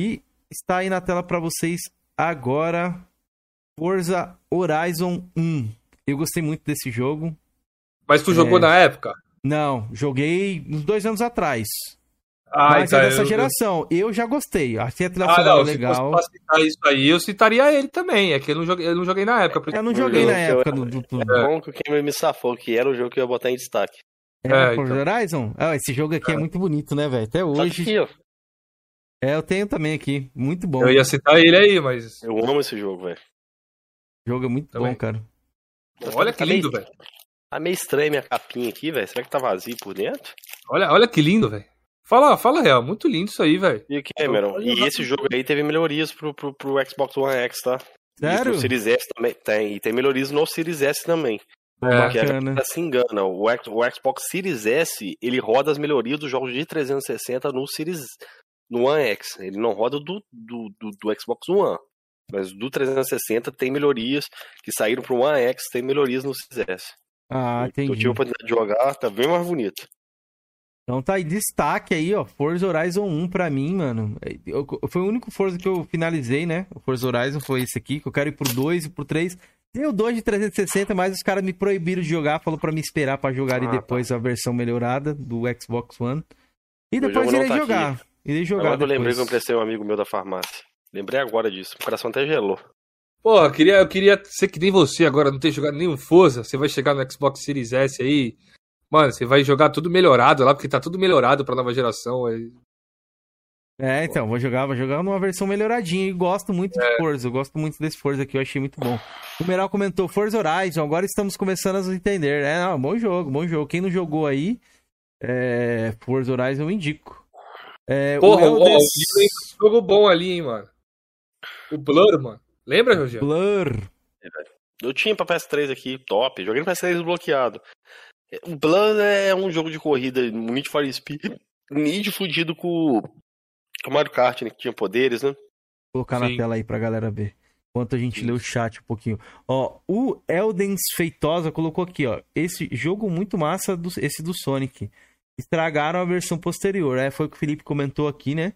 E está aí na tela para vocês agora. Forza Horizon 1. Eu gostei muito desse jogo. Mas tu é... jogou na época? Não, joguei uns dois anos atrás. Ah, Mas é então, é dessa eu, geração. Eu... já gostei. Achei a trilha ah, sonora legal. Se citar isso aí, eu citaria ele também. É que eu não joguei, eu não joguei na época. Eu não joguei na época do, do, do... É bom que quem me safou, que era o jogo que eu ia botar em destaque. É, é então. Horizon? Ah, esse jogo aqui é, é muito bonito, né, velho? Até hoje. Aqui, ó. É, eu tenho também aqui. Muito bom. Eu ia citar ele aí, mas. Eu amo esse jogo, velho. O jogo é muito também. bom, cara. Olha que tá lindo, velho. Tá meio estranho minha capinha aqui, velho. Será que tá vazio por dentro? Olha, olha que lindo, velho. Fala, fala real, muito lindo isso aí, velho. E o Cameron, e esse jogo aí teve melhorias pro, pro, pro Xbox One X, tá? Sério? E no Series S também tem. E tem melhorias no Series S também. É, porque a se engana. O, o Xbox Series S, ele roda as melhorias dos jogos de 360 no Series no One X. Ele não roda do, do, do, do Xbox One. Mas do 360 tem melhorias que saíram pro One X, tem melhorias no Series S. Ah, entendi. Eu tive a oportunidade de jogar, tá bem mais bonito. Então tá aí, destaque aí, ó. Forza Horizon 1 pra mim, mano. Eu, foi o único Forza que eu finalizei, né? O Forza Horizon foi esse aqui, que eu quero ir pro 2 e pro 3. Tem o 2 de 360, mas os caras me proibiram de jogar, falou pra me esperar pra jogar ah, e depois tá. a versão melhorada do Xbox One. E depois irei tá jogar. Aqui. Irei jogar. Agora depois. eu lembrei que eu emprestei um amigo meu da farmácia. Lembrei agora disso. O coração até gelou. Pô, eu queria, eu queria ser que nem você agora, não ter jogado nenhum Forza. Você vai chegar no Xbox Series S aí, Mano, você vai jogar tudo melhorado lá, porque tá tudo melhorado pra nova geração. Aí... É, então, vou jogar, vou jogar numa versão melhoradinha e gosto muito é. de Forza, eu gosto muito desse Forza aqui, eu achei muito bom. O Meral comentou Forza Horizon, agora estamos começando a entender. É, não, bom jogo, bom jogo. Quem não jogou aí, é, Forza Horizon eu indico. É, Porra, o Eldes... um jogo bom ali, hein, mano. O Blur, mano. Lembra, Rogério? Blur. Eu tinha pra PS3 aqui, top. Joguei no PS3 bloqueado. O Blood é um jogo de corrida, um Need for Speed, Need fudido com o Mario Kart, né, que tinha poderes, né? Vou colocar Sim. na tela aí pra galera ver. Enquanto a gente Sim. lê o chat um pouquinho. Ó, o Eldens Feitosa colocou aqui, ó. Esse jogo muito massa, do, esse do Sonic. Estragaram a versão posterior. É, foi o que o Felipe comentou aqui, né?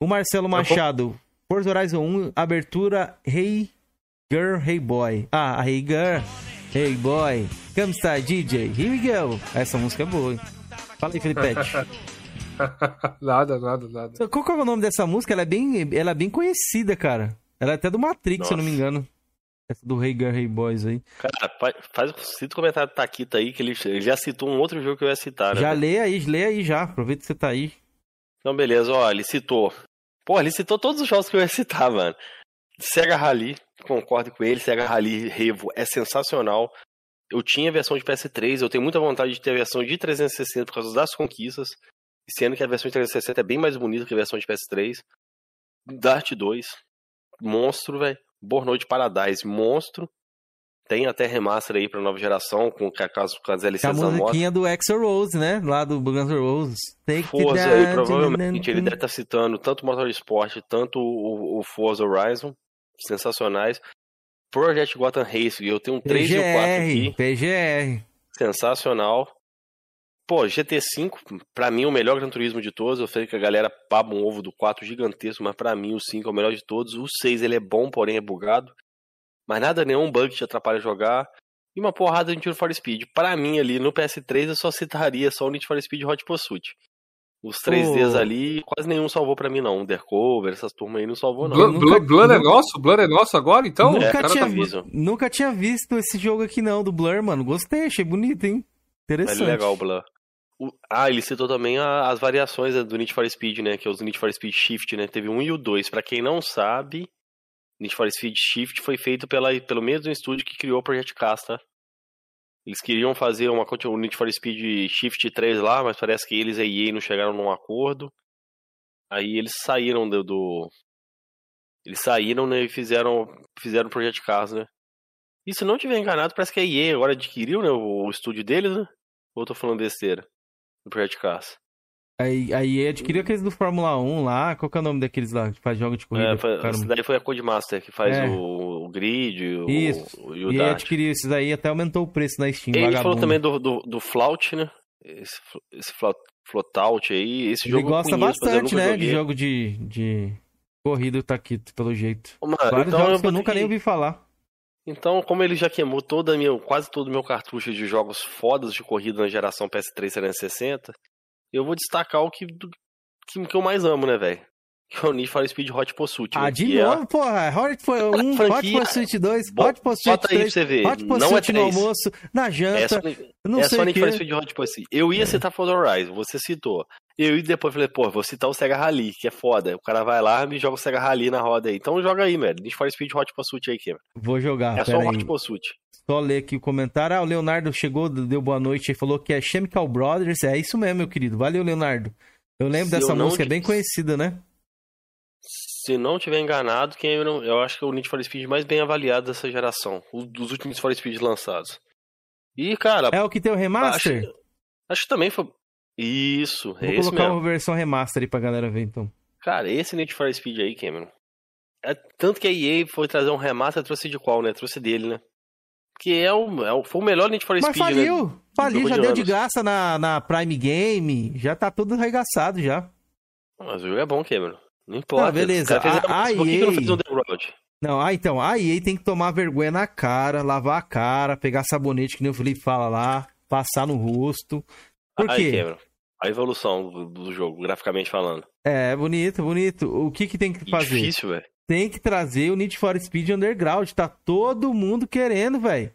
O Marcelo Machado. Forza Horizon 1, abertura Hey Girl, Hey Boy. Ah, Hey Girl. Hey boy, come start DJ, here we go. Essa música é boa. Hein? Fala aí, Felipe. [laughs] nada, nada, nada. Qual que é o nome dessa música? Ela é bem, ela é bem conhecida, cara. Ela é até do Matrix, Nossa. se eu não me engano. Essa do Hey Girl, Hey Boys aí. Cara, faz, cita o comentário do Taquita aí, que ele, ele, já citou um outro jogo que eu ia citar. Né, já lê aí, lê aí já. Aproveita que você tá aí. Então, beleza, ó, ele citou. Pô, ele citou todos os jogos que eu ia citar, mano. Sega Rally, concordo com ele, Sega Rally Revo é sensacional. Eu tinha a versão de PS3, eu tenho muita vontade de ter a versão de 360 por causa das conquistas, sendo que a versão de 360 é bem mais bonita que a versão de PS3. Dart 2, monstro, velho. Burnout Paradise, monstro. Tem até remaster aí pra nova geração, com, com, as, com as LCs da moto. A musiquinha do Exo Rose, né? Lá do Guns N' Roses. Forza aí, provavelmente, ele deve estar tá citando tanto o Motorsport, tanto o, o Forza Horizon sensacionais. Project Gotham Racing, eu tenho um 3 PGR, e o 4 aqui. PGR. Sensacional. Pô, GT5, pra mim, o melhor Gran Turismo de todos. Eu sei que a galera paba um ovo do 4 gigantesco, mas pra mim o 5 é o melhor de todos. O 6 ele é bom, porém é bugado. Mas nada, nenhum bug te atrapalha jogar. E uma porrada de Need for Speed. Pra mim, ali no PS3, eu só citaria só o Need for Speed Hot Pursuit. Os 3Ds oh. ali, quase nenhum salvou pra mim, não. Undercover, essas turmas aí não salvou, não. Blur, nunca, Blur é nosso? Blur é nosso agora, então? Nunca, é, tinha, tá nunca tinha visto esse jogo aqui, não, do Blur, mano. Gostei, achei bonito, hein? Interessante. É legal o Blur. Ah, ele citou também as variações né, do Need for Speed, né? Que é os Need for Speed Shift, né? Teve um e o dois. Pra quem não sabe, Need for Speed Shift foi feito pela, pelo mesmo estúdio que criou o Project Cast, tá? Eles queriam fazer uma o Need for Speed Shift 3 lá, mas parece que eles e a EA não chegaram num acordo. Aí eles saíram do, do eles saíram né, e fizeram fizeram o Project Cars, né? E se não tiver enganado, parece que a EA agora adquiriu né, o, o estúdio deles, né? Ou eu tô falando besteira? Do Project Cars. Aí, aí adquiriu aqueles do Fórmula 1 lá, qual que é o nome daqueles lá que faz jogo de corrida? É, foi, esse daí foi a Codemaster, que faz é. o, o, grid o, Isso. O, e o e adquiriu esses aí, até aumentou o preço na Steam. Ele falou também do, do, do Flout, né? Esse, esse Flotout aí, esse Ele jogo gosta conheço, bastante, né, joguei. de jogo de, de corrida Taquito, pelo jeito. Mano, Vários então jogos eu que eu nunca que... nem ouvi falar. Então, como ele já queimou toda minha, quase todo o meu cartucho de jogos fodas de corrida na geração PS3 360, eu vou destacar o que, que, que eu mais amo, né, velho? Que é o Need for Speed Hot Pursuit. Ah, de é novo, é... porra. Hot [laughs] for 1, Hot Pursuit 2, Hot Pursuit 3. Bota aí pra você ver. Hot Pursuit não é 3. no almoço, na janta. É não é sei só Need for Speed Hot Pursuit. Eu ia citar Forza Horizon, você citou. Eu e depois falei, pô, vou citar o Sega Rally, que é foda. O cara vai lá e me joga o Sega Rally na roda aí. Então joga aí, velho. Need for Speed Hot Pursuit aí, Cameron. Vou jogar, É só Hot Pursuit. Só ler aqui o comentário. Ah, o Leonardo chegou, deu boa noite e falou que é Chemical Brothers. É isso mesmo, meu querido. Valeu, Leonardo. Eu lembro Se dessa eu música, é bem conhecida, né? Se não tiver enganado, quem eu, eu acho que é o Need for Speed mais bem avaliado dessa geração, o, dos últimos Need for Speed lançados. E, cara. É o que tem o remaster? Acho, acho que também foi. Isso, Vou é esse colocar mesmo. uma versão remaster aí pra galera ver então. Cara, esse Need for Speed aí, Cameron. É, tanto que a EA foi trazer um remaster, trouxe de qual, né? Trouxe dele, né? Que é o, é o, foi o melhor Need for Speed, Mas faliu, né? faliu, já de deu anos. de graça na, na Prime Game, já tá tudo arregaçado já. Mas o jogo é bom, Cameron. Não importa. Não, beleza. A, a. Por que, não fez um Não, ah, então, a EA tem que tomar vergonha na cara, lavar a cara, pegar sabonete, que nem o Felipe fala lá, passar no rosto. Por quê? Quebra. A evolução do, do, jogo, graficamente falando. É, bonito, bonito. O que que tem que fazer? Difícil, velho. Tem que trazer o Need for Speed Underground. Tá todo mundo querendo, velho.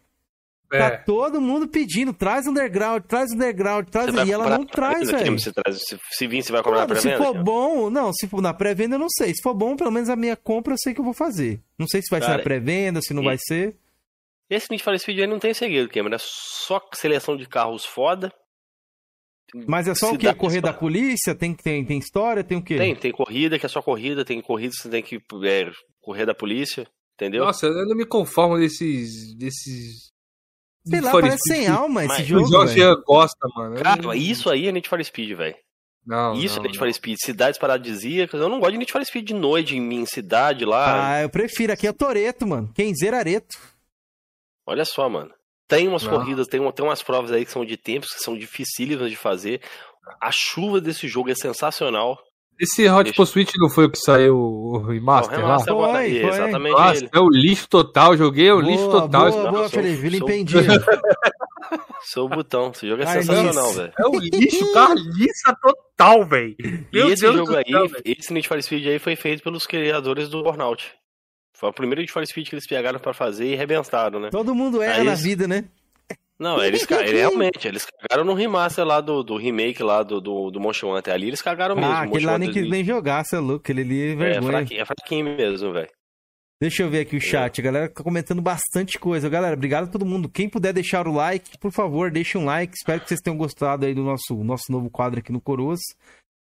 Tá é. Tá todo mundo pedindo, traz underground, traz underground, traz aí. Ela não traz, velho. Se, se vir, você vai comprar Mano, na pré-venda? Se for bom, não, se for na pré-venda eu não sei. Se for bom, pelo menos a minha compra eu sei que eu vou fazer. Não sei se vai Cara, ser na pré-venda, se não e... vai ser. Esse Need for Speed aí não tem segredo, Cameron. É só seleção de carros foda. Mas é só o quê? Correr da polícia? Tem, tem, tem história? Tem o quê? Tem, tem corrida, que é só corrida. Tem corrida que você tem que é, correr da polícia. Entendeu? Nossa, eu não me conformo desses, desses Sei lá, parece Speed, sem alma esse jogo. O Jorge gosta, mano. Cara, isso aí é Need for Speed, velho. Não, Isso não, é Need for Speed. Cidades paradisíacas. Eu não gosto de Need for Speed de noite em, em cidade lá. Ah, eu prefiro. Aqui é Toreto, mano. Quem Zerareto. Olha só, mano. Tem umas não. corridas, tem, tem umas provas aí que são de tempos, que são dificílimas de fazer. A chuva desse jogo é sensacional. Esse Hot Pursuit não foi o que saiu o remaster, lá? Foi, foi. Exatamente Nossa, ele. é o lixo total, joguei o boa, lixo total. Boa, boa, Felipe. [laughs] [laughs] Sou o botão, esse jogo é sensacional, velho. É o lixo carniça total, velho. E esse Deus jogo aí, céu, esse Need for Speed aí foi feito pelos criadores do Burnout. Foi o primeiro Need for Speed que eles pegaram pra fazer e arrebentaram, né? Todo mundo erra aí na eles... vida, né? Não, eles, [laughs] eles realmente, eles cagaram no remaster lá do, do remake lá do, do, do Monster Hunter. Ali eles cagaram mesmo. Ah, aquele lá nem quis nem jogar, você é louco, aquele ali é, é vergonha. É fraquinho, é fraquinho mesmo, velho. Deixa eu ver aqui o chat, a galera tá comentando bastante coisa. Galera, obrigado a todo mundo. Quem puder deixar o like, por favor, deixe um like. Espero que vocês tenham gostado aí do nosso, nosso novo quadro aqui no Coroas.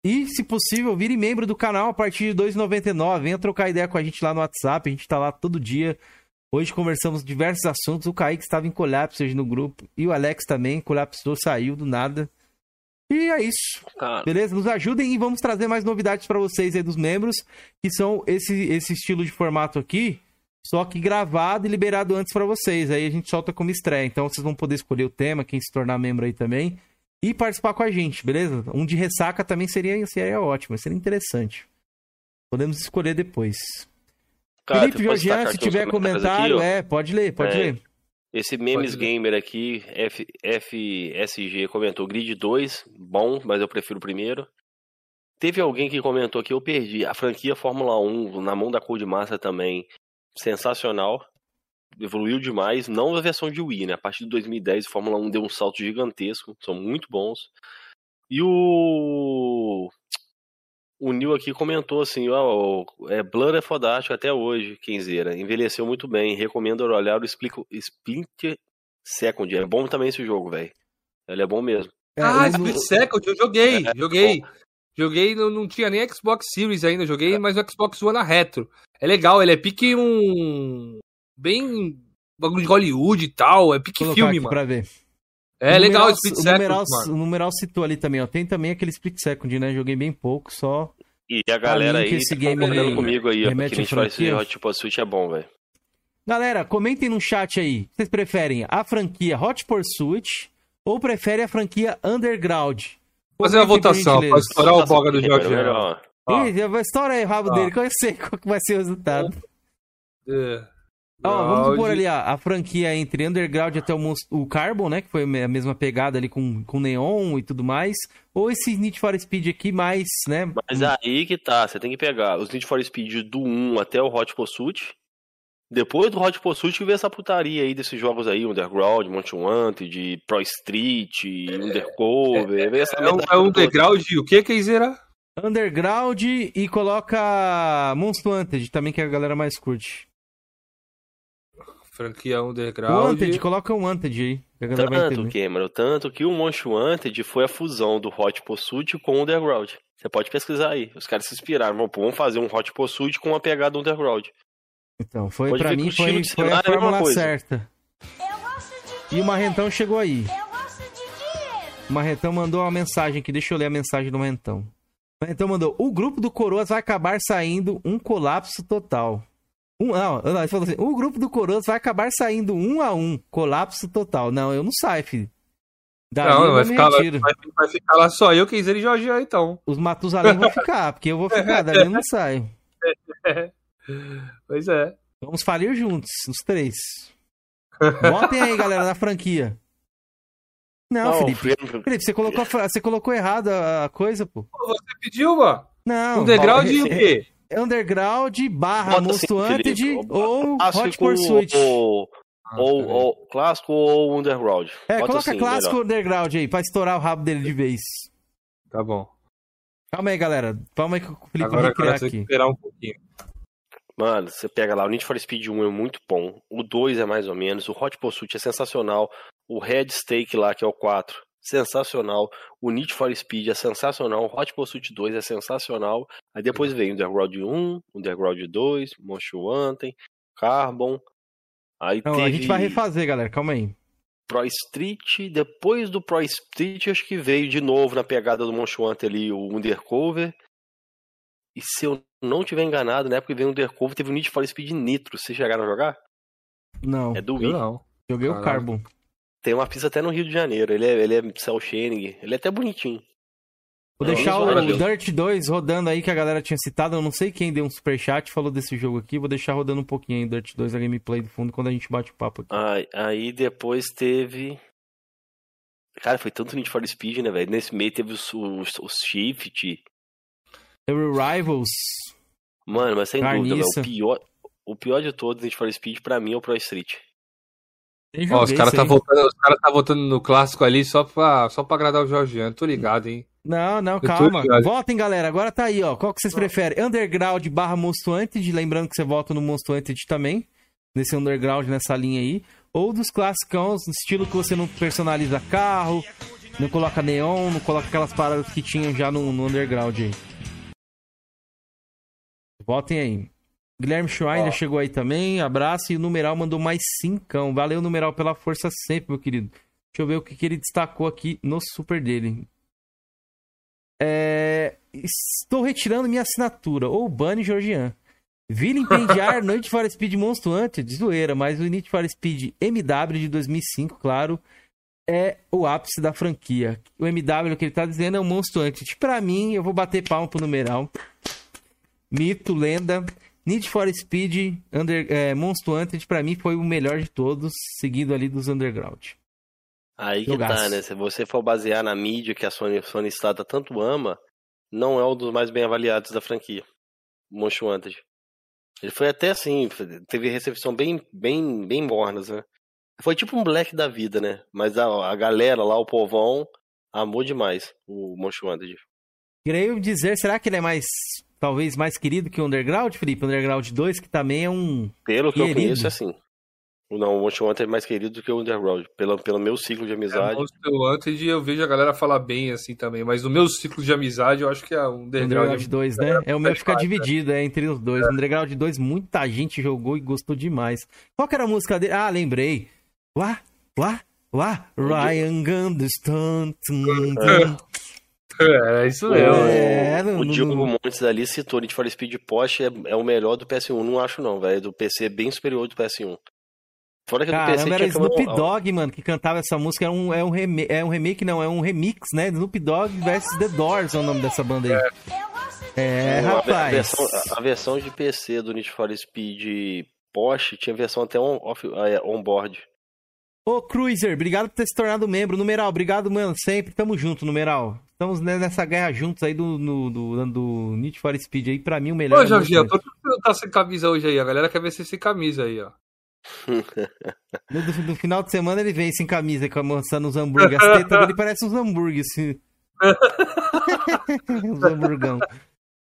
E, se possível, vire membro do canal a partir de R$ 2,99. Venha trocar ideia com a gente lá no WhatsApp. A gente tá lá todo dia Hoje conversamos diversos assuntos. O Kaique estava em colapso hoje no grupo. E o Alex também. Colapsou, saiu do nada. E é isso. Cara. Beleza? Nos ajudem e vamos trazer mais novidades para vocês aí dos membros. Que são esse, esse estilo de formato aqui. Só que gravado e liberado antes para vocês. Aí a gente solta como estreia. Então vocês vão poder escolher o tema, quem se tornar membro aí também. E participar com a gente, beleza? Um de ressaca também seria, seria ótimo, seria interessante. Podemos escolher depois. Cara, Felipe Georgian, se tiver comentário, aqui, é, pode ler, pode é, ler. Esse Memes Gamer aqui, F, FSG, comentou Grid 2, bom, mas eu prefiro o primeiro. Teve alguém que comentou que eu perdi. A franquia Fórmula 1, na mão da Codemassa também, sensacional. Evoluiu demais, não a versão de Wii, né? A partir de 2010, a Fórmula 1 deu um salto gigantesco, são muito bons. E o o Neil aqui comentou assim, ó, é, Blur é fodástico até hoje, Kenzeira. Envelheceu muito bem. Recomendo olhar o Splinter Second. É bom também esse jogo, velho. Ele é bom mesmo. Ah, Splinter Second, eu joguei, é, joguei. É joguei, não, não tinha nem Xbox Series ainda, joguei, é. mas o Xbox One na retro. É legal, ele é pique um. Bem. bagulho de Hollywood e tal, é pique filme, mano. Pra ver. É o legal numeral, o split o second, numeral, mano. o numeral citou ali também, ó. Tem também aquele split second, né? Joguei bem pouco, só. E a galera aí esse tá game aí comigo aí, ó. remete Que a gente vai franquia. ser Hot Pursuit é bom, velho. Galera, comentem no chat aí. Vocês preferem a franquia Hot Pursuit ou preferem a franquia Underground? Fazer uma votação, pra estourar o boga do Jorge. Ih, estoura aí o rabo Ó. dele, que eu sei qual que vai ser o resultado. É. Ó, vamos supor ali ó, a franquia entre Underground até o, o Carbon, né? Que foi a mesma pegada ali com, com Neon e tudo mais. Ou esse Need for Speed aqui mais, né? Mas aí que tá, você tem que pegar os Need for Speed do 1 até o Hot Pursuit. Depois do Hot Pursuit, ver essa putaria aí desses jogos aí, Underground, Monty Wanted, Pro Street, Undercover, vê essa É um, merda é toda. degrau de o que, Keizera? Underground e coloca Monster Wanted, também que a galera mais curte. Franquia O Underground. Wanted, coloca o Wanted aí, que a galera vai Tanto, entender. Cameron, tanto que o Monty Wanted foi a fusão do Hot Pursuit com o Underground. Você pode pesquisar aí. Os caras se inspiraram. Vamos, pô, vamos fazer um Hot Pursuit com uma pegada Underground. Então, foi Pode pra mim, o foi, de foi a é a fórmula coisa. certa. Eu gosto de E o Marrentão chegou aí. O Marrentão mandou uma mensagem aqui, deixa eu ler a mensagem do Marrentão. O Marrentão mandou: O grupo do Coroas vai acabar saindo um colapso total. Um, não, não, ele falou assim: O grupo do Coroas vai acabar saindo um a um, colapso total. Não, eu não saio, filho. Não, vai ficar, lá, vai, vai ficar lá só eu, Keizera e Jorge então. Os Matusalém vão ficar, porque eu vou ficar, dali eu não [laughs] saio. [laughs] Pois é. Vamos falir juntos, os três. Votem aí, galera, na franquia. Não, Felipe. Felipe. Felipe, você colocou, você colocou errado a coisa, pô. Você pediu, mano? Não. Um degrau de [laughs] o quê? Underground barra Bota Most Wanted Felipe, ou Hot Clássico Pursuit. Ou, Ah, ou, ou- clássico ou Underground. É, Bota coloca assim, clássico melhor. Underground aí, pra estourar o rabo dele de vez. Tá bom. Calma aí, galera. Calma aí que o Felipe Agora, vai aqui. esperar um pouquinho. Mano, você pega lá, o Need for Speed 1 é muito bom, o 2 é mais ou menos, o Hot Pursuit é sensacional, o Red Stake lá, que é o 4, sensacional, o Need for Speed é sensacional, o Hot Pursuit 2 é sensacional, aí depois vem o Underground 1, o Underground 2, Most Wanted, Carbon, aí Não, teve a gente vai refazer, galera. Calma aí. Pro Street, depois do Pro Street, acho que veio de novo na pegada do Most Wanted ali, o Undercover, e se eu não tiver enganado, na época que veio o Undercover, teve o Need for Speed Nitro, vocês chegaram a jogar? Não, É do Wii. não. joguei o Caralho. Carbon. Tem uma pista até no Rio de Janeiro. Ele é, ele é cel shading. Ele é até bonitinho. Vou deixar o. Dirt 2 rodando aí que a galera tinha citado. Eu não sei quem deu um superchat e falou desse jogo aqui. Vou deixar rodando um pouquinho aí o Dirt 2 a gameplay do fundo quando a gente bate o papo aqui. Aí, aí depois teve. Cara, foi tanto Need for Speed, né, velho? Nesse meio teve os, os, os Shift. Euro Rivals. Mano, mas sem dúvida, velho. Carniça. O pior, o pior de todos, Need for Speed, pra mim, é o Pro Street. Nem Ó, os caras tá votando, os cara tá votando no clássico ali só pra, só pra agradar o Jorgiano. Tô ligado, hein? Não, não, calma. Votem, galera. Agora tá aí, ó. Qual que vocês preferem? Underground barra Most Wanted. Lembrando que você vota no Most Wanted também. Nesse Underground, nessa linha aí. Ou dos classicões, no estilo que você não personaliza carro, não coloca neon, não coloca aquelas paradas que tinham já no, no Underground aí. Votem aí. Guilherme Schwein Ó. chegou aí também. Abraço. E o numeral mandou mais cincão. Valeu, numeral, pela força sempre, meu querido. Deixa eu ver o que, que ele destacou aqui no super dele. É, Estou retirando minha assinatura. Ou Bunny Georgian. Vilipendiar [laughs] Need for Speed Monster Hunter, de zoeira, mas o Need for Speed MW de 2005, claro, é o ápice da franquia. O MW que ele tá dizendo é o Monster Hunter. Pra mim, eu vou bater palma pro numeral. Mito, lenda. Need for Speed Under, é, Monster pra mim, foi o melhor de todos, seguindo ali dos Underground. Aí que Jogaço. tá, né? Se você for basear na mídia que a Sony, Sony Strata tanto ama, não é um dos mais bem avaliados da franquia. O Most Wanted. Ele foi até assim, teve recepção bem, bem, bem mornas, né? Foi tipo um Black da vida, né? Mas a, a galera lá, o povão, amou demais o Most Wanted. Creio dizer, será que ele é mais, talvez mais querido que o Underground, Felipe? Underground 2, que também é um... Pelo que eu Querido. conheço, é assim. Não, o Most Wanted é mais querido do que o Underground. Pelo, pelo meu ciclo de É, amizade. Monster Wanted eu vejo a galera falar bem assim também, mas no meu ciclo de amizade eu acho que é um Underground. Underground 2, né? É o meu que fica dividido, é entre os dois. Underground 2, muita gente jogou e gostou demais. Qual que era a música dele? Ah, lembrei. Uá, uá, Lá, Ryan Gunderson. É, isso mesmo. É, o, o Diogo Montes ali citou Need for Speed Porsche é, é, o melhor do PS1. Não acho não, velho. Do PC é bem superior do PS1. Fora que Caramba, do PC era Snoop Dogg, mano, que cantava essa música. É um, é, um remake, é um remake, não, é um remix, né? Snoop Dogg vs The Doors é o nome dessa banda aí. É, é rapaz. A versão, a versão, de PC do Need for Speed Porsche tinha versão até on, off, é, on-board. Ô, Cruiser, obrigado por ter se tornado membro. Numeral, obrigado, mano. Sempre. Tamo junto, Numeral. Estamos nessa guerra juntos aí do, no, do, do Need for Speed aí. Pra mim, o melhor. Ô, Jorginho, tô tá sem camisa hoje aí. A galera quer ver você sem camisa aí, ó. no, no, final de semana ele vem sem camisa, mostrando os hambúrgueres. As tetas dele parecem uns hambúrgueres. Assim. [laughs] uns hamburgão.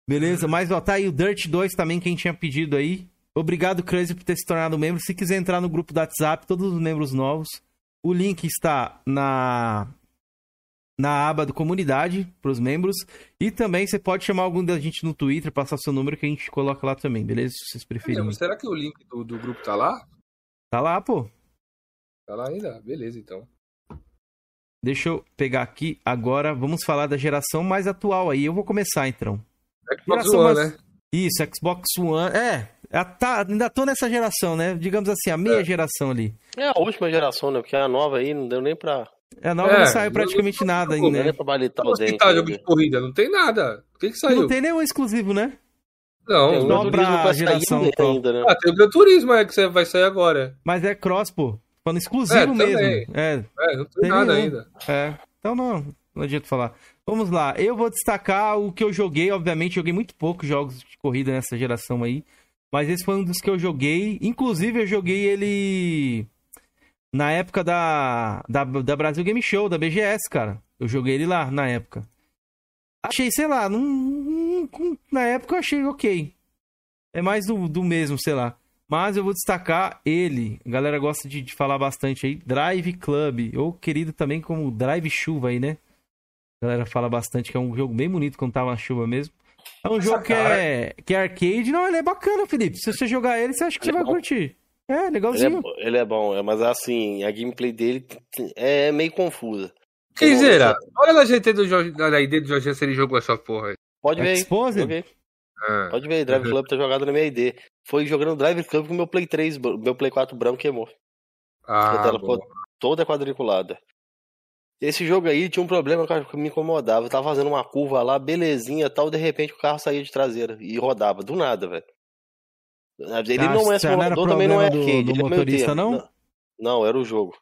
Beleza, mas ó, tá aí o Dirt 2 também, quem tinha pedido aí. Obrigado, Crazy, por ter se tornado membro. Se quiser entrar no grupo do WhatsApp, todos os membros novos. O link está na na aba do comunidade para os membros e também você pode chamar algum da gente no Twitter, passar seu número que a gente coloca lá também, beleza? Se vocês preferirem. será que o link do, do grupo tá lá? Tá lá, pô. Tá lá ainda? Beleza, então. Deixa eu pegar aqui agora, vamos falar da geração mais atual aí. Eu vou começar então. Xbox One, mais... né? Isso, Xbox One. É, é, tá, ainda tô nessa geração, né? Digamos assim, a meia é. geração ali. É a última geração, né? Porque a nova aí não deu nem pra. É, a nova é, não saiu praticamente não, nada ainda. Né? Pra balitar o dente, tá jogo de corrida? Não tem nada. O que que saiu? Não tem nenhum exclusivo, né? Não, tem só pra geração ainda, né? Ah, tem o Gran Turismo é, que vai sair agora. Mas é cross, pô. Falando exclusivo é, mesmo. É, é, não tem, tem nada nenhum. ainda. É, então não, não adianta falar. Vamos lá, eu vou destacar o que eu joguei, obviamente, joguei muito poucos jogos de corrida nessa geração aí, mas esse foi um dos que eu joguei, inclusive eu joguei ele na época da, da, da Brasil Game Show, da BGS, cara. Eu joguei ele lá, na época. Achei, sei lá, na época eu achei ok. É mais do, do mesmo, sei lá. Mas eu vou destacar ele. A galera gosta de, de falar bastante aí. Drive Club, ou querido também como Drive Chuva aí, né? A galera fala bastante que é um jogo bem bonito quando tava na chuva mesmo. É um Essa jogo que é, que é arcade. Não, ele é bacana, Felipe. Se você jogar ele, você acha que você é vai curtir. É, legalzinho. Ele é, ele é bom, é, mas assim, a gameplay dele é meio confusa. Quem será? Olha na GT do Jorge, na ID do Jorge se ele jogou essa porra aí. Pode ver aí. Ah. Pode ver, Drive Club tá jogado na minha ID. Foi jogando Drive Club com meu Play 3, meu Play 4 branco queimou. Ah, a tela ficou toda quadriculada. Esse jogo aí tinha um problema que me incomodava. Eu tava fazendo uma curva lá, belezinha tal, de repente o carro saía de traseira e rodava, do nada, velho. Ele não é simulador, também não é arcade. Do, do é motorista, não? não? Não, era o jogo.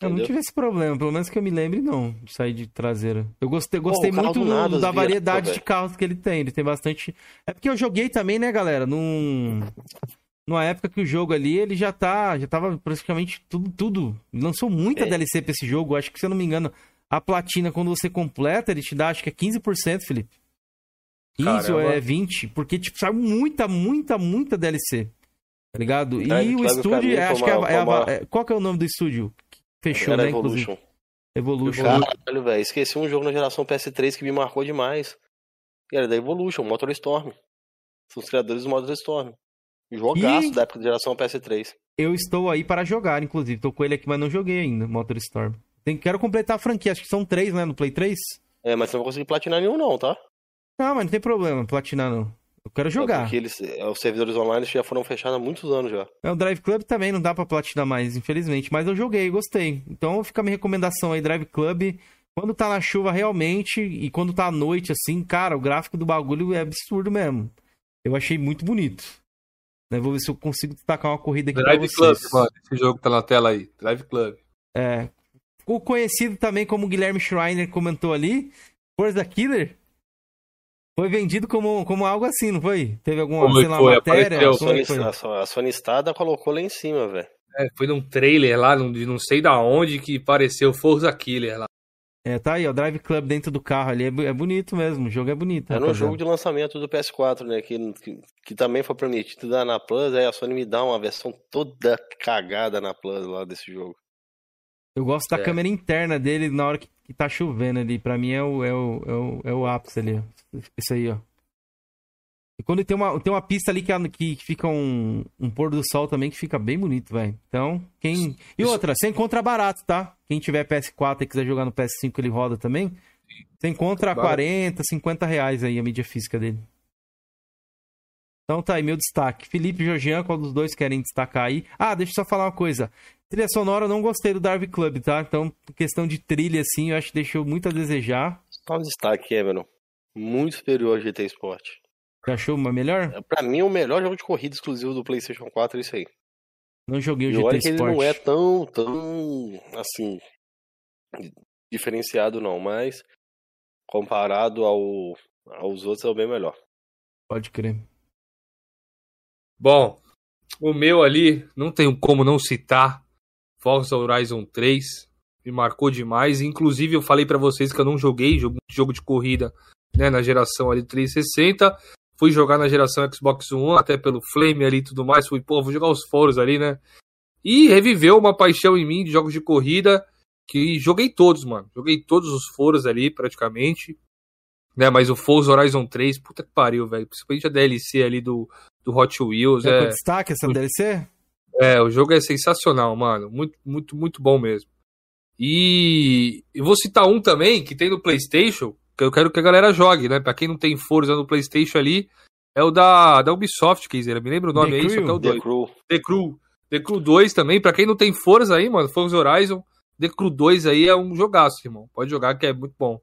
Eu não tive esse problema, pelo menos que eu me lembre, não, de sair de traseira. Eu gostei, gostei Pô, muito do, da variedade de carros que ele tem. Ele tem bastante. É porque eu joguei também, né, galera? Num numa época que o jogo ali, ele já tá, já tava praticamente tudo, tudo. Lançou muita é. DLC pra esse jogo, acho que se eu não me engano, a platina quando você completa, ele te dá acho que é 15%, Felipe. 15 ou é 20, porque tipo, sai muita, muita, muita DLC. Tá ligado? E é, o estúdio, acho que é, é, é, qual que é o nome do estúdio? Fechou, Era né, Evolution. inclusive. Evolution. Caralho, velho, esqueci um jogo na geração PS3 que me marcou demais. Era da Evolution, Motor Storm. São os criadores do Motor Storm. Jogaço e... da época da geração PS3. Eu estou aí para jogar, inclusive. Tô com ele aqui, mas não joguei ainda, Motor Storm. Tem... Quero completar a franquia, acho que são três, né, no Play 3. É, mas você não vai conseguir platinar nenhum não, tá? Não, mas não tem problema, platinar não. Eu quero jogar. Porque eles, é, os servidores online já foram fechados há muitos anos já. É, o Drive Club também não dá pra platinar mais, infelizmente. Mas eu joguei, gostei. Então fica a minha recomendação aí, Drive Club. Quando tá na chuva realmente e quando tá à noite, assim, cara, o gráfico do bagulho é absurdo mesmo. Eu achei muito bonito. Né? Vou ver se eu consigo destacar uma corrida aqui Drive Club, mano. Esse jogo tá na tela aí. Drive Club. É. O conhecido também como Guilherme Schreiner comentou ali, Forza Killer. Foi vendido como, como algo assim, não foi? Teve alguma foi, lá, foi, matéria? A Sony, a, a Sony Stada colocou lá em cima, velho. É, foi num trailer lá, de não sei da onde, que pareceu Forza Killer lá. É, tá aí, ó, Drive Club dentro do carro ali, é, é bonito mesmo, o jogo é bonito. É no jogo de lançamento do PS4, né, que, que, que, também foi prometido dar na Plus, aí a Sony me dá uma versão toda cagada na Plus lá desse jogo. Eu gosto da é. câmera interna dele na hora que, que tá chovendo ali, pra mim é o, é o, é o, é o ápice ali, ó. Esse aí, ó. E quando tem uma, tem uma pista ali que, que fica um, um pôr do sol também que fica bem bonito, velho. Então, quem. E outra, você encontra barato, tá? Quem tiver PS4 e quiser jogar no PS5, ele roda também. Você encontra a 40, 50 reais aí a mídia física dele. Então tá aí meu destaque. Felipe e Georgian, qual dos dois querem destacar aí? Ah, deixa eu só falar uma coisa. Trilha sonora eu não gostei do Darby Club, tá? Então, questão de trilha, assim, eu acho que deixou muito a desejar. Só um destaque, Cameron. Muito superior ao GT Sport. Você achou uma melhor? É, pra mim, o melhor jogo de corrida exclusivo do PlayStation 4 é isso aí. Não joguei o e GT olha Sport. que ele não é tão, tão, assim, diferenciado não, mas comparado ao, aos outros é o bem melhor. Pode crer. Bom, o meu ali, não tenho como não citar Forza Horizon 3, me marcou demais. Inclusive, eu falei para vocês que eu não joguei jogo, de corrida né, na geração ali 360. Fui jogar na geração Xbox One, até pelo Flame ali e tudo mais. Fui, pô, vou jogar os foros ali, né? E reviveu uma paixão em mim de jogos de corrida, que joguei todos, mano. Joguei todos os foros ali, praticamente. Né, mas o Forza Horizon 3, puta que pariu, velho. Principalmente a DLC ali do, do Hot Wheels. É, é... destaque essa DLC? É, o jogo é sensacional, mano. Muito, muito, muito bom mesmo. E eu vou citar um também que tem no PlayStation, que eu quero que a galera jogue, né? Pra quem não tem Forza no PlayStation ali, é o da, da Ubisoft, Kizer. Me lembra o nome The aí, só que é o The 2. Crew. The Crew. The Crew 2 também, pra quem não tem Forza aí, mano, Forza Horizon, The Crew 2 aí é um jogaço, irmão. Pode jogar que é muito bom.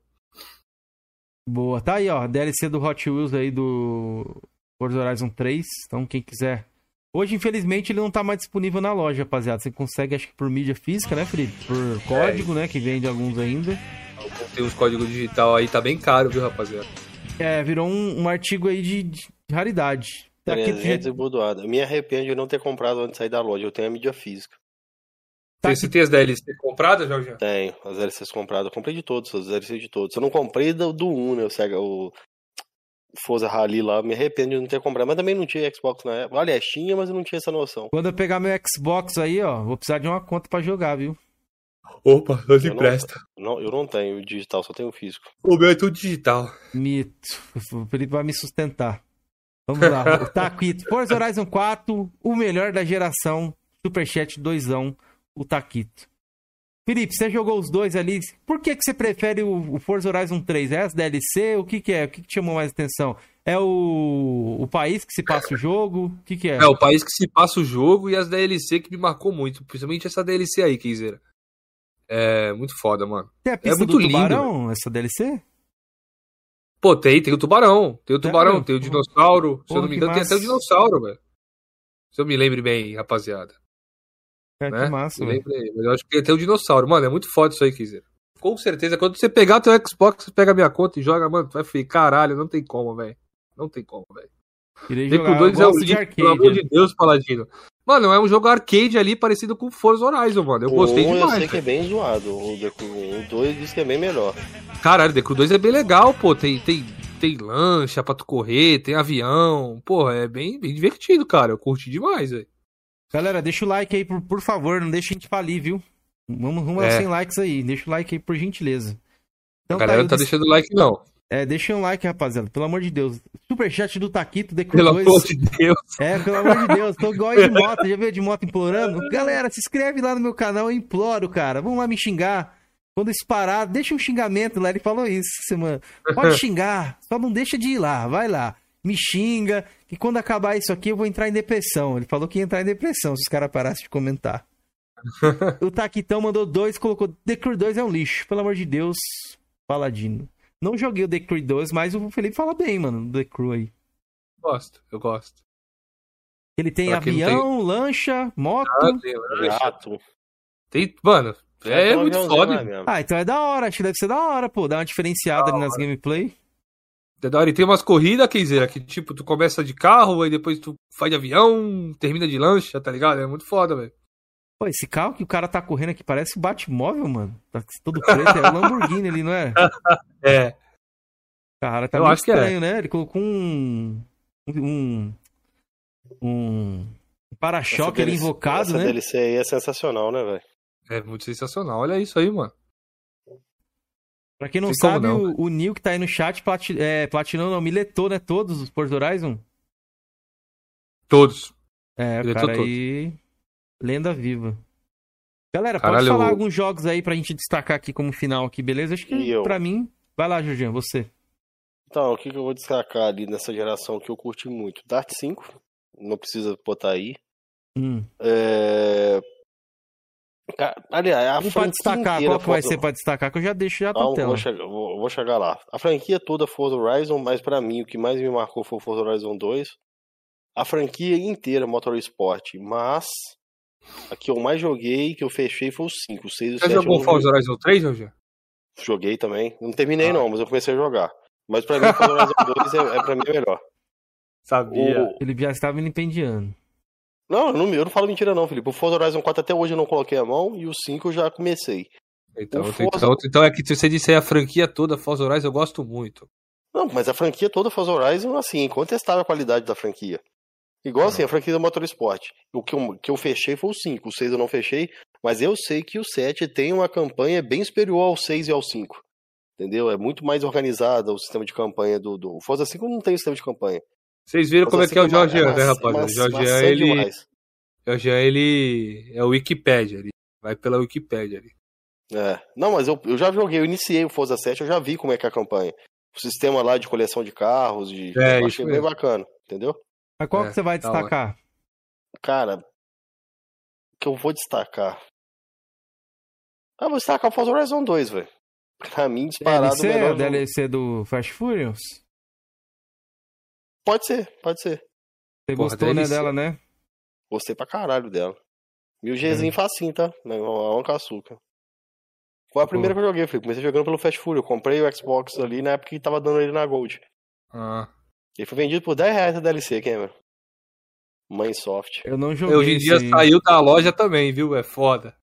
Boa. Tá aí, ó. DLC do Hot Wheels aí do Forza Horizon 3. Então, quem quiser. Hoje, infelizmente, ele não tá mais disponível na loja, rapaziada. Você consegue, acho que por mídia física, né, Felipe? Por código, né? Que vende alguns ainda. Tem os códigos digital aí, tá bem caro, viu, rapaziada? É, virou um, um artigo aí de, de raridade. Tá aqui, 300 e bordoada. Me arrependo de não ter comprado antes de sair da loja. Eu tenho a mídia física. Tá Você tem as DLC compradas, Jorge? Tenho as DLCs compradas. Eu comprei de todos, as DLCs de todos. Eu não comprei do, do 1, né? O, Sega, o Forza Rally lá. Me arrependo de não ter comprado. Mas também não tinha Xbox na época. Aliás, tinha, mas eu não tinha essa noção. Quando eu pegar meu Xbox aí, ó, vou precisar de uma conta pra jogar, viu? Opa, eu te empresta. Não, eu não tenho digital, só tenho físico. O meu é tudo digital. Mito. O Felipe vai me sustentar. Vamos lá. [laughs] O Taquito. Forza Horizon 4, o melhor da geração. Superchat 2 o Taquito. Felipe, você jogou os dois ali. Por que, que você prefere o, o Forza Horizon 3? É as DLC? O que, que é? O que, que te chamou mais atenção? É o, o país que se passa o jogo? O que, que é? É, o país que se passa o jogo e as DLC que me marcou muito. Principalmente essa DLC aí, Kizeira. É muito foda, mano. Tem a pista muito do lindo, tubarão, essa DLC? Pô, tem, tem o tubarão. Tem o tubarão, Sério? tem o dinossauro. Se eu não me engano, tem massa. até o dinossauro, velho. Se eu me lembre bem, rapaziada. É, né? que massa, velho. eu acho que tem o dinossauro. Mano, é muito foda isso aí, Kizeira. Com certeza, quando você pegar teu Xbox, você pega minha conta e joga, mano, tu vai ficar, caralho, não tem como, velho. Não tem como, velho. Jogar. 2 eu é o gosto de arcade. pelo amor né? de Deus, Paladino. Mano, é um jogo arcade ali parecido com Forza Horizon, mano. Eu gostei 1 eu demais. sei que é bem zoado. O The Crew 1. O 2 diz que é bem melhor. Caralho, The Crew 2 é bem legal, pô. Tem, tem, tem lancha pra tu correr, tem avião. Porra, é bem, bem divertido, cara. Eu curti demais, velho. Galera, deixa o like aí, por, por favor. Não deixa a gente falir, viu? Vamos rumo aos É. 100 likes aí. Deixa o like aí, por gentileza. Então a galera aí não tá des- deixando like, não. É, deixa um like, rapaziada. Pelo amor de Deus. Superchat do Taquito, The Pelo 2. amor de Deus. É, pelo amor de Deus. Tô igual de moto. Já veio de moto implorando? Galera, se inscreve lá no meu canal. Eu imploro, cara. Vamos lá me xingar. Quando isso parar, deixa um xingamento lá. Ele falou isso semana. Pode [laughs] xingar. Só não deixa de ir lá. Vai lá. Me xinga. Que quando acabar isso aqui, eu vou entrar em depressão. Ele falou que ia entrar em depressão se os caras parassem de comentar. [laughs] o Taquitão mandou dois, colocou The Crew 2 é um lixo. Pelo amor de Deus, Paladino. Não joguei o The Crew 2, mas o Felipe fala bem, mano, do The Crew aí. Gosto, eu gosto. Ele tem Pra quem não avião, lancha, moto. Ah, tem. Tem, mano, é, Tem um muito foda. mesmo. Ah, então é da hora. Acho que deve ser da hora, pô. Dar uma diferenciada ali nas gameplay. É da hora. E tem umas corridas, Keizeira, que tipo, tu começa de carro, aí depois tu faz de avião, termina de lancha, tá ligado? É muito foda, velho. Pô, esse carro que o cara tá correndo aqui parece o Batmóvel, mano. Tá todo preto. É o Lamborghini ali, não é? [laughs] É. Cara, tá Eu meio acho que é. estranho, né? Ele colocou um. Um. Um. um para-choque ali invocado, essa né? DLC aí é sensacional, né, velho? É muito sensacional. Olha isso aí, mano. Pra quem não sabe, não, o, o Nil que tá aí no chat plati, é, platinou, não, miletou, né? Todos os Forza Horizon? Todos. É, o cara aí. Lenda viva. Galera, Caralho, pode falar eu... alguns jogos aí pra gente destacar aqui como final aqui, beleza? Acho que pra mim. Vai lá, Jorginho, você. Então, o que, que eu vou destacar ali nessa geração que eu curti muito? Dart 5, não precisa botar aí. Hum. É... Aliás, a Não pode destacar, qual que vai ser pra destacar, que eu já deixo já pra tela. Vou chegar, vou, vou chegar lá. A franquia toda Forza Horizon, mas pra mim o que mais me marcou foi o Forza Horizon 2. A franquia inteira Motorsport, mas a que eu mais joguei, que eu fechei foi o 5, o 6 e o 7. Você jogou Forza Horizon 3, Roger? Joguei também. Não terminei ah. não, mas eu comecei a jogar. Mas pra mim, Forza Horizon [laughs] 2 é, é pra mim melhor. Sabia. O... Ele já estava me empendiando. Não, eu não, eu não falo mentira não, Felipe. O Forza Horizon 4 até hoje eu não coloquei a mão e o 5 eu já comecei. Então, Forza... então, então é que se você disser a franquia toda Forza Horizon, eu gosto muito. Não, mas a franquia toda Forza Horizon, assim, incontestável a qualidade da franquia. Igual assim, a franquia do Motorsport. O que eu, que eu fechei foi o 5, o 6 eu não fechei, mas eu sei que o 7 tem uma campanha bem superior ao 6 e ao 5. Entendeu? É muito mais organizado o sistema de campanha do, do... O Forza 5 não tem sistema de campanha. Vocês viram como é que é o Jorgian, né, rapaz? O Jorgian, ele. Jorgian, ele é o Wikipedia, ele vai pela Wikipedia ali. É. Não, mas eu, eu já joguei, eu iniciei o Forza 7, eu já vi como é que é a campanha. O sistema lá de coleção de carros, de. É, eu achei bem bacana, entendeu? Mas qual é, que você vai tá destacar? Cara, o que eu vou destacar. Ah, vou destacar o Forza Horizon 2, velho. Pra mim, disparado DLC, o melhor. DLC do Fast Furious? Pode ser, pode ser. Você Porra, gostou, né, dela, né? Gostei pra caralho dela. Mil Gzinho é. facinho, tá? Uma açúcar. Foi a primeira Pô. que eu joguei, filho. Comecei jogando pelo Fast Food. Eu comprei o Xbox ali na época que tava dando ele na Gold. Ah. Ele foi vendido por 10 reais a DLC, Cameron. Mãe Soft. Eu não joguei. Hoje em dia saiu da loja também, viu? É foda.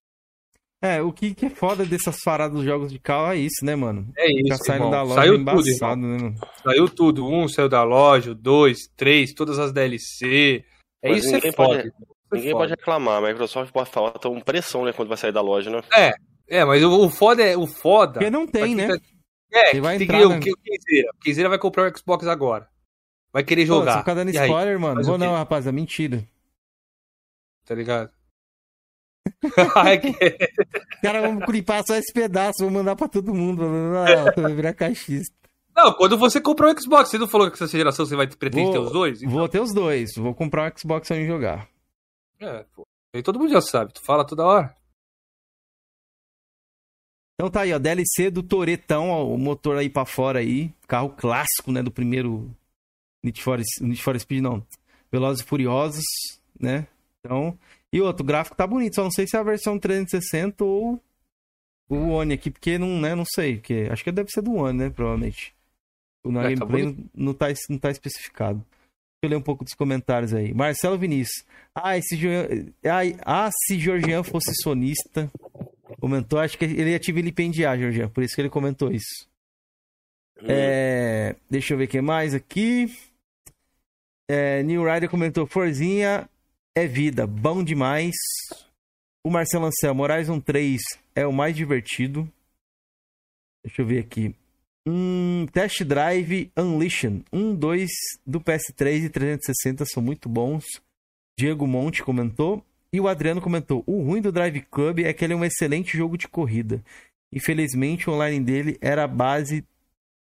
É, o que, que é foda dessas paradas dos jogos de carro é isso, né, mano? É isso. Já saindo da loja saiu embaçado, tudo, né, mano? Saiu tudo. Um saiu da loja, dois, três, todas as DLC. É Mas isso é foda. Pode, ninguém foda. pode reclamar. A Microsoft pode falar, tá uma pressão, né, quando vai sair da loja, né? É, é, mas o, o foda é. O foda. Porque não tem, né? É, Ele vai tem entrar, que, né? o Kenzeira. O Kenzeira vai comprar o Xbox agora. Vai querer jogar. Pô, você ficar dando spoiler, mano. Vou não, rapaz, é mentira. Tá ligado? [laughs] Cara, vamos clipar só esse pedaço, vou mandar pra todo mundo. Não, vai virar caixista. Não, quando você comprar um Xbox, você não falou que essa geração você vai pretender ter os dois? Então... Vou ter os dois. Vou comprar um Xbox sem jogar. É, pô. E todo mundo já sabe, tu fala toda hora. Então tá aí, ó, DLC do Toretão, ó, o motor aí pra fora aí. Carro clássico, né, do primeiro Need for, Need for Speed, não. Velozes e Furiosos, né? Então, e outro, o gráfico tá bonito, só não sei se é a versão 360 ou o One aqui, porque não, né, não sei, porque acho que deve ser do One, né, provavelmente. O na é, tá gameplay tá não, tá, não tá especificado. Deixa eu ler um pouco dos comentários aí. Marcelo Vinícius. Ah, esse ah, se Georgian fosse sonista, comentou, acho que ele ia te vilipendiar, Georgian, por isso que ele comentou isso. Hum. É, deixa eu ver o que mais aqui. É, New Rider comentou: Forzinha é vida, bom demais. O Marcelo Anselmo, Horizon 3 é o mais divertido. Deixa eu ver aqui. Hum, Test Drive Unleashed 1, 2 do PS3 e 360 são muito bons. Diego Monte comentou. E o Adriano comentou: O ruim do Drive Club é que ele é um excelente jogo de corrida. Infelizmente, o online dele era a base.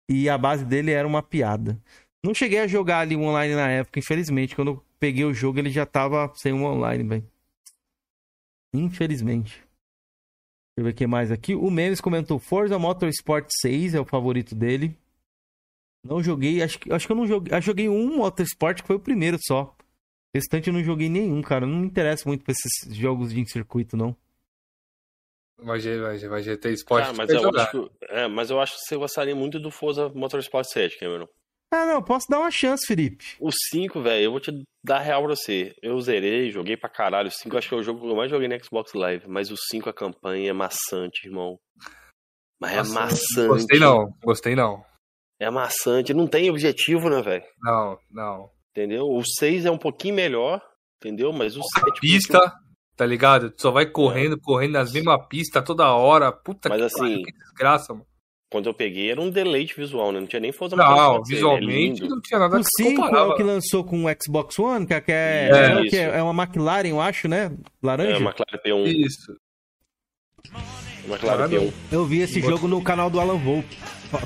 E a base dele era uma piada. Não cheguei a jogar ali online na época, infelizmente. Quando peguei o jogo, ele já tava sem um online, velho. Infelizmente. Deixa eu ver o que mais aqui. O Memes comentou Forza Motorsport 6, é o favorito dele. Não joguei, acho que, acho que eu não joguei. Eu joguei um Motorsport que foi o primeiro só. O restante eu não joguei nenhum, cara. Não me interessa muito pra esses jogos de circuito, não. Vai, vai, vai GT Sport. Ah, mas, eu acho que, é, mas eu acho que você gostaria muito do Forza Motorsport 7, Cameron. Ah, não, posso dar uma chance, Felipe. O 5, velho, eu vou te dar real pra você. Eu zerei, joguei pra caralho. O 5 acho que é o jogo que eu mais joguei no Xbox Live. Mas o 5, a campanha é maçante, irmão. Mas é Nossa, é maçante. Gostei não, gostei não. É maçante, não tem objetivo, né, velho? Não, não. Entendeu? O 6 é um pouquinho melhor, entendeu? Mas o 7. A pista, tá ligado? Tu só vai correndo, é. correndo nas mesmas pistas toda hora. Puta Mas que assim, que desgraça, mano. Quando eu peguei era um deleite visual, né? Não tinha nem Forza Não, visualmente é não tinha nada o 5 é o que lançou com o Xbox One, que é, é, é, é, é uma McLaren, eu acho, né? Laranja? É, uma McLaren P1. Isso. McLaren P1. Eu vi esse jogo no canal do Alan Volpe,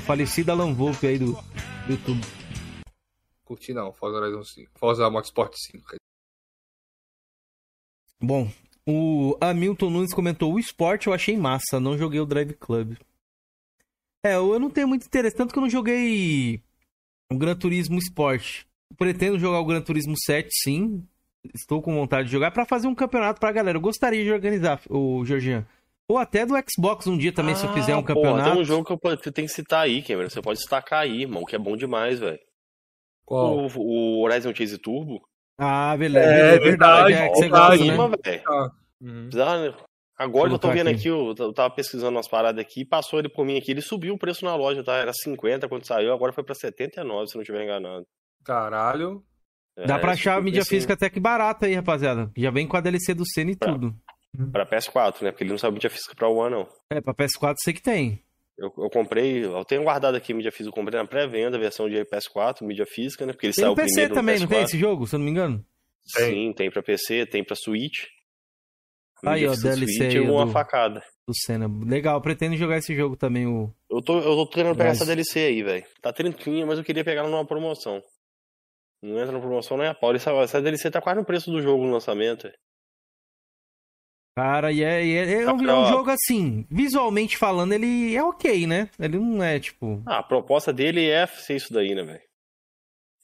falecido Alan Volpe aí do, do YouTube. Curti não, Forza Horizon 5. Forza Motorsport 5. Bom, o Hamilton Nunes comentou: o esporte eu achei massa, não joguei o Drive Club. É, eu não tenho muito interesse, tanto que eu não joguei o Gran Turismo Sport. Pretendo jogar o Gran Turismo 7, sim. Estou com vontade de jogar para fazer um campeonato pra galera. Eu gostaria de organizar, o Georgian. Ou até do Xbox um dia também, ah, se eu fizer um campeonato. tem um jogo que eu, você tem que citar aí, Cameron. Você pode destacar aí, irmão, que é bom demais, velho. Qual? O, o Horizon Chase Turbo. Ah, beleza. É, verdade. É, que você gosta, né? Ah. Uhum. Agora eu tô vendo aqui, eu, eu tava pesquisando umas paradas aqui, passou ele por mim aqui, ele subiu o preço na loja, tá? Era 50 quando saiu, agora foi pra 79, se não tiver enganado. Caralho. É, Dá pra achar a mídia assim... física até que barata aí, rapaziada. Já vem com a DLC do Senna e pra, tudo. Pra PS4, né? Porque ele não saiu mídia física pra One, não. É, pra PS4 sei que tem. Eu, eu comprei, eu tenho guardado aqui mídia física, eu comprei na pré-venda a versão de PS4, mídia física, né? Porque ele tem saiu PC primeiro também, não tem esse jogo, se eu não me engano? Sim, tem pra PC, tem pra Switch. Aí, ó, DLC aí, uma do, facada. Do Senna. Legal, pretendo jogar esse jogo também, o... Eu tô, eu tô querendo pegar essa DLC aí, velho. Tá trinquinha, mas eu queria pegar ela numa promoção. Não entra na promoção, não é a pau. Essa, essa DLC tá quase no preço do jogo no lançamento, véio. Cara, e é, e é, é, um, é um jogo assim, visualmente falando, ele é ok, né? Ele não é tipo. Ah, a proposta dele é ser isso daí, né, velho?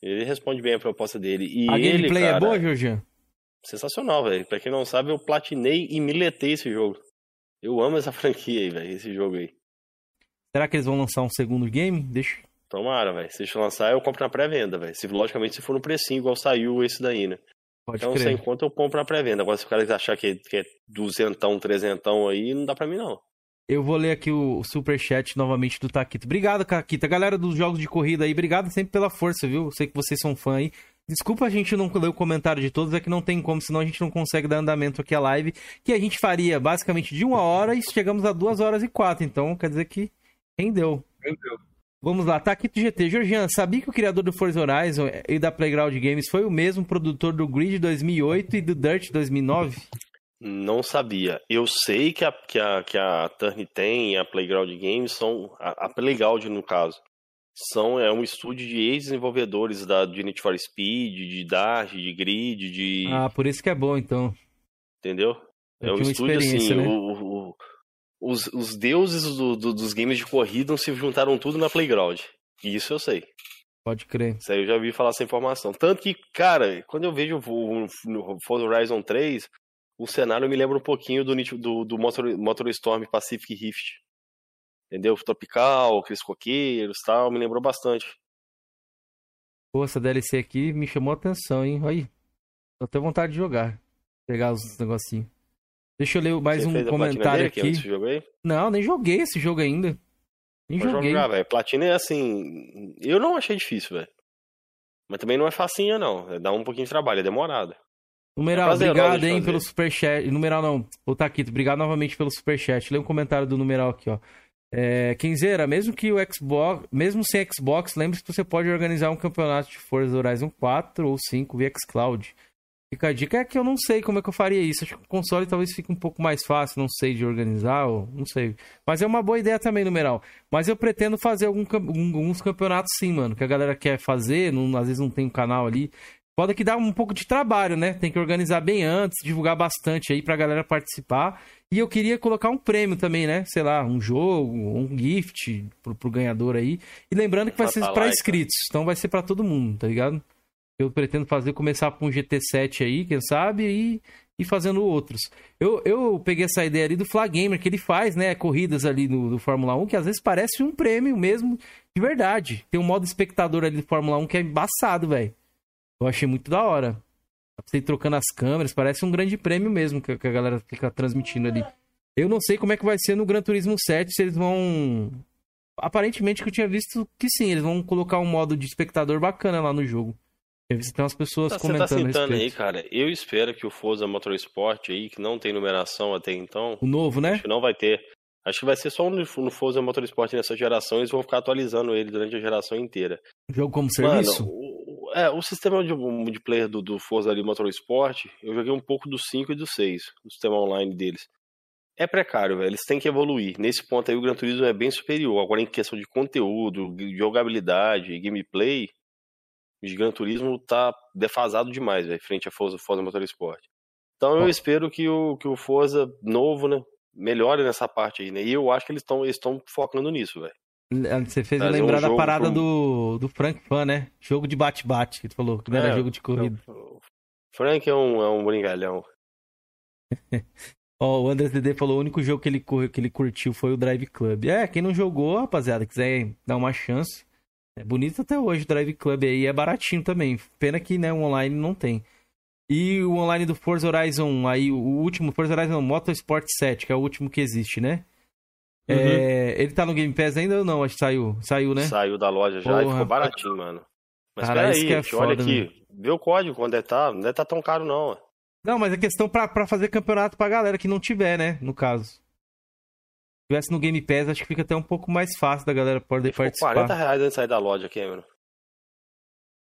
Ele responde bem a proposta dele. E a ele, gameplay é cara, é boa, Jorginho? Sensacional, velho. Pra quem não sabe, eu platinei e miletei esse jogo. Eu amo essa [laughs] franquia aí, velho, esse jogo aí. Será que eles vão lançar um segundo game? Deixa. Tomara, velho. Se eles lançar, eu compro na pré-venda, velho. Se, logicamente, se for no precinho, igual saiu esse daí, né? Pode então, crer. sem conta, eu compro na pré-venda. Agora, se o cara achar que, que é duzentão, trezentão aí, não dá pra mim, não. Eu vou ler aqui o superchat novamente do Taquito. Obrigado, Taquito. Galera dos jogos de corrida aí, obrigado sempre pela força, viu? Sei que vocês são fã aí. Desculpa a gente não ler o comentário de todos, é que não tem como, senão a gente não consegue dar andamento aqui à live, que a gente faria basicamente de uma hora e chegamos a duas horas e quatro, então quer dizer que rendeu. Rendeu. Vamos lá, tá aqui do GT. Georgian, sabia que o criador do Forza Horizon e da Playground Games foi o mesmo produtor do Grid 2008 e do Dirt 2009? Não sabia. Eu sei que a, que a, que a Turn tem e a Playground Games são. A, a Playground, no caso. São, é um estúdio de ex-desenvolvedores da, de Need for Speed, de Dart, de Grid, de. Ah, por isso que é bom, então. Entendeu? É um estúdio assim. Né? O, o, os, os deuses do, do, dos games de corrida se juntaram tudo na Playground. Isso eu sei. Pode crer. Isso aí eu já vi falar essa informação. Tanto que, cara, quando eu vejo o, o Forza Horizon 3, o cenário me lembra um pouquinho do, do, do Motor, Motor Storm Pacific Rift. Entendeu? Tropical, aqueles coqueiros tal, me lembrou bastante. Pô, essa DLC aqui me chamou a atenção, hein? Aí. Tô até vontade de jogar. Pegar os negocinhos. Deixa eu ler mais Você um comentário aqui. Não, nem joguei esse jogo ainda. Nem Pode joguei. Jogar, velho. Platina é assim. Eu não achei difícil, velho. Mas também não é facinha, não. É dá um pouquinho de trabalho, é demorado. Numeral, é obrigado, hein, pelo superchat. Numeral não, o Taquito, obrigado novamente pelo superchat. Lê um comentário do numeral aqui, ó. É, Kenzeira, mesmo que o Xbox, mesmo sem Xbox, lembre-se que você pode organizar um campeonato de Forza Horizon 4 ou 5 via xCloud. Fica a dica é que eu não sei como é que eu faria isso. Acho que o console talvez fique um pouco mais fácil, não sei, de organizar, ou não sei. Mas é uma boa ideia também, numeral. Mas eu pretendo fazer algum, alguns campeonatos sim, mano. Que a galera quer fazer, não, às vezes não tem um canal ali. Pode que dá um pouco de trabalho, né? Tem que organizar bem antes, divulgar bastante aí pra galera participar. E eu queria colocar um prêmio também, né? Sei lá, um jogo, um gift pro, pro ganhador aí. E lembrando que vai ser para inscritos, então vai ser para todo mundo, tá ligado? eu pretendo fazer, começar com um GT7 aí, quem sabe, e e fazendo outros. Eu, eu peguei essa ideia ali do Flagamer, que ele faz, né, corridas ali no, do Fórmula 1, que às vezes parece um prêmio mesmo de verdade. Tem um modo espectador ali do Fórmula 1 que é embaçado, velho. Eu achei muito da hora. Você trocando as câmeras, parece um grande prêmio mesmo que, que a galera fica transmitindo ali. Eu não sei como é que vai ser no Gran Turismo 7, se eles vão... Aparentemente que eu tinha visto que sim, eles vão colocar um modo de espectador bacana lá no jogo. Você tem umas pessoas tá, comentando Você tá citando aí, cara. Eu espero que o Forza Motorsport aí, que não tem numeração até então... O novo, né? Acho que não vai ter. Acho que vai ser só no, no Forza Motorsport nessa geração, eles vão ficar atualizando ele durante a geração inteira. Jogo como serviço? Mano, o, é, o sistema de multiplayer do, do Forza ali Motorsport, eu joguei um pouco do 5 e do 6, o sistema online deles. É precário, velho. Eles têm que evoluir. Nesse ponto aí, o Gran Turismo é bem superior. Agora, em questão de conteúdo, jogabilidade, gameplay, o Gran Turismo tá defasado demais, velho, frente a Forza, Forza Motorsport. Então, eu espero que o, que o Forza novo, né, melhore nessa parte aí, né? E eu acho que eles estão eles focando nisso, velho. Você fez Trazer lembrar um da parada pro... do, do Frank Fan, né? Jogo de bate-bate, que tu falou, que não era é, jogo de corrida. Frank é um, é um brincalhão. [laughs] Ó, oh, o André DD falou: o único jogo que ele, que ele curtiu foi o Drive Club. É, quem não jogou, rapaziada, quiser dar uma chance. É bonito até hoje o Drive Club aí, é baratinho também. Pena que né, o online não tem. E o online do Forza Horizon, aí o último, Forza Horizon Motorsport 7, que é o último que existe, né? É, uhum. É, ele tá no Game Pass ainda ou não? Acho que saiu. Saiu, né? Saiu da loja já Porra. e ficou baratinho, mano. Mas Cara, peraí, é foda, olha aqui. Né? Vê o código quando é tá. Não é tá tão caro, não. Não, mas é questão pra, pra fazer campeonato pra galera que não tiver, né? No caso. Se tivesse no Game Pass, acho que fica até um pouco mais fácil da galera poder Ficou participar. 40 reais antes de sair da loja, Cameron.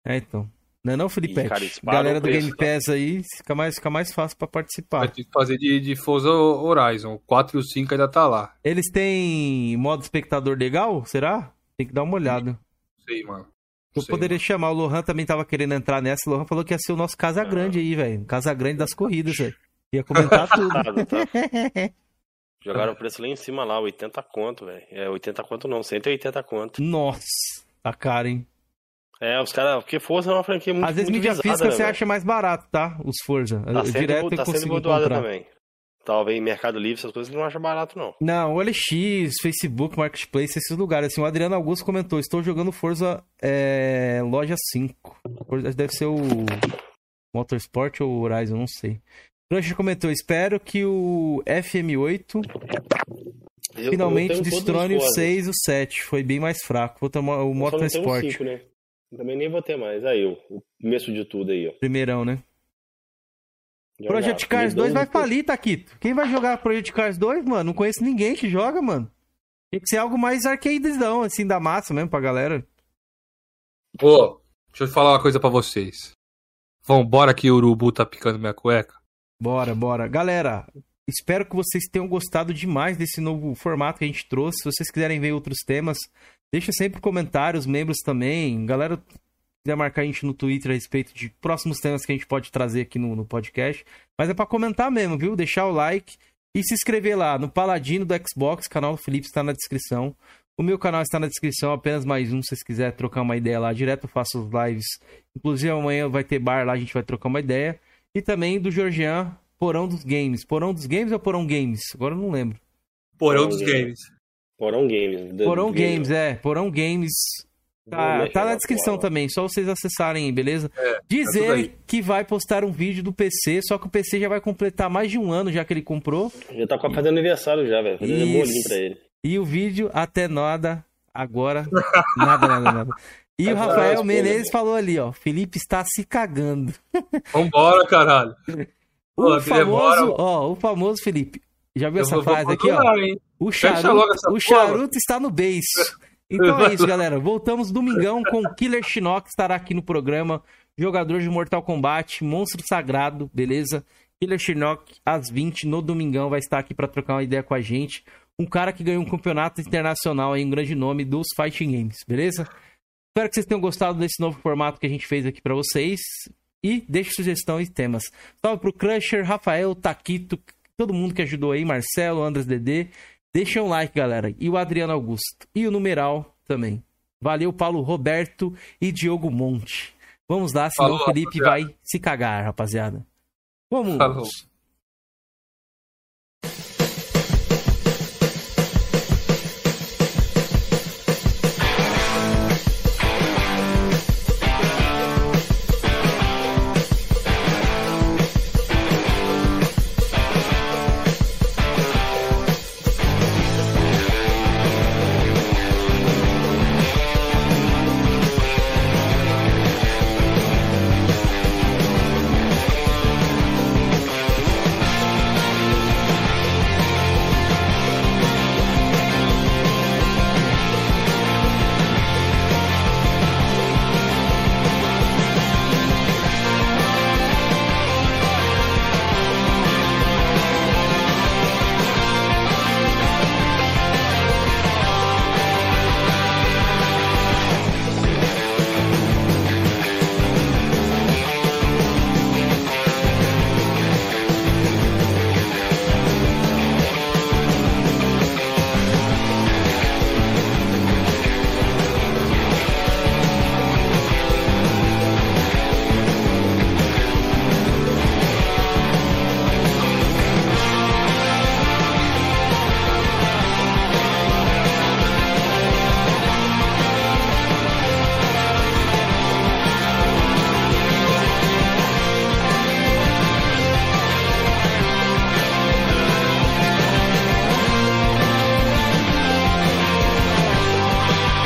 É, então. Não é não, Felipe? Galera do Game tá? Pass aí, fica mais, fica mais fácil para participar. Vai ter que fazer de, de Forza Horizon. O 4 e o 5 ainda tá lá. Eles têm modo espectador legal? Será? Tem que dar uma olhada. Sei, mano. Eu sei, poderia mano. chamar, o Lohan também tava querendo entrar nessa. O Lohan falou que ia ser o nosso Casa Grande aí, velho. Casa Grande das [laughs] corridas, velho. Ia comentar [laughs] tudo. [laughs] Jogaram o preço lá em cima lá, 80 conto, velho. É, 80 conto não, 180 conto. Nossa, tá caro, hein? É, os caras. Porque Forza é uma franquia muito Às vezes mídia física né, você véio? acha mais barato, tá? Os Forza. Tá sendo, Direto tá sendo comprar. também. Talvez Mercado Livre, essas coisas não acha barato, não. Não, o LX, Facebook, Marketplace, esses lugares. Assim, o Adriano Augusto comentou: estou jogando Forza é, Loja 5. Deve ser o Motorsport ou Horizon, não sei. Cruncher comentou: espero que o FM8 eu, finalmente eu destrone o 6 e o 7. Foi bem mais fraco. Vou tomar o Motorsport. 5, né? Também nem vou ter mais. Aí, o, o começo de tudo aí, ó. Primeirão, né? Jogar. Project Cars 2 vai falir, Taquito. Quem vai jogar Project Cars 2, mano? Não conheço ninguém que joga, mano. Tem que ser algo mais arcadezão, assim, da massa mesmo pra galera. Pô, deixa eu falar uma coisa pra vocês. Vambora que o urubu tá picando minha cueca? Bora, bora. Galera, espero que vocês tenham gostado demais desse novo formato que a gente trouxe. Se vocês quiserem ver outros temas, Deixa sempre comentários, membros também. Galera, quiser marcar a gente no Twitter a respeito de próximos temas que a gente pode trazer aqui no, no podcast. Mas é para comentar mesmo, viu? Deixar o like e se inscrever lá no Paladino do Xbox. O canal do Felipe está na descrição. O meu canal está na descrição, apenas mais um. Se vocês quiserem trocar uma ideia lá direto, eu faço os lives. Inclusive amanhã vai ter bar lá, a gente vai trocar uma ideia. E também do Georgian, Porão dos Games. Porão dos Games ou Porão Games? Agora eu não lembro. Porão dos Games. Porão Games. Porão Games, é. Porão Games. Tá, tá na descrição também, só vocês acessarem, beleza? É, Dizer tá que vai postar um vídeo do PC, só que o PC já vai completar mais de um ano já que ele comprou. Já tá fazendo aniversário já, velho. Fazendo um bolinho pra ele. E o vídeo, até nada, agora, [laughs] nada, nada, nada. E o Rafael Menezes falou ali, ó, Felipe está se cagando. Vambora, caralho. o famoso, ó, o famoso Felipe. Já viu Eu essa frase aqui, ó? O charuto, o charuto está no beiço. Então é isso, galera. Voltamos domingão com Killer Shinnok, estará aqui no programa. Jogador de Mortal Kombat, monstro sagrado, beleza? Killer Shinnok, às 20 no domingão, vai estar aqui para trocar uma ideia com a gente. Um cara que ganhou um campeonato internacional aí, um grande nome dos Fighting Games, beleza? Espero que vocês tenham gostado desse novo formato que a gente fez aqui para vocês. E deixe sugestões e temas. Salve pro Crusher, Rafael, Taquito, todo mundo que ajudou aí, Marcelo, Andras Dedê. Deixa um like, galera. E o Adriano Augusto. E o numeral também. Valeu, Paulo Roberto e Diogo Monte. Vamos lá, senão Falou, o Felipe rapaziada. vai se cagar, rapaziada. Vamos. Falou.